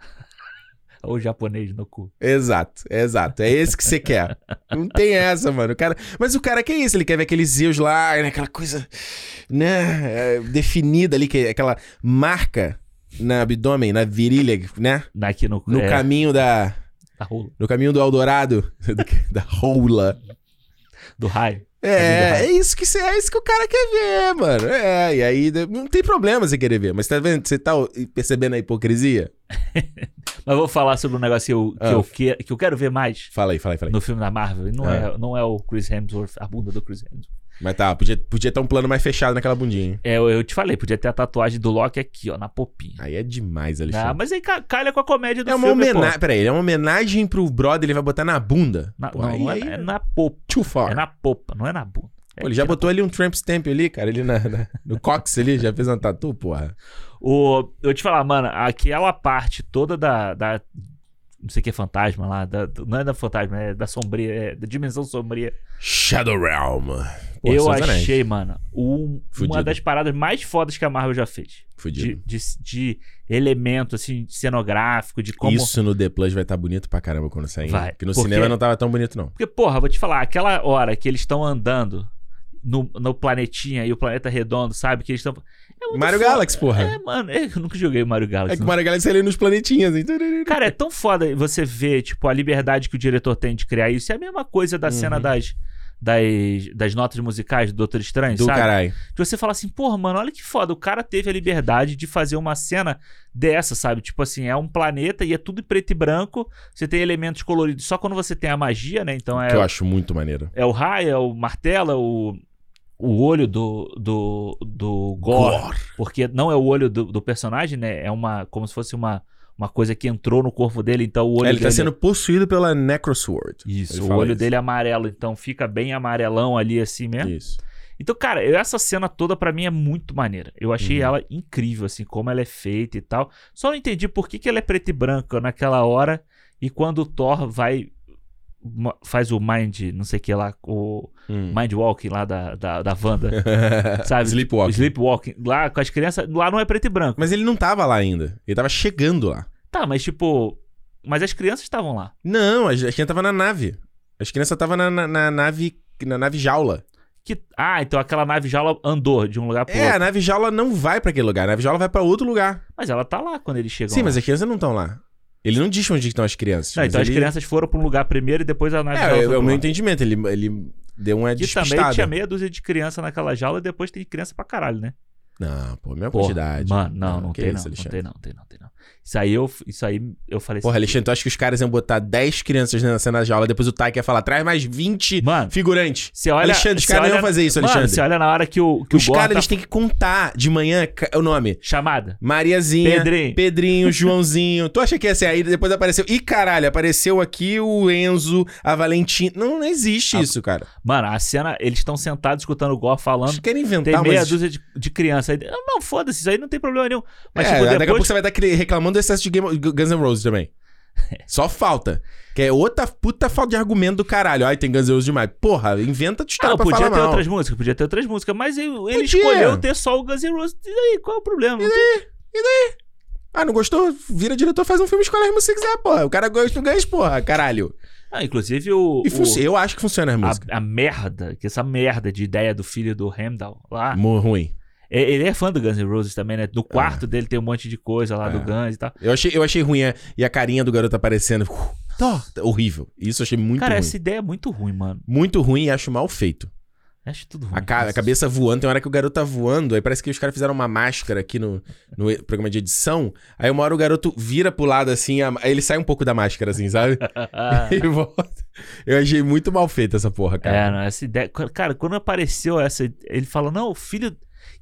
[LAUGHS] Ou o japonês no cu. Exato, exato. É esse que você quer. Não tem essa, mano. O cara... Mas o cara quer isso, ele quer ver aqueles Zeus lá, né, aquela coisa, né, é, definida ali, que é aquela marca no abdômen, na virilha, né? Aqui no, No é, caminho da. da rola, No caminho do Eldorado, [LAUGHS] do- da roula. do raio. É, é isso que cê- é isso que o cara quer ver, mano. É, e aí não tem problema você querer ver, mas tá vendo? Você tá percebendo a hipocrisia? [LAUGHS] Mas vou falar sobre um negócio que eu, que, Ah. eu, que, que eu quero ver mais Fala aí, fala aí, fala aí. no filme da Marvel. Não, Ah. é, não é o Chris Hemsworth, a bunda do Chris Hemsworth. Mas tá, podia, podia estar um plano mais fechado naquela bundinha. hein? É, eu, eu te falei, podia ter a tatuagem do Loki aqui, ó, na popinha. Aí é demais, Alexandre. Ah, mas aí ca- calha com a comédia do É uma filme, pô. homenagem. Peraí, é uma homenagem pro brother, ele vai botar na bunda. Na- Pô, não, aí, não é, aí, é na popa. too far. É na popa, não é na bunda. É Pô, ele já aqui na botou ali um tramp stamp ali, cara, ali na, na- no cox ali, já fez uma tatu, porra. O, eu te falar, mano, aquela parte toda da. da não sei o que é fantasma lá. da- não é da fantasma, é da sombria, é da dimensão sombria. Shadow Realm. Eu achei, mano, um- uma das paradas mais fodas que a Marvel já fez. Fudido. De, de, de elemento, assim, cenográfico, de como. Isso no The Plus vai estar bonito pra caramba quando sair. Vai, Porque no porque- cinema não tava tão bonito, não. Porque, porra, vou te falar, aquela hora que eles estão andando no, no planetinha e o planeta redondo, sabe? Que eles estão. É Mario foda. Galaxy, porra. É, mano, eu nunca joguei Mario Galaxy. É que o não. Mario Galaxy ali nos planetinhas. Então... Cara, é tão foda você ver, tipo, a liberdade que o diretor tem de criar isso. É a mesma coisa da cena Uhum. das, das, das notas musicais do Doutor Estranho, Do sabe? caralho. De você falar assim, porra, mano, olha que foda. O cara teve a liberdade de fazer uma cena dessa, sabe? Tipo assim, é um planeta e é tudo preto e branco. Você tem elementos coloridos só quando você tem a magia, né? Então é, Que eu acho muito maneiro. é o raio, é o martelo, é o, o olho do, do, do Gore. Porque não é o olho do, do personagem, né? É uma. Como se fosse uma, uma coisa que entrou no corpo dele, então o olho É, ele tá dele. sendo possuído pela Necrosword. Isso, o olho isso. dele é amarelo, então fica bem amarelão ali assim mesmo. Isso. Então, cara, essa cena toda pra mim é muito maneira. Eu achei Uhum. ela incrível, assim, como ela é feita e tal. Só não entendi por que, que ela é preta e branca naquela hora e quando o Thor vai. Faz o Mind, não sei o que lá, o Hum. Mind Walking lá da, da, da Wanda, [LAUGHS] sabe? Sleepwalking. Sleepwalking. Lá com as crianças, lá não é preto e branco. Mas ele não tava lá ainda. Ele tava chegando lá. Tá, mas tipo. Mas as crianças estavam lá. Não, a criança tava na nave. As crianças tava na, na- na nave. Na nave jaula. Que... Ah, então aquela nave jaula andou de um lugar pro É, a outro. nave jaula não vai pra aquele lugar. A nave jaula vai pra outro lugar. Mas ela tá lá quando eles chegam. Sim, lá. mas as crianças não estão lá. Ele não diz onde estão as crianças. Não, mas então as ele- crianças foram pra um lugar primeiro e depois a nave É, é, é o meu entendimento. Ele, ele deu uma despistada. também tinha meia dúzia de criança naquela jaula e depois tem criança pra caralho, né? Não, pô, minha Porra, quantidade. Mano, não, não, que tem, isso, não, não tem não, tem não, tem não. Isso aí eu, isso aí eu falei Porra, assim. Alexandre, tu acha que os caras iam botar 10 crianças na cena de aula, depois o Taika ia falar, traz mais 20 Mano, figurantes. você olha. Alexandre, os caras olha- iam fazer isso, Mano, Alexandre. você olha na hora que o, que Os caras, tá- eles têm que contar de manhã ca- o nome. Chamada. Mariazinha, Pedrinho. Pedrinho, [LAUGHS] Joãozinho. Tu acha que ia ser aí? Depois apareceu. Ih, caralho, apareceu aqui o Enzo, a Valentina. Não, não existe Ah, isso, cara. Mano, a cena, eles estão sentados escutando o Gore falando. Eles querem Tem inventar meia mas... dúzia de, de criança aí. Não, não, foda-se, isso aí não tem problema nenhum. Mas, é, tipo, daqui a pouco depois. você vai estar reclamando do excesso de Game Guns N' Roses também. [LAUGHS] Só falta. Que é outra puta falta de argumento do caralho. Ai, tem Guns N' Roses demais. Porra, inventa de história Ah, podia ter mal. outras músicas, podia ter outras músicas, mas ele, escolheu ter só o Guns N' Roses. E aí, qual é o problema? Não tem- Ah, não gostou? Vira diretor, faz um filme, escolhe as músicas que quiser, porra. O cara gosta, ganha, porra, caralho. Ah, inclusive o. E o- eu acho que funciona as músicas. a, a merda, que essa merda de ideia do filho do Heimdall lá. Muito ruim. É- Ele é fã do Guns N' Roses também, né? No quarto dele tem um monte de coisa lá É. do Guns e tal. Eu achei, eu achei ruim. é, E a carinha do garoto aparecendo. uh, tá, horrível. Isso eu achei muito Cara, ruim. essa ideia é muito ruim, mano. Muito ruim e acho mal feito. Acho tudo ruim. A, ca- a cabeça voando, tem hora que o garoto tá voando, aí parece que os caras fizeram uma máscara aqui no, no programa de edição. Aí uma hora o garoto vira pro lado assim, a- aí ele sai um pouco da máscara, assim, sabe? [LAUGHS] e volta. Eu achei muito mal feito essa porra, cara. É, não, essa ideia. Cara, quando apareceu essa. Ele fala, não, o filho.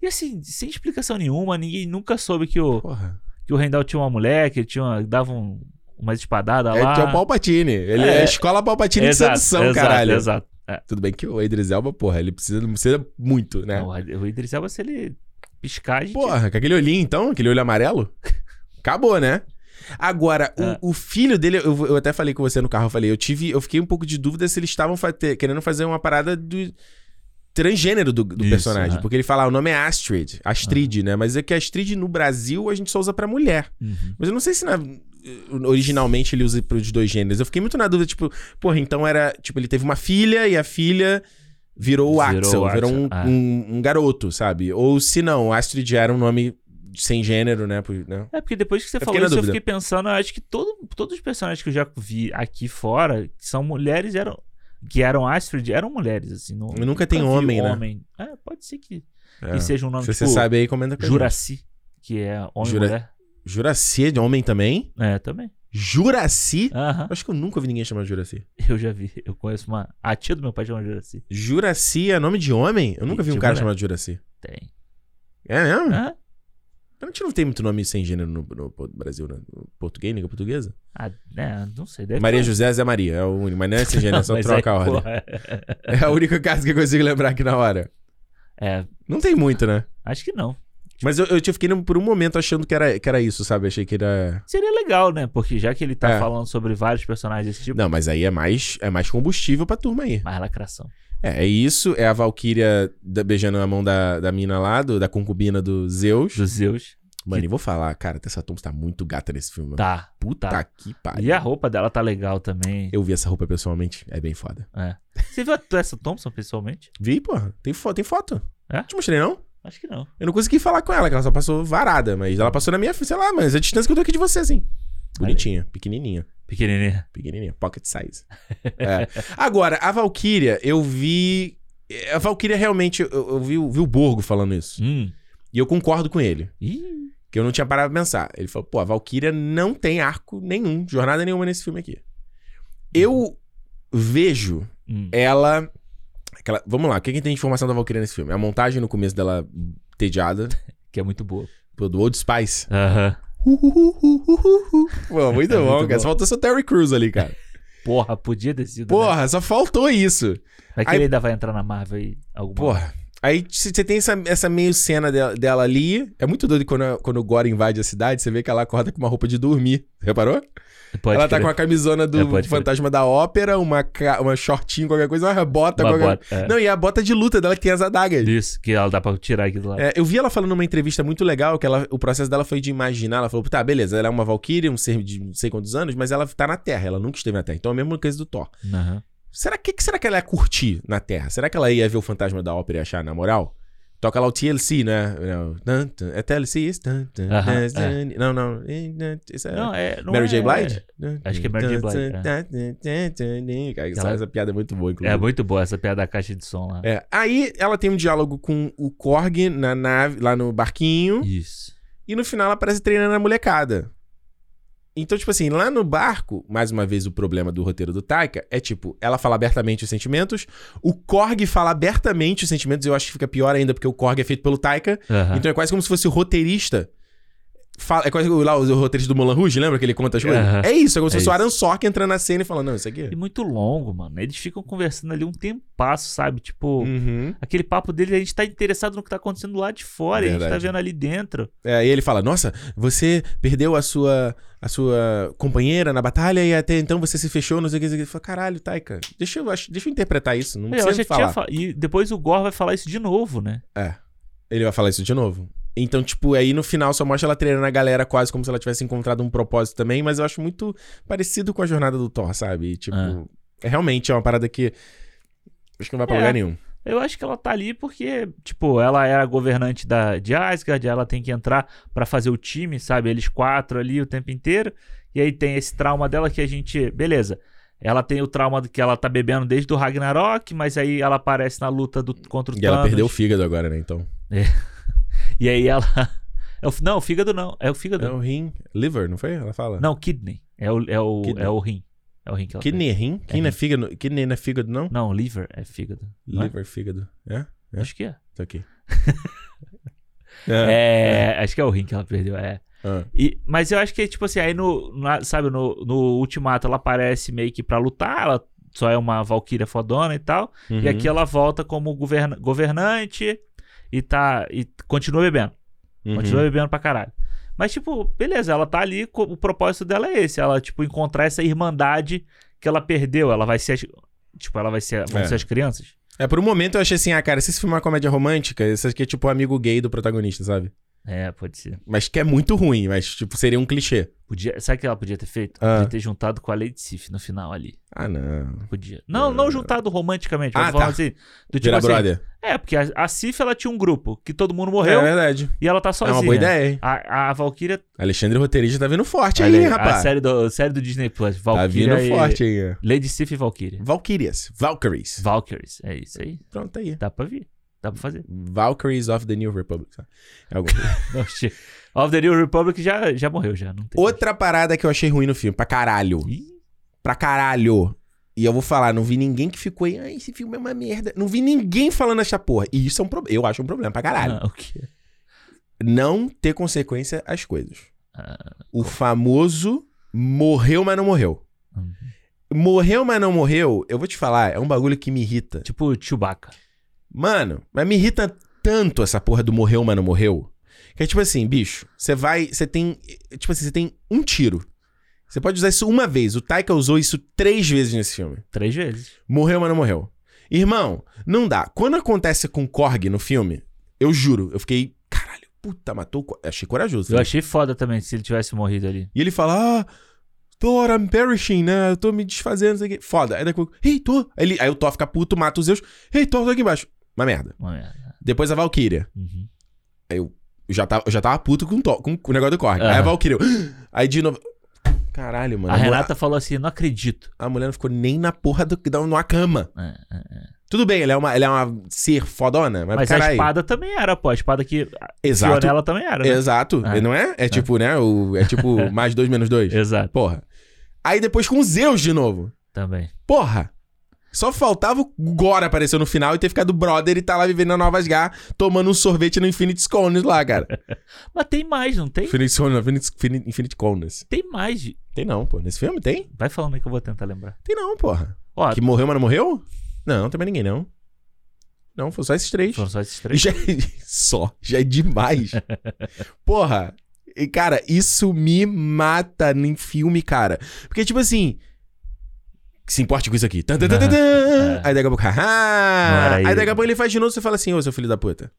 E assim, sem explicação nenhuma, ninguém nunca soube que o, Porra. que o Heimdall tinha uma mulher, que ele tinha uma, dava um, umas espadadas É, lá. é o Palpatine. Ele é, É. a escola Palpatine exato, de sedução, exato, caralho. Exato. É. Tudo bem que o Idris Elba, porra, ele precisa, precisa muito, né? Não, o Idris Elba, se ele piscar, gente... Porra, com aquele olhinho então, aquele olho amarelo, [LAUGHS] acabou, né? Agora, o- É. o, filho dele, eu, eu até falei com você no carro, eu falei, eu tive, eu fiquei um pouco de dúvida se eles estavam fa- querendo fazer uma parada do transgênero do, do Isso, personagem, porque ele fala, ah, o nome é Astrid, Astrid, né? Mas é que Astrid no Brasil a gente só usa pra mulher. Uhum. Mas eu não sei se na- originalmente ele usa pros dois gêneros. Eu fiquei muito na dúvida, tipo, porra, então era, tipo, ele teve uma filha e a filha virou o Axel, virou um, ah. um- um garoto, sabe? Ou se não, Astrid era um nome sem gênero, né? Né? É, porque depois que você Eu falou isso, eu dúvida. fiquei pensando, eu acho que todo, todos os personagens que eu já vi aqui fora, que são mulheres, eram... Que eram Astrid, eram mulheres, assim. Não, E nunca tem vi homem, né? homem. É, pode ser que, É. que seja um nome Se tipo você sabe aí, comenta com. Juraci, que é homem Jura- mulher. Juraci é de homem também? É, também. Juraci? Aham. Acho que eu nunca ouvi ninguém chamar de Juraci. Eu já vi. Eu conheço uma. A tia do meu pai chama Juraci. Juraci é nome de homem? Eu nunca vi um cara mulher. chamado Juraci. Tem. É mesmo? Aham. A gente não tem muito nome sem gênero no, no Brasil, né? No português, língua portuguesa. Ah, é, não sei. Maria ter- José Zé Maria, é o único. Mas não é sem gênero, é só [LAUGHS] troca aí, a ordem. porra, [LAUGHS] É a única caso que eu consigo lembrar aqui na hora. É, Não tem muito, né? acho que não. Mas eu, eu fiquei por um momento achando que era, que era isso, sabe? Achei que era. Seria legal, né? Porque já que ele tá É. falando sobre vários personagens desse tipo, Não, mas aí é mais, é mais combustível pra turma aí. mais lacração. É, é isso, é a Valkyria beijando a mão da, da mina lá, do- da concubina do Zeus. Dos Zeus. Mano, e vou falar, cara, Tessa Thompson tá muito gata nesse filme. Tá. Puta tá. que pariu. E a roupa dela tá legal também. Eu vi essa roupa pessoalmente, é bem foda. É. Você viu a Tessa Thompson pessoalmente? Vi, porra, tem, fo tem foto. É? Te mostrei, não? Acho que não. Eu não consegui falar com ela, que ela só passou varada, mas ela passou na minha, sei lá, mas a distância que eu tô aqui de você, assim. Bonitinha, pequenininha. Pequenininha. Pequenininha, pocket size. É. Agora, a Valkyria, eu vi. A Valkyria realmente, eu, eu vi, o- vi o Borgo falando isso. Hum. E eu concordo com ele. Ih. Que eu não tinha parado pra pensar. Ele falou, pô, a Valkyria não tem arco nenhum, jornada nenhuma nesse filme aqui. Eu vejo Hum. ela. Aquela, vamos lá, o que, que tem de informação da Valkyria nesse filme? A montagem no começo dela tediada, [LAUGHS] Que é muito boa. pô, do Old Spice. Aham. [LAUGHS] Pô, muito É bom, muito cara. bom. Só faltou seu Terry Crews ali, cara. Porra, podia ter sido. né? Porra, só faltou isso. Vai que Aí- ele ainda vai entrar na Marvel aí. Alguma Porra. Aí você tem essa, essa meio cena dela, dela ali. É muito doido quando, a- quando o Gore invade a cidade, você vê que ela acorda com uma roupa de dormir. Reparou? Pode ela tá com a camisona do É. Fantasma da Ópera, uma, uma shortinho, qualquer coisa, uma bota, Uma qualquer... bota, é. Não, e a bota de luta dela que tem as adagas. Isso, que ela dá pra tirar aqui do lado. É, eu vi ela falando numa entrevista muito legal que ela, o processo dela foi de imaginar. Ela falou: tá, beleza, ela é uma Valkyrie, um ser de não sei quantos anos, mas ela tá na Terra, ela nunca esteve na Terra. Então é a mesma coisa do Thor. Aham. Será que, que será que ela ia curtir na Terra? Será que ela ia ver o fantasma da ópera e achar, na moral? Toca lá o TLC, né? É TLC? é. Não, não. É... Não, é. Não Mary é, J. Blige? Acho que é Mary J. Blige, Cara, essa, Ela- essa piada é muito boa, inclusive. É muito boa essa piada da caixa de som lá. É, Aí ela tem um diálogo com o Korg na nave, lá no barquinho. Isso. E no final ela aparece treinando a molecada. Então, tipo assim, lá no barco, mais uma vez o problema do roteiro do Taika é tipo, ela fala abertamente os sentimentos, o Korg fala abertamente os sentimentos, eu acho que fica pior ainda porque o Korg é feito pelo Taika. Aham. Então é quase como se fosse o roteirista. Fala, é quase lá o roteirista do Moulin Rouge, lembra que ele conta as coisas? Aham. É isso, é como se É fosse o isso. Aaron Sorkin entrando na cena e falando, não, isso aqui. E muito longo, mano. Eles ficam conversando ali um tempasso, sabe? Tipo, Uhum. aquele papo dele, a gente tá interessado no que tá acontecendo lá de fora, e a gente tá vendo ali dentro. É, e ele fala: Nossa, você perdeu a sua, a sua companheira na batalha e até então você se fechou, não sei o que. o que." Ele fala, Caralho, Taika, deixa eu, deixa eu interpretar isso. Não Eu precisa falar. fa- E depois o Gore vai falar isso de novo, né? É. Ele vai falar isso de novo. Então, tipo, aí no final só mostra ela treinando a galera quase como se ela tivesse encontrado um propósito também, mas eu acho muito parecido com a jornada do Thor, sabe? E, tipo, Ah. é realmente é uma parada que. Acho que não vai pra É. lugar nenhum. Eu acho que ela tá ali porque, tipo, ela é a governante da, de Asgard, ela tem que entrar pra fazer o time, sabe? Eles quatro ali o tempo inteiro. E aí tem esse trauma dela que a gente. Beleza. Ela tem o trauma de que ela tá bebendo desde o Ragnarok, mas aí ela aparece na luta do, contra o E ela Thanos. perdeu o fígado agora, né? Então. E aí ela. [LAUGHS] É o, não, o fígado não. É o fígado. É o rim. Liver, não foi? Ela fala? Não, kidney. É o, é o, Kidney. é o rim. É o rim que ela Kidney é rim? Kidney é fígado? Kidney não é fígado, não? Não, liver é fígado. é? Liver, fígado. É? é? Acho que é. Tá aqui. [LAUGHS] É, acho que é o rim que ela perdeu, é. Ah. E, mas eu acho que, tipo assim, aí no, na- sabe, no, no Ultimato ela aparece meio que pra lutar, ela só é uma Valkyria fodona e tal. E Uhum. aqui ela volta como governa- governante e tá. E continua bebendo. Uhum. Continua bebendo pra caralho. Mas, tipo, beleza, ela tá ali, o propósito dela é esse. Ela, tipo, encontrar essa irmandade que ela perdeu. Ela vai ser. as- Tipo, ela vai ser. Vão É. ser as crianças. É, por um momento eu achei assim, ah, cara, se esse filme é uma comédia romântica, esse aqui é tipo o amigo gay do protagonista, sabe? É, pode ser. Mas que é muito ruim, mas tipo, seria um clichê. Podia, sabe o que ela podia ter feito? Ah. Podia ter juntado com a Lady Sif no final ali. Ah, não. Podia. Não, não juntado romanticamente, mas Ah, tá. assim. Do tipo Vira assim, brother. É, porque a, a Sif ela tinha um grupo que todo mundo É morreu verdade. e ela tá É sozinha. uma boa ideia, hein? A, a Valkyria. Alexandre Roteirista tá vindo forte aí, rapaz. A série do, série do Disney Plus. Tá Valkyria. vindo e- forte aí. Lady Sif e Valkyria. Valkyrias. Valkyries. Valkyries. É isso aí. Pronto, tá aí. Dá pra vir. Dá pra fazer. Valkyries of the New Republic. sabe? É. Não, chega. [LAUGHS] Of the New Republic já, já morreu, já. Não tem Outra parada que eu achei ruim no filme, pra caralho. mais. Ih, Pra caralho. E eu vou falar, não vi ninguém que ficou aí, ah, esse filme é uma merda. Não vi ninguém falando essa porra. E isso é um problema. Eu acho um problema pra caralho. ah, o quê? Não ter consequência às coisas. Ah, O famoso morreu, mas não morreu. Uhum. Morreu, mas não morreu, eu vou te falar, é um bagulho que me irrita. tipo Chewbacca. Mano, mas me irrita tanto essa porra do morreu, mas não morreu. Que é tipo assim, bicho, você vai. Você tem. Tipo assim, você tem um tiro. Você pode usar isso uma vez. O Taika usou isso três vezes nesse filme. Três vezes. Morreu, mas não morreu. Irmão, não dá. Quando acontece com Korg no filme, eu juro, eu fiquei. Caralho, puta, matou. Achei corajoso. Eu né? achei foda também se ele tivesse morrido ali. E ele fala, ah, Thor, I'm perishing, né? Eu tô me desfazendo, não sei o quê. Foda. Aí daqui a pouco, ei, Thor. Aí, ele, aí o Thor fica puto, mata os Zeus. Ei, Thor, tá aqui embaixo. Uma merda. Uma merda. Depois a Valkyria. Uhum. Aí eu já tava, eu já tava puto com, o Thor- com o negócio do Korg. Aí a. Valkyria. eu, [GASPS] Aí de novo. Caralho, mano. A mu- Renata falou assim: não acredito. A mulher não ficou nem na porra do, da- numa cama. É, é, é. Tudo bem, ela é uma, ela é uma ser fodona, mas, Mas a espada também era, pô. A espada que Exato. nela também era. Né? Exato. É. Não é? É tipo, né? O, é tipo [LAUGHS] mais dois menos dois. Exato. Porra. Aí depois com Zeus de novo. Também. Porra! Só faltava o Gore aparecer no final e ter ficado brother e tá lá vivendo na Nova Asgard, tomando um sorvete no Infinite Scones lá, cara. [LAUGHS] Mas tem mais, não tem? Infinite Scones, Infinite, Infinite, Infinite Cones. Tem mais. de- Tem não, pô. Nesse filme tem? Vai falando aí que eu vou tentar lembrar. Tem não, porra. Ó, Que morreu, mas não morreu? Não, também ninguém não. Não, foi só esses três. foram só esses três. Já é... [LAUGHS] Só. Já é demais. [LAUGHS] Porra. Cara, isso me mata em filme, cara. Porque, tipo assim. Se importe com isso aqui. Tan, tan, tan. É. Aí daqui a pouco. Não haha. Aí ele. daqui a pouco ele faz de novo e você fala assim: Ô, seu filho da puta.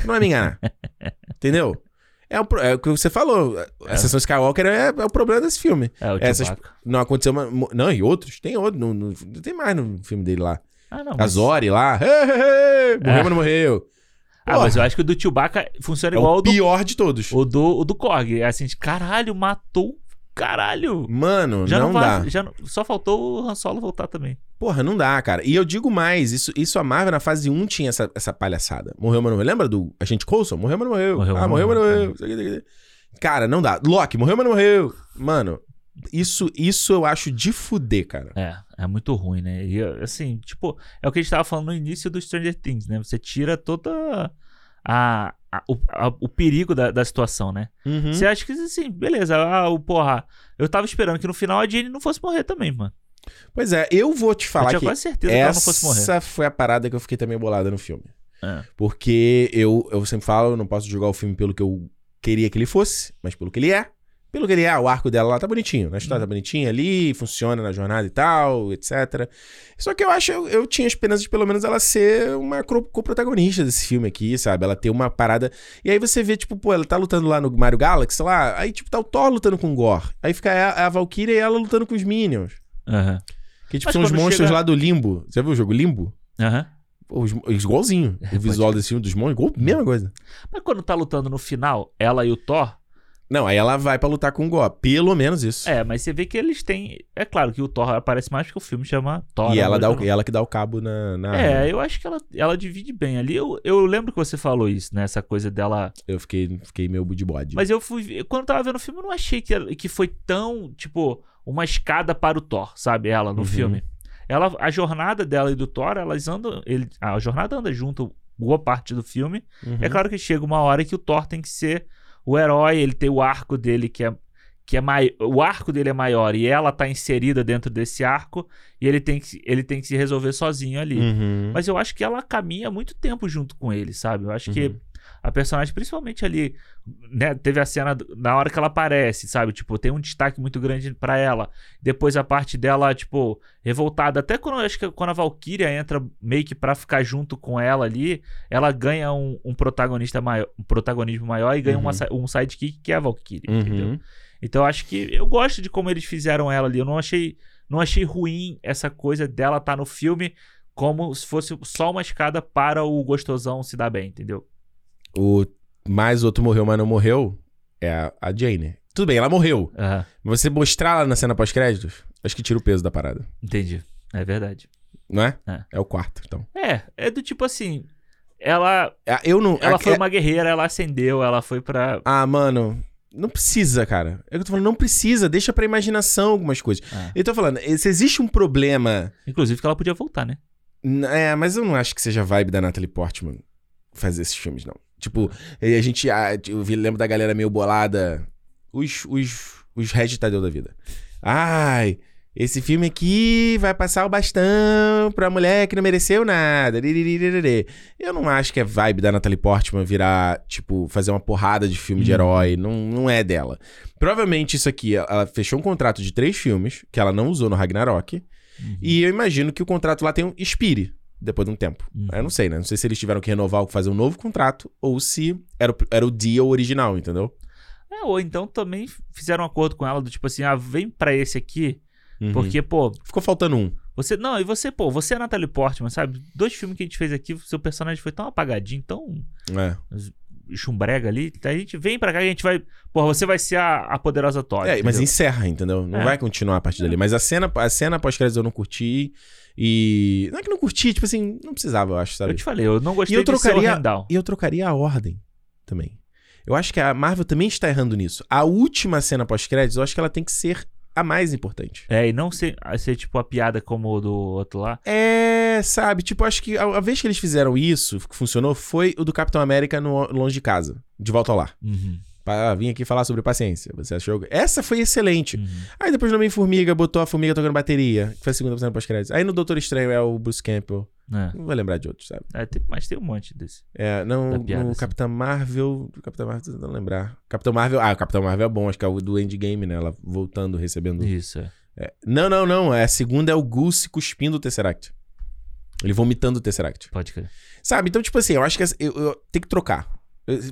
Não vai me enganar. [LAUGHS] Entendeu? É o, é o que você falou. A sessão Skywalker é, é o problema desse filme. É, o Essas-. Não aconteceu uma. Não, e outros? Tem outro. No, no- tem mais no filme dele lá. Ah, não. A Mas... Zori lá. Hey, morreu, É. mas não morreu. Ah, Porra. mas eu acho que o do Chewbacca funciona É igual o o do, pior de todos. o do, o do Korg. É assim, de, caralho, matou. Caralho. Mano, Já não, não, dá. vai, já só faltou o Han Solo voltar também. Porra, não dá, cara. E eu digo mais, isso, isso a Marvel na fase 1 tinha essa, essa palhaçada. Morreu, mas não morreu. Lembra do Agente Coulson? Morreu, mas não morreu. Morreu, ah, morreu, mas não morreu. Aqui. Cara, não dá. Loki, morreu, mas não morreu. Mano, isso, isso eu acho de fuder, cara. É, é muito ruim, né? E assim, tipo, é o que a gente tava falando no início do Stranger Things, né? Você tira toda a, a- o, a- o perigo da, da situação, né? Uhum. Você acha que assim, beleza, ah, o porra, eu tava esperando que no final a Jane não fosse morrer também, mano. Pois é, eu vou te Eu falar tinha que quase certeza que ela não fosse morrer. essa foi a parada que eu fiquei também bolada no filme. É. Porque eu, eu sempre falo, eu não posso julgar o filme pelo que eu queria que ele fosse, mas pelo que ele é. Pelo que ele é, o arco dela lá tá bonitinho. Na história tá bonitinho ali, funciona na jornada e tal, etc. Só que eu acho, eu, eu tinha esperança de pelo menos ela ser uma co-protagonista desse filme aqui, sabe? Ela ter uma parada. E aí você vê, tipo, pô, ela tá lutando lá no Mario Galaxy, lá, aí, tipo, tá o Thor lutando com o Gore. Aí fica a, a Valkyria e ela lutando com os Minions. Aham. Que, tipo, Mas são os monstros chega- lá do Limbo. Você já viu o jogo Limbo? Aham. Os, os- igualzinho. É, o visual pode desse filme dos monstros, igual, mesma coisa. Mas quando tá lutando no final, ela e o Thor, Não, aí ela vai pra lutar com o Gore. Pelo menos isso. é, mas você vê que eles têm. É claro que o Thor aparece mais porque o filme chama Thor. e né? ela, dá o, e ela que dá o cabo na. na É, eu acho que ela, ela divide bem ali. Eu, eu lembro que você falou isso, né? Essa coisa dela. Eu fiquei, fiquei meio de bode. Mas eu fui. Quando eu tava vendo o filme, eu não achei que, que foi tão, tipo, uma escada para o Thor, sabe? Ela no Uhum. filme. Ela, a jornada dela e do Thor, elas andam. Ele, a jornada anda junto boa parte do filme. Uhum. É claro que chega uma hora que o Thor tem que ser o herói, ele tem o arco dele que é. Que é mai... O arco dele é maior e ela tá inserida dentro desse arco e ele tem que, se- ele tem que se resolver sozinho ali. Uhum. Mas eu acho que ela caminha muito tempo junto com ele, sabe? Eu acho que Uhum. A personagem, principalmente ali, né, teve a cena na hora que ela aparece, sabe? Tipo, tem um destaque muito grande pra ela. Depois a parte dela, tipo, revoltada. Até quando acho que quando a Valkyria entra meio que pra ficar junto com ela ali, ela ganha um, um protagonista maior, um protagonismo maior e ganha Uhum. uma um sidekick que é a Valkyria, entendeu? Uhum. Então eu acho que eu gosto de como eles fizeram ela ali. Eu não achei, não achei ruim essa coisa dela estar no filme como se fosse só uma escada para o gostosão se dar bem, entendeu? O mais outro morreu, mas não morreu é a, a Jane. Tudo bem, ela morreu. Aham, Mas você mostrar ela na cena pós-créditos, acho que tira o peso da parada. entendi. É verdade. Não é? É. o quarto, então. É, é do tipo assim, ela É, Eu não. ela é- foi é- uma guerreira, ela ascendeu, ela foi pra Ah, mano. Não precisa, cara. É o que eu tô falando, não precisa. Deixa pra imaginação algumas coisas. Ah. Eu tô falando, se existe um problema. inclusive que ela podia voltar, né? N- É, mas eu não acho que seja a vibe da Natalie Portman fazer esses filmes, não. Tipo, a gente. ah, Eu lembro da galera meio bolada. Os, os, os Red Tadeu da vida. Ai, esse filme aqui vai passar o bastão pra mulher que não mereceu nada. Eu não acho que é vibe da Natalie Portman virar, tipo, fazer uma porrada de filme de Hum. herói. Não, não é dela. Provavelmente isso aqui, ela fechou um contrato de três filmes que ela não usou no Ragnarok. Uhum. E eu imagino que o contrato lá tem um expire depois de um tempo. Uhum. Eu não sei, né? Não sei se eles tiveram que renovar ou fazer um novo contrato ou se era o, era o deal original, entendeu? É, ou então também fizeram um acordo com ela do tipo assim, ah, vem pra esse aqui, Uhum. porque, pô, Ficou faltando um. Você, não, e você, pô, você é a Natalie Portman, sabe? Dois filmes que a gente fez aqui, seu personagem foi tão apagadinho, tão É. chumbrega ali. A gente vem pra cá e a gente vai. Porra, você vai ser a, a poderosa Thor. É, mas entendeu? encerra, entendeu? Não É. vai continuar a partir dali. Mas a cena, a cena pós-créditos eu não curti. E. Não é que não curti, tipo assim, não precisava, eu acho, sabe? Eu te falei, eu não gostei E eu trocaria-. E eu trocaria a ordem também. Eu acho que a Marvel também está errando nisso. A última cena pós-créditos, eu acho que ela tem que ser a mais importante. É, e não ser, ser tipo a piada como o do outro lá. É, sabe? Tipo, acho que a, a vez que eles fizeram isso, que funcionou, foi o do Capitão América no Longe de Casa. De volta ao lar. Uhum, Pra vir aqui falar sobre paciência. Você achou? Essa foi excelente. uhum. Aí depois no Homem-Formiga botou a formiga tocando bateria, que foi a segunda cena pós-créditos. Aí no Doutor Estranho é o Bruce Campbell. É. Não vou lembrar de outros, sabe? É, tem- mas tem um monte desse. É, não, Da piada, no assim. Capitão Marvel. Capitão Marvel, tô tentando lembrar. Capitão Marvel. Ah, o Capitão Marvel é bom, acho que é o do Endgame, né? Ela voltando, recebendo. Isso, é. É. Não, não, não. É, a segunda é o Goose cuspindo o Tesseract. Ele vomitando o Tesseract. Pode crer. Sabe? Então, tipo assim, eu acho que essa- eu, eu- tem que trocar.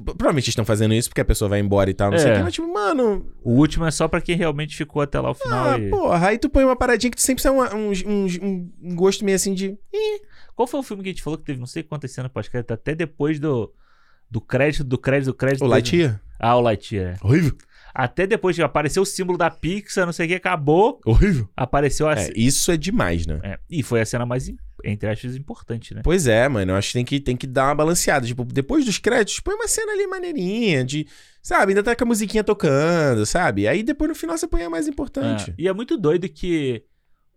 Provavelmente estão fazendo isso porque a pessoa vai embora e tal, não sei o É. quê, mas tipo, mano, O último é só pra quem realmente ficou até lá o final. ah, e... porra, aí tu põe uma paradinha que tu sempre tem uma- um, um, um gosto meio assim de. "Ih". Qual foi o filme que a gente falou que teve não sei quantas cenas pós-crédito até depois do, Do crédito, do crédito, do crédito. O Lightyear. Ah, o Lightyear. é. Até depois de aparecer o símbolo da Pixar, não sei o que, acabou. Horrível. Apareceu a. É, isso é demais, né? É, E foi a cena mais, entre aspas, importante, né? Pois é, mano. Eu acho que tem que, tem que dar uma balanceada. Tipo, depois dos créditos, põe uma cena ali maneirinha, de. Sabe, ainda tá com a musiquinha tocando, sabe? Aí depois no final você põe a mais importante. É, E é muito doido que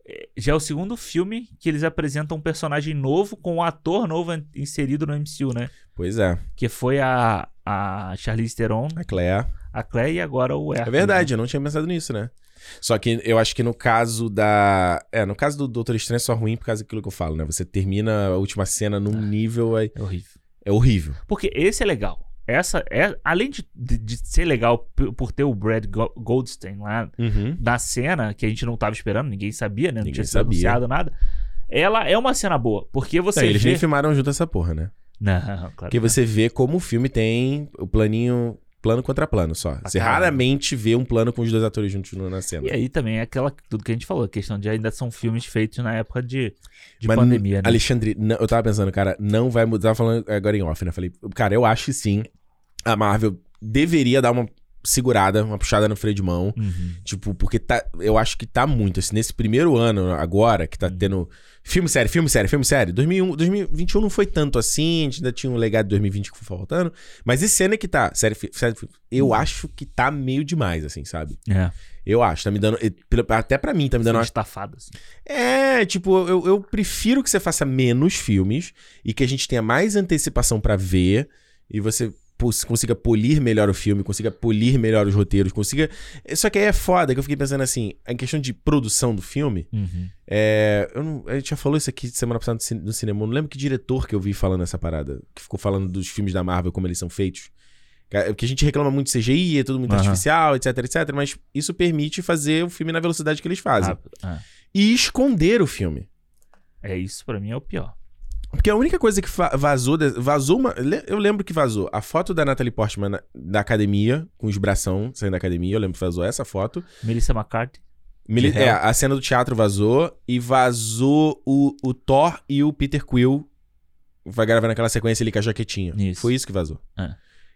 eh, já é o segundo filme que eles apresentam um personagem novo com um ator novo inserido no MCU, né? Pois é. Que foi a, a Charlize Theron, A Clea. A Claire e agora o É Hércules. verdade, eu não tinha pensado nisso, né? Só que eu acho que no caso da. É, no caso do Doutor Estranho é só ruim por causa daquilo que eu falo, né? Você termina a última cena num nível. aí- É horrível. É horrível. Porque esse é legal. Essa é, além de, de, de ser legal por ter o Brad Go- Goldstein lá Uhum. na cena, que a gente não tava esperando, ninguém sabia, né? Não Ninguém tinha sido sabia. anunciado nada. Ela é uma cena boa, porque você Não, eles vê... nem filmaram junto essa porra, né? Não, claro. Porque que não. você vê como o filme tem o planinho. Plano contra plano só. Você raramente vê um plano com os dois atores juntos na cena. E aí também é aquela tudo que a gente falou, a questão de ainda são filmes feitos na época de, de Mas, pandemia, né? Alexandre, não- eu tava pensando, cara, não vai mudar. Tava falando agora em off, né? Falei, cara, eu acho que sim. A Marvel deveria dar uma segurada, uma puxada no freio de mão. Uhum. Tipo, porque tá, eu acho que tá muito. Assim, nesse primeiro ano agora, que tá Uhum. tendo filme sério, filme sério, filme sério. 2001, 2021 não foi tanto assim, a gente ainda tinha um legado de 2020 que foi faltando. Mas esse ano é que tá, sério, sério eu Uhum. acho que tá meio demais, assim, sabe? É. Eu acho, tá me dando. Até pra mim, tá me dando uma estafado, assim. é, tipo, eu, eu prefiro que você faça menos filmes e que a gente tenha mais antecipação pra ver e você consiga polir melhor o filme, consiga polir melhor os roteiros, consiga. Só que aí é foda que eu fiquei pensando assim, em questão de produção do filme, Uhum. é, eu não, a gente já falou isso aqui semana passada no cin- no cinema, eu não lembro que diretor que eu vi falando essa parada, que ficou falando dos filmes da Marvel, como eles são feitos. Ca- Porque a gente reclama muito de CGI, é tudo muito Aham. artificial, etc, etc, mas isso permite fazer o filme na velocidade que eles fazem. Rápido. Ah, E esconder o filme. É isso pra mim é o pior. Porque a única coisa que vazou. Vazou uma. Eu lembro que vazou a foto da Natalie Portman na- da academia, com os bração saindo da academia. Eu lembro que vazou essa foto. Melissa McCarthy. Mili- é, a cena do teatro vazou. E vazou o, o Thor e o Peter Quill. Vai gravando aquela sequência ali com a jaquetinha. Isso. Foi isso que vazou. É.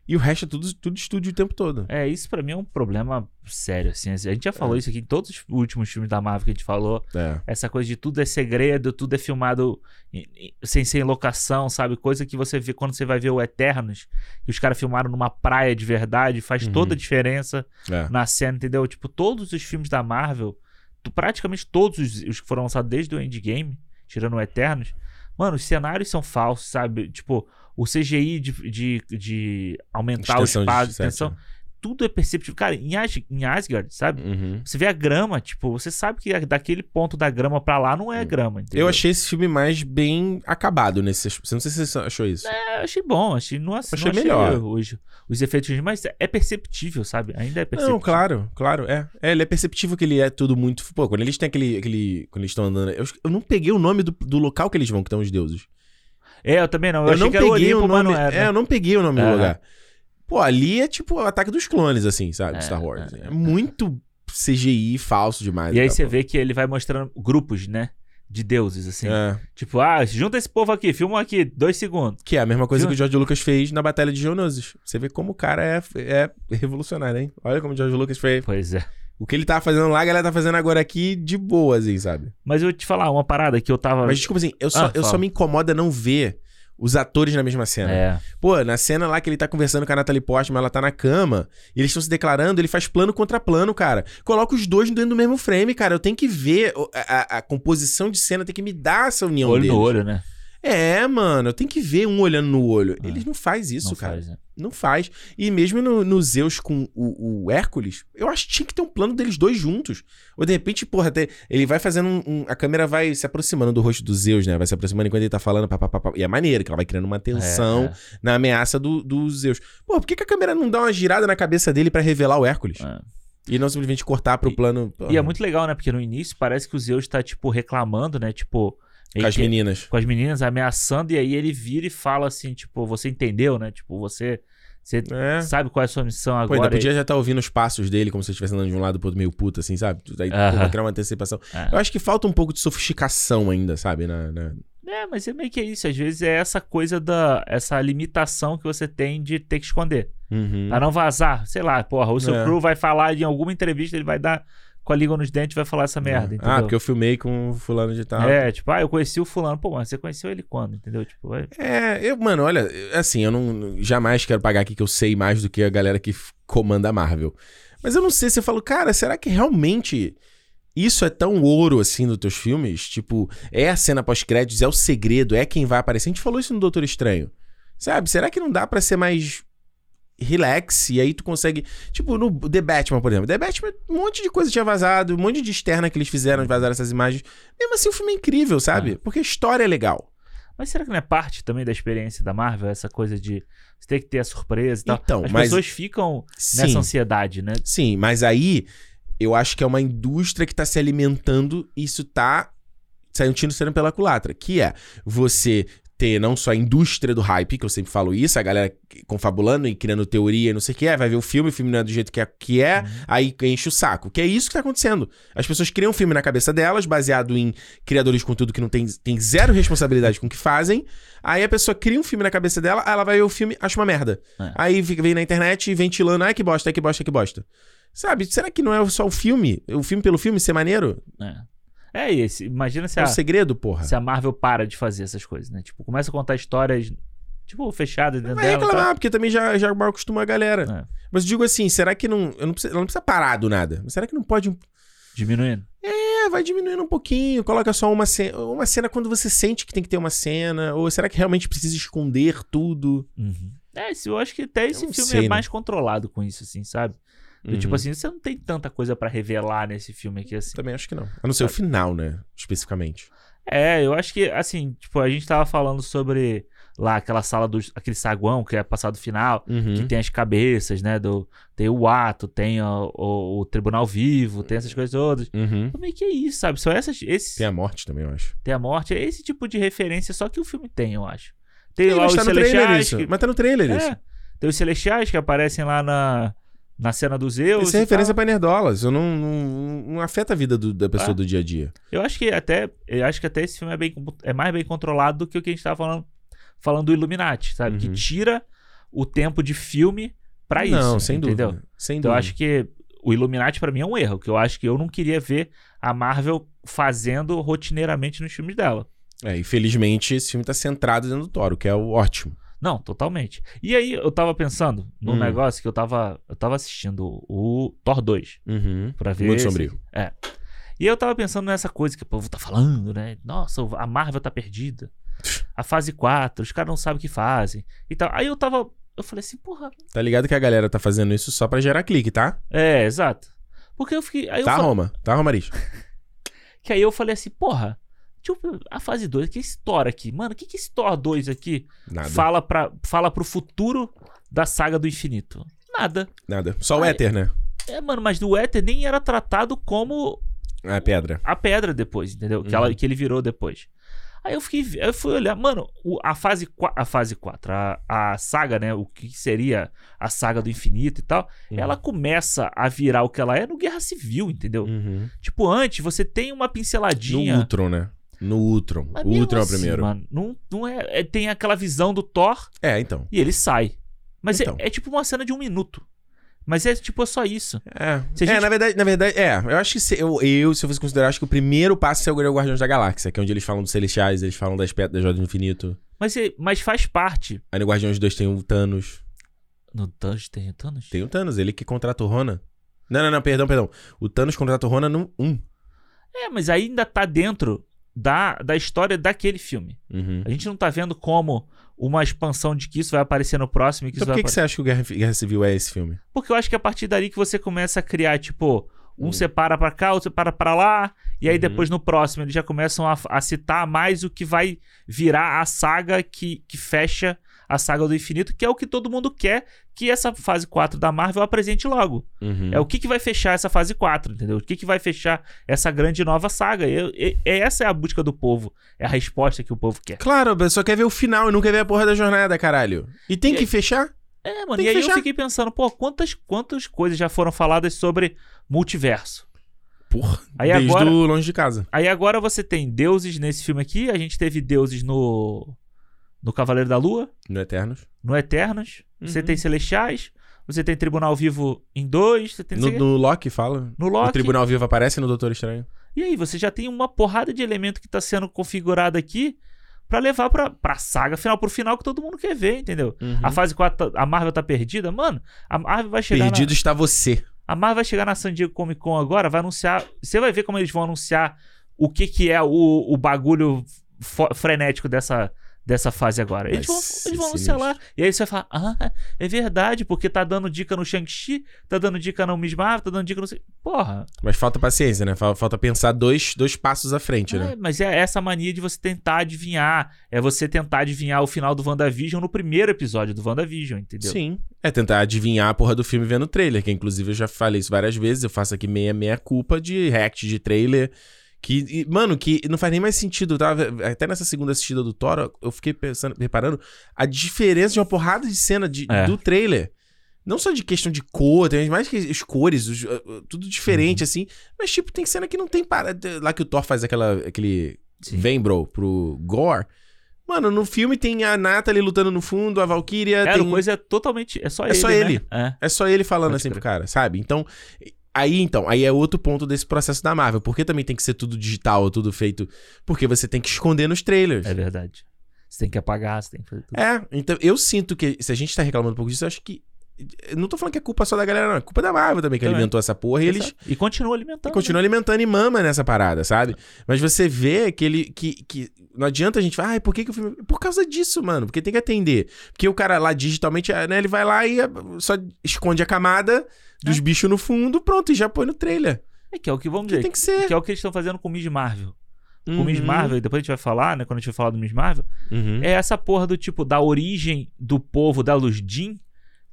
E o resto é tudo, tudo estúdio o tempo todo. É, isso pra mim é um problema sério, assim. A gente já falou É. isso aqui em todos os últimos filmes da Marvel que a gente falou. É. Essa coisa de tudo é segredo, tudo é filmado em- em- sem ser em locação, sabe? Coisa que você vê quando você vai ver o Eternos, que os caras filmaram numa praia de verdade, faz Uhum. toda a diferença É. na cena, entendeu? Tipo, todos os filmes da Marvel, praticamente todos os, os que foram lançados desde o Endgame, tirando o Eternos, mano, os cenários são falsos, sabe? Tipo, o CGI de, de, de aumentar Extensão o de espaço, set, extensão, tudo é perceptível. Cara, em, As, em Asgard, sabe? Uhum. Você vê a grama, tipo, você sabe que daquele ponto da grama pra lá não é grama, entendeu? Eu achei esse filme mais bem acabado nesse. Não sei se você achou isso. É, eu achei bom, achei, não, Achei não melhor. Os, os efeitos, mas é perceptível, sabe? Ainda é perceptível. Não, claro, claro, é. É, ele é perceptível que ele é tudo muito. Pô, quando eles têm aquele. aquele quando eles estão andando. Eu, eu não peguei o nome do, do local que eles vão, que estão os deuses. É, eu também não. Eu, Eu, não peguei Olimpo, o nome. era. É, eu não peguei o nome do lugar. Pô, ali é tipo o ataque dos clones, assim, sabe? É, Star Wars. é, É, é. muito CGI falso demais. E aí você pô. vê que ele vai mostrando grupos, né? De deuses, assim. É, Tipo, ah, junta esse povo aqui, filma aqui, dois segundos. que é a mesma coisa Viu? que o George Lucas fez na Batalha de Geonosis. Você vê como o cara é, é revolucionário, hein? Olha como o George Lucas fez. Pois é. O que ele tava fazendo lá, a galera tá fazendo agora aqui de boa, assim, sabe? Mas eu vou te falar uma parada que eu tava. Mas desculpa assim, eu só, Ah, eu só me incomoda não ver os atores na mesma cena. É. Pô, na cena lá que ele tá conversando com a Natalie Portman, ela tá na cama, e eles estão se declarando, ele faz plano contra plano, cara. Coloca os dois dentro do mesmo frame, cara. Eu tenho que ver a, a- a composição de cena, tem que me dar essa união Olho deles. no olho, né? É, mano, eu tenho que ver um olhando no olho. Ah. Eles não faz isso, não cara. faz, né? Não faz. E mesmo no, no Zeus com o, o Hércules, eu acho que tinha que ter um plano deles dois juntos. Ou de repente, porra, até, ele vai fazendo um, um- A câmera vai se aproximando do rosto do Zeus, né? Vai se aproximando enquanto ele tá falando. Pá, pá, pá, pá. E é maneiro, que ela vai criando uma tensão É, é. na ameaça do, do Zeus. Pô, por que, que a câmera não dá uma girada na cabeça dele pra revelar o Hércules? É. E não simplesmente cortar pro E- plano. E é muito legal, né? Porque no início parece que o Zeus tá, tipo, reclamando, né? Tipo. Com as meninas. com as meninas ameaçando, e aí ele vira e fala assim, tipo, você entendeu, né? Tipo, você, você É. sabe qual é a sua missão Pô, agora. ainda podia já estar ouvindo os passos dele, como se estivesse andando de um lado pro outro meio puto, assim, sabe? Aí pô, vai criar uma antecipação. É. Eu acho que falta um pouco de sofisticação ainda, sabe? Na, na- É, mas é meio que isso. Às vezes é essa coisa da. essa limitação que você tem de ter que esconder. Uhum. Pra não vazar. Sei lá, porra, o seu É. crew vai falar em alguma entrevista, ele vai dar com a língua nos dentes e vai falar essa merda, entendeu? Ah, porque eu filmei com fulano de tal. É, tipo, ah, eu conheci o fulano. Pô, mas você conheceu ele quando, entendeu? Tipo, é... É, eu, mano, olha, assim, eu não jamais quero pagar aqui que eu sei mais do que a galera que comanda a Marvel. Mas eu não sei se eu falo, cara, será que realmente isso é tão ouro assim nos teus filmes? Tipo, é a cena pós-créditos, é o segredo, é quem vai aparecer. A gente falou isso no Doutor Estranho. Sabe? Será que não dá pra ser mais relax e aí tu consegue, tipo, no The Batman, por exemplo. The Batman, um monte de coisa tinha vazado, um monte de externa que eles fizeram de vazar essas imagens. Mesmo assim, o filme é incrível, sabe? É. Porque a história é legal. Mas será que não é parte também da experiência da Marvel? Essa coisa de você ter que ter a surpresa e tal. Então, As mas- pessoas ficam Sim. nessa ansiedade, né? Sim, mas aí eu acho que é uma indústria que tá se alimentando e isso tá saindo tiro saindo pela culatra, que é você ter não só a indústria do hype, que eu sempre falo isso, a galera confabulando e criando teoria e não sei o que é, vai ver o filme, o filme não é do jeito que é, que é aí enche o saco. Que é isso que tá acontecendo. As pessoas criam um filme na cabeça delas, baseado em criadores de conteúdo que não tem, tem zero responsabilidade com o que fazem. Aí a pessoa cria um filme na cabeça dela, aí ela vai ver o filme, acha uma merda. É. Aí vem na internet ventilando, ai que bosta, ai que bosta, ai que bosta. Sabe, será que não é só o filme? O filme pelo filme ser maneiro? É, é esse. Imagina se É a, segredo, porra. se a Marvel para de fazer essas coisas, né? Tipo, começa a contar histórias, tipo, fechadas dentro Vai dela. reclamar, porque também já, já mal acostuma a galera. É. Mas digo assim, será que não. Eu não precisa, ela não precisa parar do nada. Mas será que não pode. Diminuindo. É, vai diminuindo um pouquinho. Coloca só uma cena. Uma cena quando você sente que tem que ter uma cena. Ou será que realmente precisa esconder tudo? Uhum. É, eu acho que até esse não filme sei, é né? mais controlado com isso, assim, sabe? Do Uhum. Tipo assim, você não tem tanta coisa pra revelar nesse filme aqui, assim. Também acho que não. A não ser o final, né? Especificamente. É, eu acho que, assim, tipo, a gente tava falando sobre lá aquela sala do. aquele saguão que é passado final, que Uhum. tem as cabeças, né? Do, tem o ato, tem o, o- o tribunal vivo, tem essas coisas todas. Uhum. É que é isso, sabe? São essas. Esses, Tem a morte também, eu acho. tem a morte, é esse tipo de referência só que o filme tem, eu acho. Tem lá mas os tá no trailer celestiais. isso. que- Mas tá no trailer isso. É, tem os celestiais que aparecem lá na, na cena dos Zeus. Isso é referência tal. pra nerdolas. Eu não, não, não afeta a vida do- da pessoa Ah. do dia a dia. Eu acho que até. Eu acho que até esse filme é, bem, é mais bem controlado do que o que a gente tava falando, falando do Illuminati, sabe? Que Uhum. tira o tempo de filme pra isso. não, sem entendeu? dúvida. Sem Então eu dúvida. acho que o Illuminati pra mim é um erro, que eu acho que eu não queria ver a Marvel fazendo rotineiramente nos filmes dela. É, infelizmente, esse filme tá centrado dentro do Thor, o que é o ótimo. Não, totalmente. E aí eu tava pensando num Hum. negócio que eu tava eu tava assistindo o Thor 2 Uhum. pra ver Muito esse- sombrio. É. E eu tava pensando nessa coisa que o povo tá falando, né? Nossa, a Marvel tá perdida. A fase 4, os caras não sabem o que fazem. E tal. Aí eu tava. Eu falei assim, porra. Tá ligado que a galera tá fazendo isso só pra gerar clique, tá? É, exato. Porque eu fiquei. Aí eu Tá, fa- Roma? Tá, Romariz? [LAUGHS] Que aí eu falei assim, porra. Ver a fase 2, que esse Thor aqui? Mano, o que, que esse Thor 2 aqui Nada. fala, pra, fala pro futuro da saga do infinito? Nada. Nada. Só o Aí- éter, né? É, mano, mas do Éter nem era tratado como É pedra. a pedra depois, entendeu? Que, Uhum. ela, que ele virou depois. Aí eu fiquei, eu fui olhar, mano, a fase 4, a fase 4, a, a saga, né, o que seria a saga do infinito e tal, Uhum. ela começa a virar o que ela é no Guerra Civil, entendeu? Uhum. Tipo, antes você tem uma No pinceladinha. Ultron, né? No Ultron. Mas O Ultron é o assim, primeiro. Mano, não, não é, é- Tem aquela visão do Thor É, então. e ele sai. Mas é- Então. é, tipo uma cena de um minuto. Mas é tipo só isso. É, é gente- na verdade, na verdade, é. Eu acho que se, eu, eu, se eu fosse considerar, acho que o primeiro passo é o Guardiões da Galáxia, que é onde eles falam dos Celestiais, eles falam das pedras da Joia do Infinito. Mas, é- mas faz parte. Aí no Guardiões 2 tem o Thanos. No Thanos tem o Thanos? Tem o Thanos, ele que contrata o Ronan. Não, não, não, perdão, perdão. O Thanos contrata o Ronan no 1. É, mas ainda tá dentro da, da história daquele filme. Uhum. A gente não tá vendo como uma expansão de que isso vai aparecer no próximo e que Então por que, que você acha que o Guerra, Guerra Civil é esse filme? Porque eu acho que é a partir dali que você começa a criar, tipo, um Hum. separa pra cá, outro separa pra lá, e aí Uhum. depois no próximo eles já começam a, a citar mais o que vai virar a saga que, que fecha a saga do infinito, que é o que todo mundo quer que essa fase 4 da Marvel apresente logo. Uhum. É o que, que vai fechar essa fase 4, entendeu? O que, que vai fechar essa grande nova saga. E, e- essa é a busca do povo. É a resposta que o povo quer. Claro, a pessoa quer ver o final e não quer ver a porra da jornada, caralho. E tem que fechar? É, mano, Tem e aí eu fechar. fiquei pensando, pô, quantas, quantas coisas já foram faladas sobre multiverso? Porra, Aí desde agora- longe de casa. Aí agora você tem deuses nesse filme aqui. A gente teve deuses no. No Cavaleiro da Lua, No Eternos. no Eternos. Você Uhum. tem Celestiais. Você tem Tribunal Vivo em dois. Você tem. No, no Loki fala. no Loki. O Tribunal Vivo aparece no Doutor Estranho. E aí, você já tem uma porrada de elemento que tá sendo configurado aqui pra levar pra, pra saga final, pro final que todo mundo quer ver, entendeu? Uhum. A fase 4, tá- a Marvel tá perdida. Mano, a Marvel vai chegar. Perdido Na, está você. a Marvel vai chegar na San Diego Comic Con agora, vai anunciar. Você vai ver como eles vão anunciar o que, que é o, o bagulho frenético dessa. Dessa fase agora. Eles vão, eles vão anunciar lá. E aí você vai falar: Ah, é verdade, porque tá dando dica no Shang-Chi, tá dando dica no Miss Marvel, tá dando dica no. Porra, Mas falta paciência, né? Fal- Falta pensar dois, dois passos à frente, É, né? mas é essa mania de você tentar adivinhar. É você tentar adivinhar o final do WandaVision no primeiro episódio do WandaVision, entendeu? Sim. É tentar adivinhar a porra do filme vendo o trailer, que inclusive eu já falei isso várias vezes. Eu faço aqui meia meia culpa de react de trailer. Que, e, mano, que não faz nem mais sentido. Tá? Até nessa segunda assistida do Thor, eu fiquei pensando, reparando a diferença de uma porrada de cena de, É. do trailer. Não só de questão de cor, tem mais que as cores, os- uh, uh, tudo diferente, Uhum. assim. Mas, tipo, tem cena que não tem parada. Lá que o Thor faz aquela, aquele Sim. vem, bro, pro Gore. Mano, no filme tem a Natalie lutando no fundo, a Valkyria. É, tem... coisa é totalmente. É só É ele. só né? ele. É. É só ele falando Pode assim pro crer. cara, sabe? Então, aí então, aí é outro ponto desse processo da Marvel. Por que também tem que ser tudo digital, tudo feito? Porque você tem que esconder nos trailers. É verdade. Você tem que apagar, você tem que fazer tudo. É, então eu sinto que se a gente tá reclamando um pouco disso, eu acho que não tô falando que é culpa só da galera, não. É culpa da Marvel também, que Também. alimentou essa porra. E eles. E continua alimentando. continuam alimentando e mama nessa parada, sabe? Mas você vê que ele. Que, que não adianta a gente falar, ai, por que, que o filme. Por causa disso, mano. Porque tem que atender. Porque o cara lá digitalmente, né, ele vai lá e é, só esconde a camada dos bichos no fundo, pronto, e já põe no trailer. É que é o que vamos Que dizer. tem que ser. Que é o que eles estão fazendo com o Miss Marvel. O Miss Uhum, Marvel, depois a gente vai falar, né? Quando a gente vai falar do Miss Marvel, uhum. é essa porra do tipo da origem do povo da Luz Jean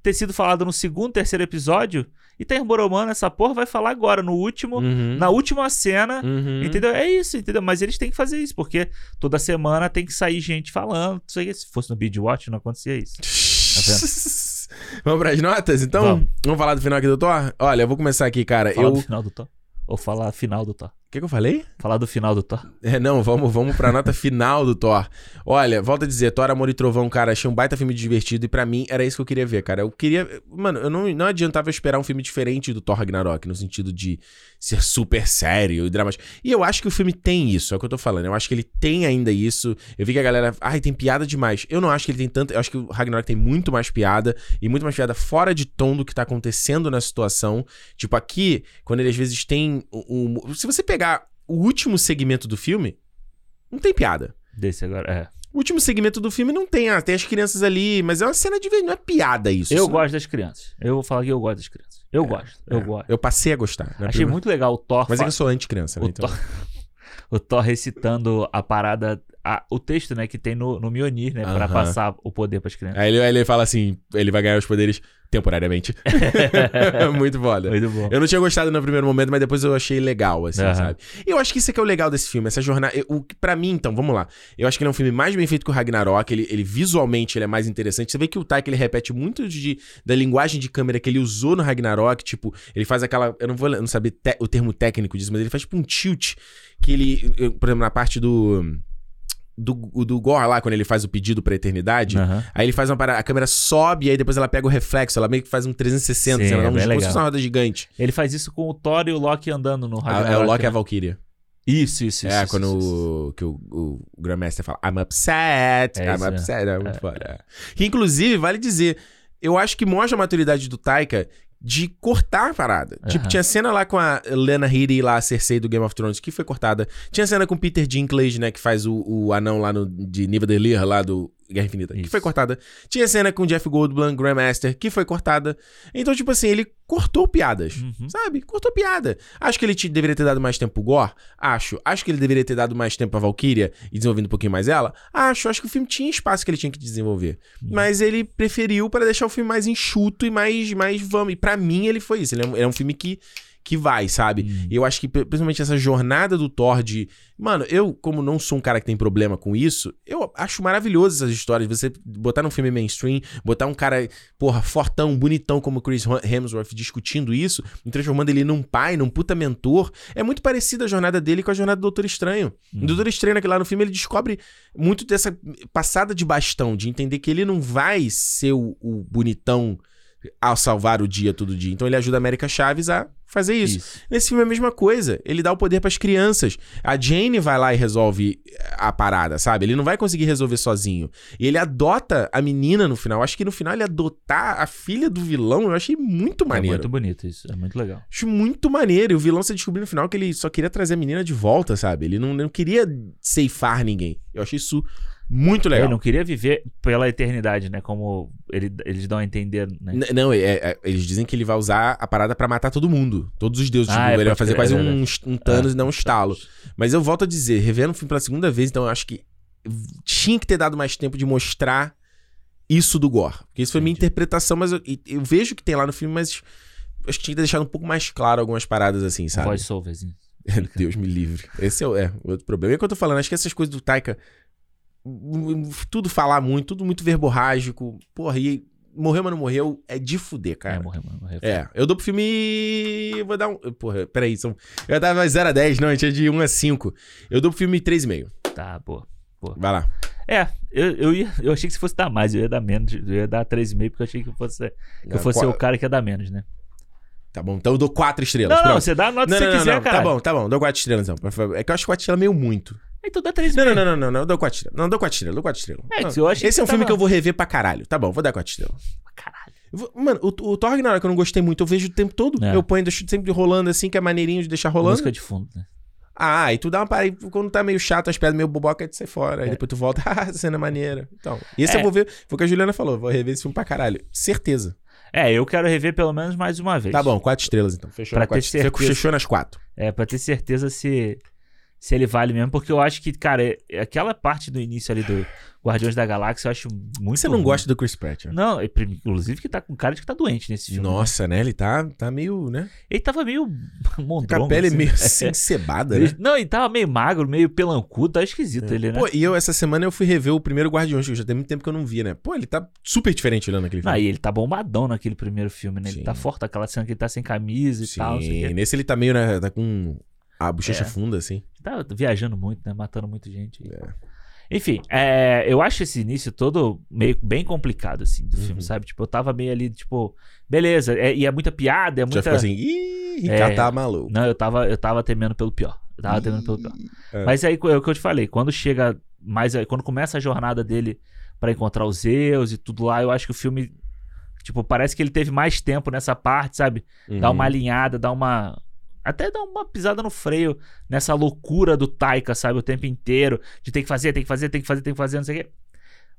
ter sido falado no segundo, terceiro episódio e tá emboromando essa porra, vai falar agora, no último, Uhum. na última cena. Uhum. Entendeu? É isso, entendeu? Mas eles têm que fazer isso, porque toda semana tem que sair gente falando. Se fosse no Beat Watch, não acontecia isso. [LAUGHS] Vamos pras notas, então? Vamos. Vamos. falar do final aqui do Thor? Olha, eu vou começar aqui, cara. Falar eu. do O final do Thor. Ou falar final do Thor. Que, que eu falei? Falar do final do Thor. É, não, vamos, vamos pra nota final do Thor. Olha, volta a dizer, Thor, Amor e Trovão, cara, achei um baita filme divertido e pra mim era isso que eu queria ver, cara. Eu queria. Mano, eu não, não adiantava esperar um filme diferente do Thor Ragnarok, no sentido de ser super sério e dramático. E eu acho que o filme tem isso, é o que eu tô falando. Eu acho que ele tem ainda isso. Eu vi que a galera. Ai, tem piada demais. Eu não acho que ele tem tanto. Eu acho que o Ragnarok tem muito mais piada e muito mais piada fora de tom do que tá acontecendo na situação. Tipo, aqui, quando ele às vezes tem um. um- se você pegar o último segmento do filme, não tem piada. Desse agora. É. O último segmento do filme não tem, ah, tem as crianças ali, mas é uma cena de não é piada isso. Eu Isso gosto das crianças. Eu vou falar que eu gosto das crianças. Eu gosto. Eu é, gosto. Eu passei a gostar. Achei primeira- muito legal o Thor. Mas é fa- que eu sou anti-criança, né? o, Então... Thor... [LAUGHS] o Thor recitando a parada. a- o texto, né, que tem no, no Mjolnir, né? Pra Aham. passar o poder pras crianças. Aí ele, aí ele fala assim: ele vai ganhar os poderes temporariamente. [LAUGHS] muito foda. Muito bom. Eu não tinha gostado no primeiro momento, mas depois eu achei legal, assim, Aham. sabe? E eu acho que isso é que é o legal desse filme, essa jornada. eu- O para mim, então, vamos lá. Eu acho que ele é um filme mais bem feito que o Ragnarok. Ele, ele visualmente ele é mais interessante. Você vê que o Taika ele repete muito de, da linguagem de câmera que ele usou no Ragnarok. Tipo, ele faz aquela. Eu não vou não saber te- o termo técnico disso, mas ele faz tipo um tilt. Que ele. eu- por exemplo, na parte do. Do, do Gore lá, quando ele faz o pedido pra eternidade. Aham. Aí ele faz uma parada, a câmera sobe e aí depois ela pega o reflexo, ela meio que faz um 360, Sim, ela dá é um como uma roda gigante. Ele faz isso com o Thor e o Loki andando no Ragnarok. é o Loki e né? a Valkyria. Isso, isso, isso. é, isso, quando isso, isso. o, que o, o Grandmaster fala, I'm upset, É I'm isso, é. upset, é muito foda. Que inclusive, vale dizer, eu acho que mostra a maturidade do Taika de cortar a parada. Tipo, Aham. tinha cena lá com a Lena Headey lá, a Cersei do Game of Thrones, que foi cortada. Tinha cena com o Peter Dinklage, né, que faz o, o anão lá no, de Niva de Lear, lá do Guerra Infinita, que Isso. foi cortada. Tinha cena com Jeff Goldblum, Grandmaster, que foi cortada. Então, tipo assim, ele cortou piadas. Uhum. Sabe? Cortou piada. Acho que ele te- deveria ter dado mais tempo pro Gore? Acho. Acho que ele deveria ter dado mais tempo pra Valkyria e desenvolvendo um pouquinho mais ela? Acho. Acho que o filme tinha espaço que ele tinha que desenvolver. Mas ele preferiu para deixar o filme mais enxuto e mais, mais vamos. E pra mim ele foi isso. Ele é um, ele é um filme que, que vai, sabe? Hum. Eu acho que, pri- principalmente, essa jornada do Thor de. Mano, eu, como não sou um cara que tem problema com isso, eu acho maravilhoso essas histórias. Você botar num filme mainstream, botar um cara, porra, fortão, bonitão como Chris Hemsworth discutindo isso, e transformando ele num pai, num puta mentor. É muito parecida a jornada dele com a jornada do Doutor Estranho. Hum. O Doutor Estranho, naquele lá no filme, ele descobre muito dessa passada de bastão, de entender que ele não vai ser o, o bonitão ao salvar o dia todo dia. Então ele ajuda a América Chaves a fazer isso. Isso. Nesse filme é a mesma coisa. Ele dá o poder pras crianças. A Jane vai lá e resolve a parada, sabe? Ele não vai conseguir resolver sozinho. E ele adota a menina no final. Acho que no final ele adotar a filha do vilão, eu achei muito É maneiro. muito bonito isso. É muito legal. Acho muito maneiro. E o vilão se descobriu no final que ele só queria trazer a menina de volta, sabe? Ele não, não queria ceifar ninguém. Eu achei isso muito legal. Ele não queria viver pela eternidade, né? Como ele- eles dão a entender, né? N- Não, é- é- eles dizem que ele vai usar a parada pra matar todo mundo. Todos os deuses. Ah, tipo, é, ele vai fazer crer, quase é um, um Thanos É. e não um estalo. Mas eu volto a dizer, revendo o filme pela segunda vez, então eu acho que tinha que ter dado mais tempo de mostrar isso do Gore. Porque isso foi minha Entendi. interpretação, mas eu, e- eu vejo que tem lá no filme, mas acho que tinha que ter deixado um pouco mais claro algumas paradas assim, sabe? Voice-overzinho. [LAUGHS] Deus me livre. Esse é, o- é o outro problema. É o que eu tô falando, acho que essas coisas do Taika. Tudo falar muito, tudo muito verborrágico. Porra, e morreu, mas não morreu, é de fuder, É, cara. morreu, mano. Morreu. É, eu dou pro filme. Vou dar um. Porra, peraí, são. Eu dava 0 a 10, não, a gente é de 1 a 5. Eu dou pro filme 3,5. Tá, boa. Vai lá. É, eu, eu, ia, eu achei que se fosse dar mais, eu ia dar menos. Eu ia dar 3,5 porque eu achei que eu fosse, que eu fosse Qua- o cara que ia dar menos, né? Tá bom, então eu dou 4 estrelas. Não, não, você dá a nota não, que você não, não, quiser, não, cara. Tá bom, tá bom, dou 4 estrelas então. É que eu acho que 4 estrelas meio muito. Então dá 3,5. Não, não, não, não, não, não, eu dou 4 estrelas. Não, eu dou 4 estrelas, eu dou 4 estrelas. É, Não. que eu achei Esse é um que filme tava- que eu vou rever pra caralho. Tá bom, vou dar 4 estrelas. Caralho. Vou- Mano, o, o Thor Ragnarok eu não gostei muito, eu vejo o tempo todo. É. Eu ponho, deixo sempre rolando assim, que é maneirinho de deixar rolando. Música de fundo, né? Ah, e tu dá uma parada, quando tá meio chato, as pedras meio boboca, tu sai fora. Aí É. depois tu volta, [LAUGHS] ah, cena é maneira. Então, esse É. eu vou ver, foi o que a Juliana falou, vou rever esse filme pra caralho. Certeza. É, eu quero rever pelo menos mais uma vez. Tá bom, quatro estrelas então. Fechou, Pra na quatro, ter certeza. fechou nas quatro. É, pra ter certeza se, se ele vale mesmo, porque eu acho que, cara, é- é aquela parte do início ali do Guardiões da Galáxia eu acho muito Você não ruim. gosta do Chris Pratt? né? Não, é, inclusive que tá com cara de que tá doente nesse filme. né? Nossa, né? Ele tá, tá meio, né? Ele tava meio [LAUGHS] Com mondrongo. a pele assim. meio assim, cebada, né? [LAUGHS] Não, ele tava meio magro, meio pelancudo, tá esquisito ele, né? Pô, e eu essa semana eu fui rever o primeiro Guardiões, que já tem muito tempo que eu não via, né? Pô, ele tá super diferente olhando aquele filme. e ele tá bombadão naquele primeiro filme, né? Ele Sim. tá forte, aquela cena que ele tá sem camisa e tal, sei o Sim, nesse ele tá meio, né? Tá com a bochecha É. funda, assim. Tá viajando muito, né? Matando muita gente. É. Enfim, é, eu acho esse início todo meio bem complicado, assim, do Uhum. filme, sabe? Tipo, eu tava meio ali, tipo, beleza, é- e é muita piada, é Já muita. ficou assim, ih, Ricardo É. tá maluco. Não, eu tava, eu tava temendo pelo pior. Eu tava temendo pelo pior. É. Mas aí é o que eu te falei, quando chega mais. Quando começa a jornada dele pra encontrar os Zeus e tudo lá, eu acho que o filme. Tipo, parece que ele teve mais tempo nessa parte, sabe? Dá Uhum. uma alinhada, dá uma. Até dá uma pisada no freio nessa loucura do Taika, sabe? O tempo inteiro. De tem que fazer, tem que fazer, tem que fazer, tem que fazer, não sei o quê.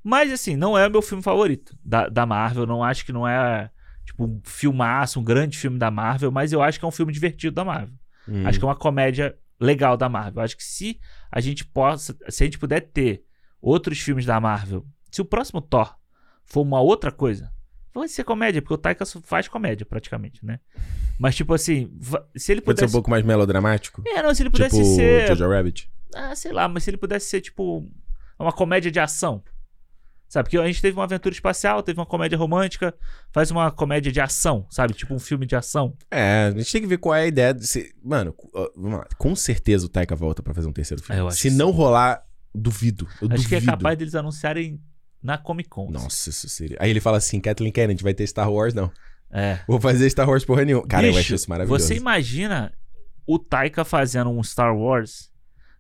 Mas, assim, não é o meu filme favorito da, da Marvel. Não acho que não é, tipo, um filmaço, um grande filme da Marvel. Mas eu acho que é um filme divertido da Marvel. Uhum. Acho que é uma comédia legal da Marvel. Acho que se a gente possa, se a gente puder ter outros filmes da Marvel, se o próximo Thor for uma outra coisa, vai ser comédia, porque o Taika faz comédia praticamente, né? Mas tipo assim, se ele Pode ser um pudesse, pouco mais melodramático? é, não, se ele pudesse tipo ser, Jojo Rabbit? ah, sei lá, mas se ele pudesse ser tipo uma comédia de ação. Sabe, porque a gente teve uma aventura espacial, teve uma comédia romântica, faz uma comédia de ação, sabe? Tipo um filme de ação. É, a gente tem que ver qual é a ideia. De. Mano, com certeza o Taika volta pra fazer um terceiro filme. É, Se não rolar, duvido. Eu Acho duvido. que é capaz deles anunciarem na Comic Con. assim. Nossa, isso seria. Aí ele fala assim: Kathleen Kennedy vai ter Star Wars? Não. É. Vou fazer Star Wars porra nenhuma. Cara, eu Bicho, acho isso maravilhoso. Você imagina o Taika fazendo um Star Wars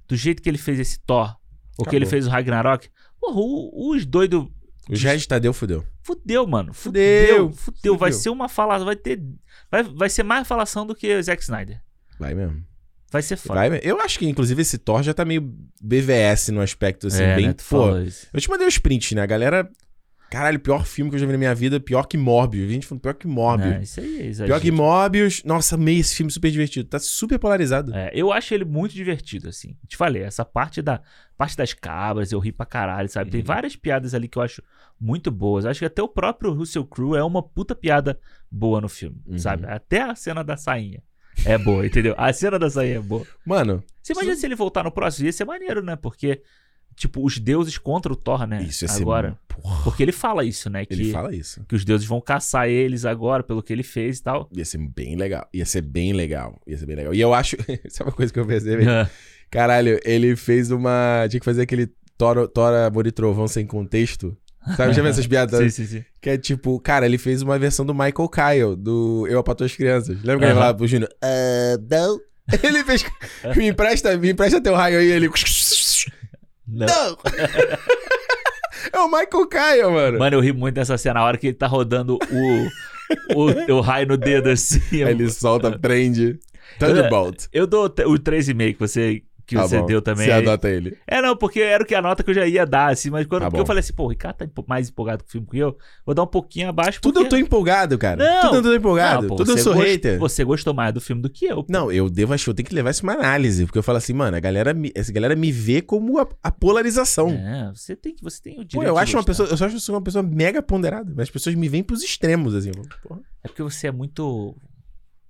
do jeito que ele fez esse Thor, ou que ele fez o Ragnarok? Porra, o- os doidos. O Red Tadeu fudeu. Fudeu, mano. Fudeu, Fudeu. Fudeu. Vai ser uma falação. Vai ter. Vai, vai ser mais falação do que o Zack Snyder. Vai mesmo. Vai ser foda. Vai. Eu acho que, inclusive, esse Thor já tá meio BVS no aspecto, assim, é, bem. né, pô, eu te mandei os prints, né? A galera. Caralho, pior filme que eu já vi na minha vida, pior que Morbius. A gente falou pior que Morbius. É, isso aí é exagero. Pior que Morbius. Nossa, amei esse filme super divertido. Tá super polarizado. É, eu acho ele muito divertido, assim. Te falei, essa parte da parte das cabras, eu ri pra caralho, sabe? Tem Uhum. várias piadas ali que eu acho muito boas. Acho que até o próprio Russell Crowe é uma puta piada boa no filme, Uhum. sabe? Até a cena da sainha. É boa, entendeu? A cena da saia é boa. Mano, Você imagina se ele voltar no próximo? Ia ser maneiro, né? Porque, tipo, os deuses contra o Thor, né? isso ia ser. Agora. Porra, Porque ele fala isso, né? Que, ele fala isso. que os deuses vão caçar eles agora pelo que ele fez e tal. Ia ser bem legal. Ia ser bem legal. Ia ser bem legal. E eu acho. [LAUGHS] Sabe uma coisa que eu pensei? velho? [LAUGHS] Caralho, ele fez uma. Tinha que fazer aquele Tora, Tora Amor e Trovão sem contexto. Sabe? Já viu essas [LAUGHS] piadas? sim, sim, sim. Que é tipo, cara, ele fez uma versão do Michael Kyle, do Eu Apato as Crianças. Lembra que ele falava pro Júnior? Ah, não. [LAUGHS] Ele fez. Me empresta, me empresta teu raio aí. Ele. [LAUGHS] Não. Não! é o Michael Kyle, mano. Mano, eu ri muito dessa cena, a hora que ele tá rodando o, o, o raio no dedo assim. Aí ele solta, prende. Thunderbolt. Eu dou t- o 3,5 que você, que Tá você bom. deu também. Você aí. adota ele. É, não, porque era o que a nota que eu já ia dar, assim, mas quando Tá porque eu falei assim, pô, o Ricardo tá mais empolgado com o filme que eu, vou dar um pouquinho abaixo. Tudo eu porque... tô empolgado, cara. Não. Tudo eu tô empolgado. Não, pô, Tudo eu sou gost- hater. Você gostou mais do filme do que eu. pô. Não, eu devo achar, eu tenho que levar isso uma análise, porque eu falo assim, mano, a galera, me- essa galera me vê como a, a polarização. É, você tem que você tem o direito Pô, eu acho uma pessoa, eu só acho que sou uma pessoa mega ponderada, mas as pessoas me veem pros extremos, assim. Porra. É porque você é muito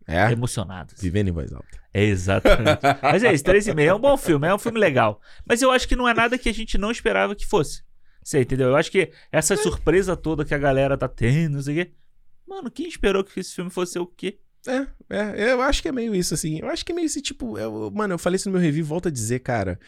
É, emocionado. assim. vivendo em voz alta. É exatamente. [LAUGHS] Mas é isso, 3,5 é um bom filme, é um filme legal. Mas eu acho que não é nada que a gente não esperava que fosse. Você entendeu? Eu acho que essa surpresa toda que a galera tá tendo, não sei o quê. Mano, quem esperou que esse filme fosse o quê? É, é, eu acho que é meio isso, assim. Eu acho que é meio esse tipo. eu- mano, eu falei isso no meu review, volto a dizer, cara.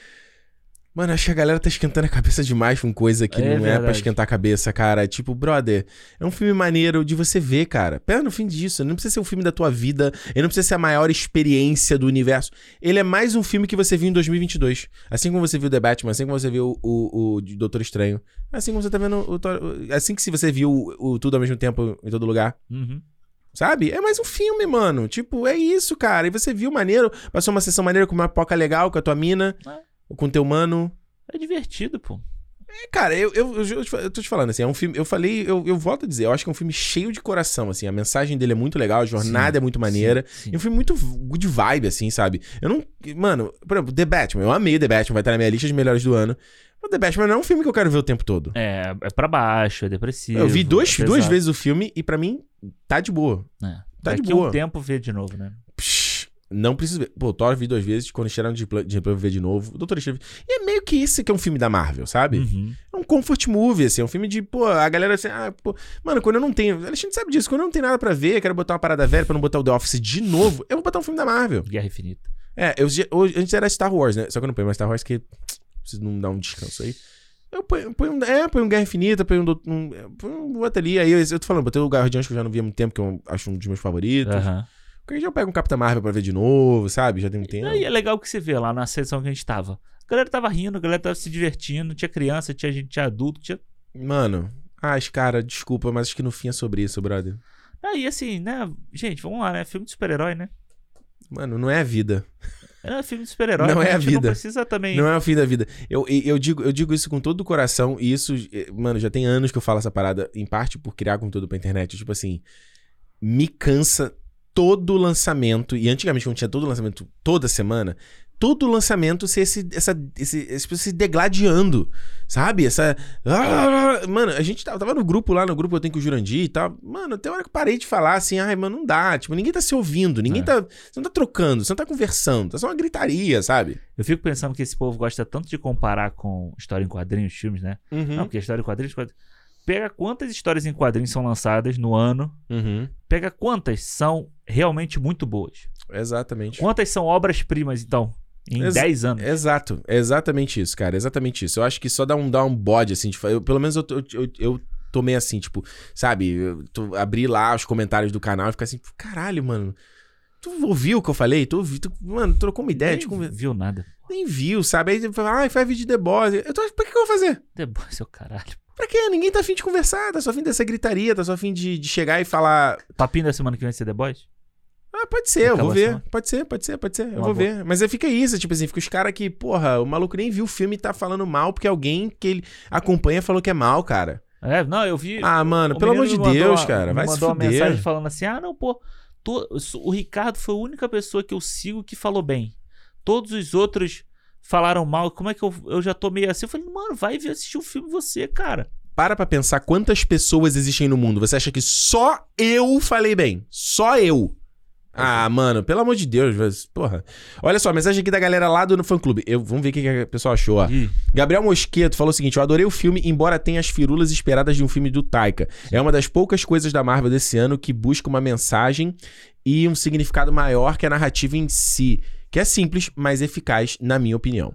Mano, acho que a galera tá esquentando a cabeça demais com coisa que É não é pra esquentar a cabeça, cara. Tipo, brother, é um filme maneiro de você ver, cara. Pera no fim disso. Não precisa ser um filme da tua vida. Ele não precisa ser a maior experiência do universo. Ele é mais um filme que você viu em 2022. Assim como você viu The Batman, assim como você viu o, o, Doutor Estranho. Assim como você tá vendo o. Assim que você viu o, o Tudo ao mesmo tempo em todo lugar. Uhum. Sabe? É mais um filme, mano. Tipo, é isso, cara. E você viu maneiro, passou uma sessão maneira com uma poca legal com a tua mina, É. com teu mano. É divertido, pô. É, cara, eu, eu, eu, eu tô te falando, assim, é um filme. Eu falei, eu, eu volto a dizer, eu acho que é um filme cheio de coração, assim. A mensagem dele é muito legal, a jornada é muito maneira. Sim, E um filme muito good vibe, assim, sabe? Eu não. Mano, por exemplo, The Batman. Eu amei The Batman, vai estar na minha lista de melhores do ano. Mas The Batman não é um filme que eu quero ver o tempo todo. É, é pra baixo, é depressivo. Eu vi dois, é duas vezes o filme e pra mim tá de boa. É. Tá de Daqui boa. um tempo vê de novo, né? Não preciso ver. Pô, Thor vi duas vezes, quando chegaram de Pla- de Replan ver de novo. Doutor Estranho. E é meio que isso que é um filme da Marvel, sabe? Uhum. É um comfort movie, assim. É um filme de, pô, a galera assim, ah, pô. Mano, quando eu não tenho. A gente sabe disso. Quando eu não tenho nada pra ver, quero botar uma parada velha pra não botar o The Office de novo, eu vou botar um filme da Marvel. Guerra Infinita. É, eu, hoje, antes era Star Wars, né? Só que eu não ponho mais Star Wars que preciso não dar um descanso aí. Eu ponho, ponho um, é, ponho um Guerra Infinita, ponho um, um, é, ponho um outro ali. Aí eu, eu tô falando, botei o Guardiões que eu já não vi há muito tempo, que eu acho um dos meus favoritos. Aham. Porque já pego um Capitão Marvel pra ver de novo, sabe? Já tem um tempo. E é legal que você vê lá na sessão que a gente tava. A galera tava rindo, a galera tava se divertindo, tinha criança, tinha gente, tinha adulto, tinha. Mano, ai, cara, desculpa, mas acho que no fim é sobre isso, brother. Aí assim, né? Gente, vamos lá, né? Filme de super-herói, né? Mano, não é a vida. É filme de super-herói. Não é a gente Não vida. precisa também. Não é o fim da vida. Eu, eu, digo, eu digo isso com todo o coração, e isso, eh, mano, já tem anos que eu falo essa parada, em parte por criar conteúdo pra internet. Tipo assim, me cansa todo lançamento, e antigamente quando tinha todo lançamento toda semana, todo lançamento ser esse, essa, esse, esse se degladiando, sabe? Essa. [LAUGHS] Mano, a gente tava, tava no grupo lá, no grupo eu tenho com o Jurandir e tal. Mano, até hora que eu parei de falar assim, ai, mano, não dá. Tipo, ninguém tá se ouvindo, ninguém É. tá. Você não tá trocando, você não tá conversando, tá só uma gritaria, sabe? Eu fico pensando que esse povo gosta tanto de comparar com história em quadrinhos, filmes, né? Uhum. Não, porque história em quadrinhos, quadrinhos. Pega quantas histórias em quadrinhos são lançadas no ano. Uhum. Pega quantas são realmente muito boas. Exatamente. Quantas são obras-primas, então, em Ex- 10 anos. Exato, é exatamente isso, cara, exatamente isso. Eu acho que só dá um, dá um bode, assim, de, fa- eu, pelo menos eu, eu, eu tomei assim, tipo, sabe, eu tô- abri lá os comentários do canal e ficar assim, caralho, mano, tu ouviu o que eu falei? Tu, ouvi- tu mano, trocou uma ideia, Nem conver- viu nada. nem viu, sabe? Aí você fala, ah, faz vídeo de The Boss. Eu tô, pra que, que eu vou fazer? The Boys, seu caralho. Pra quê? Ninguém tá afim de conversar, tá só afim dessa gritaria, tá só afim de, de chegar e falar, Papinho da semana que vem vai ser The Boys? Ah, pode ser, eu vou ver. Pode ser, pode ser, pode ser. Eu vou ver. Mas aí fica isso, tipo assim, fica os caras que, porra, o maluco nem viu o filme e tá falando mal porque alguém que ele acompanha falou que é mal, cara. É, não, eu vi. Ah, mano, o pelo amor de mandou Deus, uma- cara, vai se mandou uma mensagem fuder. falando assim: ah, não, pô, to- o Ricardo foi a única pessoa que eu sigo que falou bem. Todos os outros falaram mal. Como é que eu, eu já tô meio assim? Eu falei, mano, vai ver assistir o filme você, cara. Para pra pensar quantas pessoas existem no mundo. Você acha que só eu falei bem? Só eu. Ah, mano, pelo amor de Deus, porra. Olha só, mensagem aqui da galera lá do fã clube. Eu, vamos ver o que, que o pessoal achou, ó. Gabriel Mosqueto falou o seguinte: Eu adorei o filme, embora tenha as firulas esperadas de um filme do Taika. É uma das poucas coisas da Marvel desse ano que busca uma mensagem e um significado maior que a narrativa em si, que é simples, mas eficaz, na minha opinião.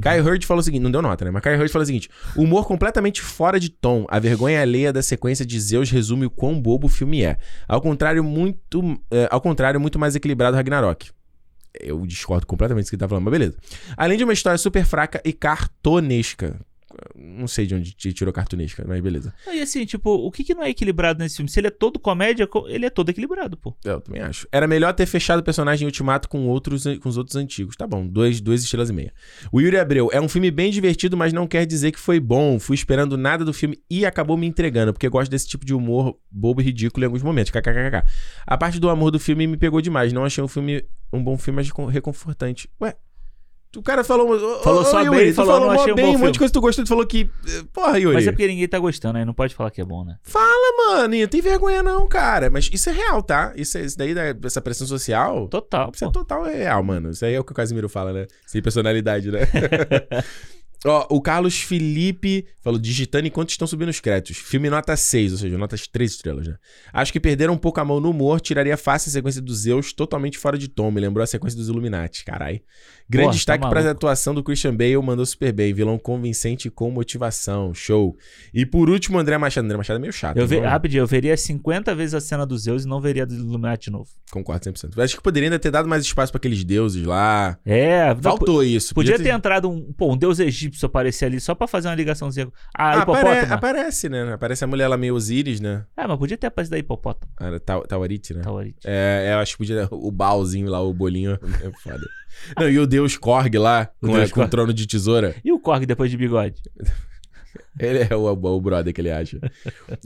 Kai Hurd falou o seguinte, não deu nota, né? Mas Kai Hurd falou o seguinte: humor completamente fora de tom. A vergonha alheia da sequência de Zeus resume o quão bobo o filme é. Ao contrário, muito, é, ao contrário, muito mais equilibrado Ragnarok. Eu discordo completamente do que ele tá falando, mas beleza. Além de uma história super fraca e cartonesca. Não sei de onde te tirou cartunesca, mas beleza. E assim, tipo, o que, que não é equilibrado nesse filme? Se ele é todo comédia, co- ele é todo equilibrado, pô. Eu também acho. Era melhor ter fechado o personagem em Ultimato com, outros, com os outros antigos. Tá bom, dois, duas estrelas e meia. O Yuri Abreu, é um filme bem divertido, mas não quer dizer que foi bom. Fui esperando nada do filme e acabou me entregando, porque gosto desse tipo de humor bobo e ridículo em alguns momentos. KKKK. A parte do amor do filme me pegou demais. Não achei um filme um bom filme, mas recon- reconfortante. Ué. O cara falou. Falou só Yuri, bem, tu falou, falou não achei um bem, bom um monte de coisa que tu gostou, tu falou que. Porra, Yuri. Mas é porque ninguém tá gostando, aí não pode falar que é bom, né? Fala, mano, não tem vergonha não, cara. Mas isso é real, tá? Isso, é- isso daí, da- essa pressão social. Total, Isso é pô. total real, mano. Isso aí é o que o Casimiro fala, né? Sem personalidade, né? [LAUGHS] Ó, o Carlos Felipe falou, digitando enquanto estão subindo os créditos. Filme nota 6, ou seja, notas 3 estrelas, né? Acho que perderam um pouco a mão no humor, tiraria fácil a sequência dos Zeus totalmente fora de tom. Me lembrou a sequência dos Illuminati, carai. Grande Porra, tá destaque para a atuação do Christian Bale, mandou super bem. Vilão convincente com motivação. Show. E por último, André Machado. André Machado é meio chato. Eu ve... não? Rapidinho, eu veria 50 vezes a cena dos Zeus e não veria do Illuminati de novo. Concordo 100%. Acho que poderia ainda ter dado mais espaço pra aqueles deuses lá. É, não, Faltou isso. Podia ter entrado um, pô, um deus egípcio aparecer ali só pra fazer uma ligaçãozinha. Ah, Ah, hipopótamo. apare- aparece, né? Aparece a mulher lá meio Osíris, né? É, mas podia ter aparecido da hipopótamo. Era Tau- Tawarite, né? Tawarite. É, eu acho que podia. O balzinho lá, o bolinho. [LAUGHS] É foda. Não, e o Deus Korg lá, O com, Deus com o trono de tesoura. E o Korg depois de bigode? [LAUGHS] Ele é o, o brother que ele acha.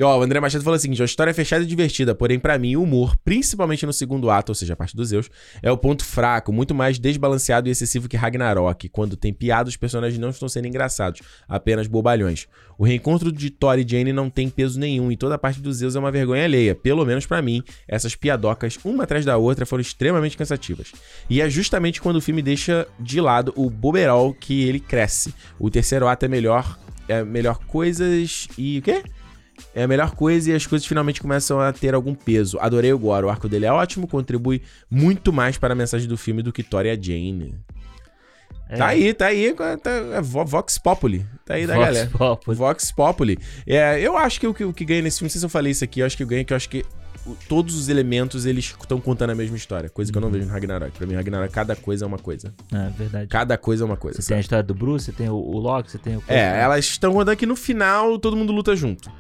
Ó, o André Machado falou o seguinte: a história é fechada e divertida, porém, pra mim, o humor, principalmente no segundo ato, ou seja, a parte dos Zeus, é o ponto fraco, muito mais desbalanceado e excessivo que Ragnarok. Quando tem piada, os personagens não estão sendo engraçados, apenas bobalhões. O reencontro de Thor e Jane não tem peso nenhum, e toda a parte dos Zeus é uma vergonha alheia. Pelo menos pra mim, essas piadocas, uma atrás da outra, foram extremamente cansativas. E é justamente quando o filme deixa de lado o boberol que ele cresce. O terceiro ato é melhor é melhor coisas e o quê? É a melhor coisa e as coisas finalmente começam a ter algum peso. Adorei o Gore, o arco dele é ótimo, contribui muito mais para a mensagem do filme do que Thor e a Jane. É. Tá aí, tá aí, tá, é Vo- Vox Populi. Tá aí da Vox galera. Populi. Vox Populi. É, eu acho que o, que o que ganha nesse filme, não sei se eu falei isso aqui, eu acho que o ganha que eu acho que todos os elementos eles estão contando a mesma história, coisa que eu não vejo no Ragnarok. Pra mim, Ragnarok, cada coisa é uma coisa. É verdade. Cada coisa é uma coisa. Você tem a história do Bruce, você tem o, o Loki, você tem o. É, elas estão contando que no final todo mundo luta junto.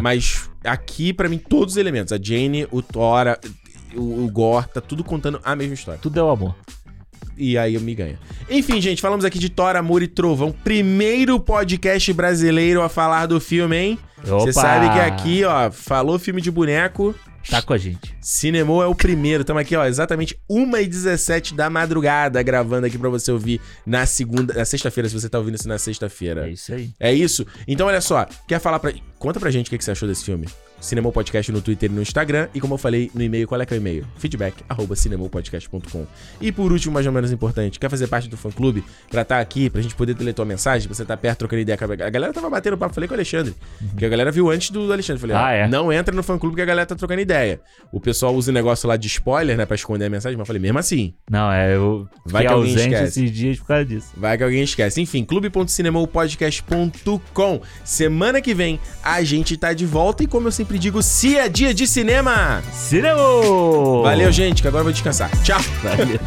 Mas aqui, pra mim, todos os elementos. A Jane, o Thor, o, o Gore, tá tudo contando a mesma história. Tudo é o amor. E aí eu me ganho. Enfim, gente, falamos aqui de Thor, Amor e Trovão. Primeiro podcast brasileiro a falar do filme, hein? Você sabe que aqui, ó, falou filme de boneco. Tá com a gente. Cinemô é o primeiro. Estamos aqui, ó, exatamente 1h17 da madrugada, gravando aqui pra você ouvir na segunda, na sexta-feira, se você tá ouvindo isso na sexta-feira. É isso aí. É isso? Então, olha só, quer falar pra. Conta pra gente o que que você achou desse filme. Cinemou Podcast no Twitter e no Instagram. E como eu falei no e-mail, qual é que é o e-mail? Feedback, arroba cinemopodcast.com. E por último, mas não menos importante, quer fazer parte do fã clube pra estar aqui, pra gente poder ler tua mensagem, pra você estar perto trocando ideia a galera. tava batendo papo, falei com o Alexandre. Que a galera viu antes do Alexandre. Falei, Ah, é? não entra no fã clube que a galera tá trocando ideia. O pessoal usa o negócio lá de spoiler, né, pra esconder a mensagem, mas eu falei, mesmo assim, Não, é. Eu Vai que alguém ausente esquece. esses dias por causa disso. Vai que alguém esquece. Enfim, clube.cinemopodcast.com. Semana que vem a gente tá de volta e como eu sempre digo, se é dia de cinema. Cinema! Valeu, gente, que agora eu vou descansar. Tchau. Valeu.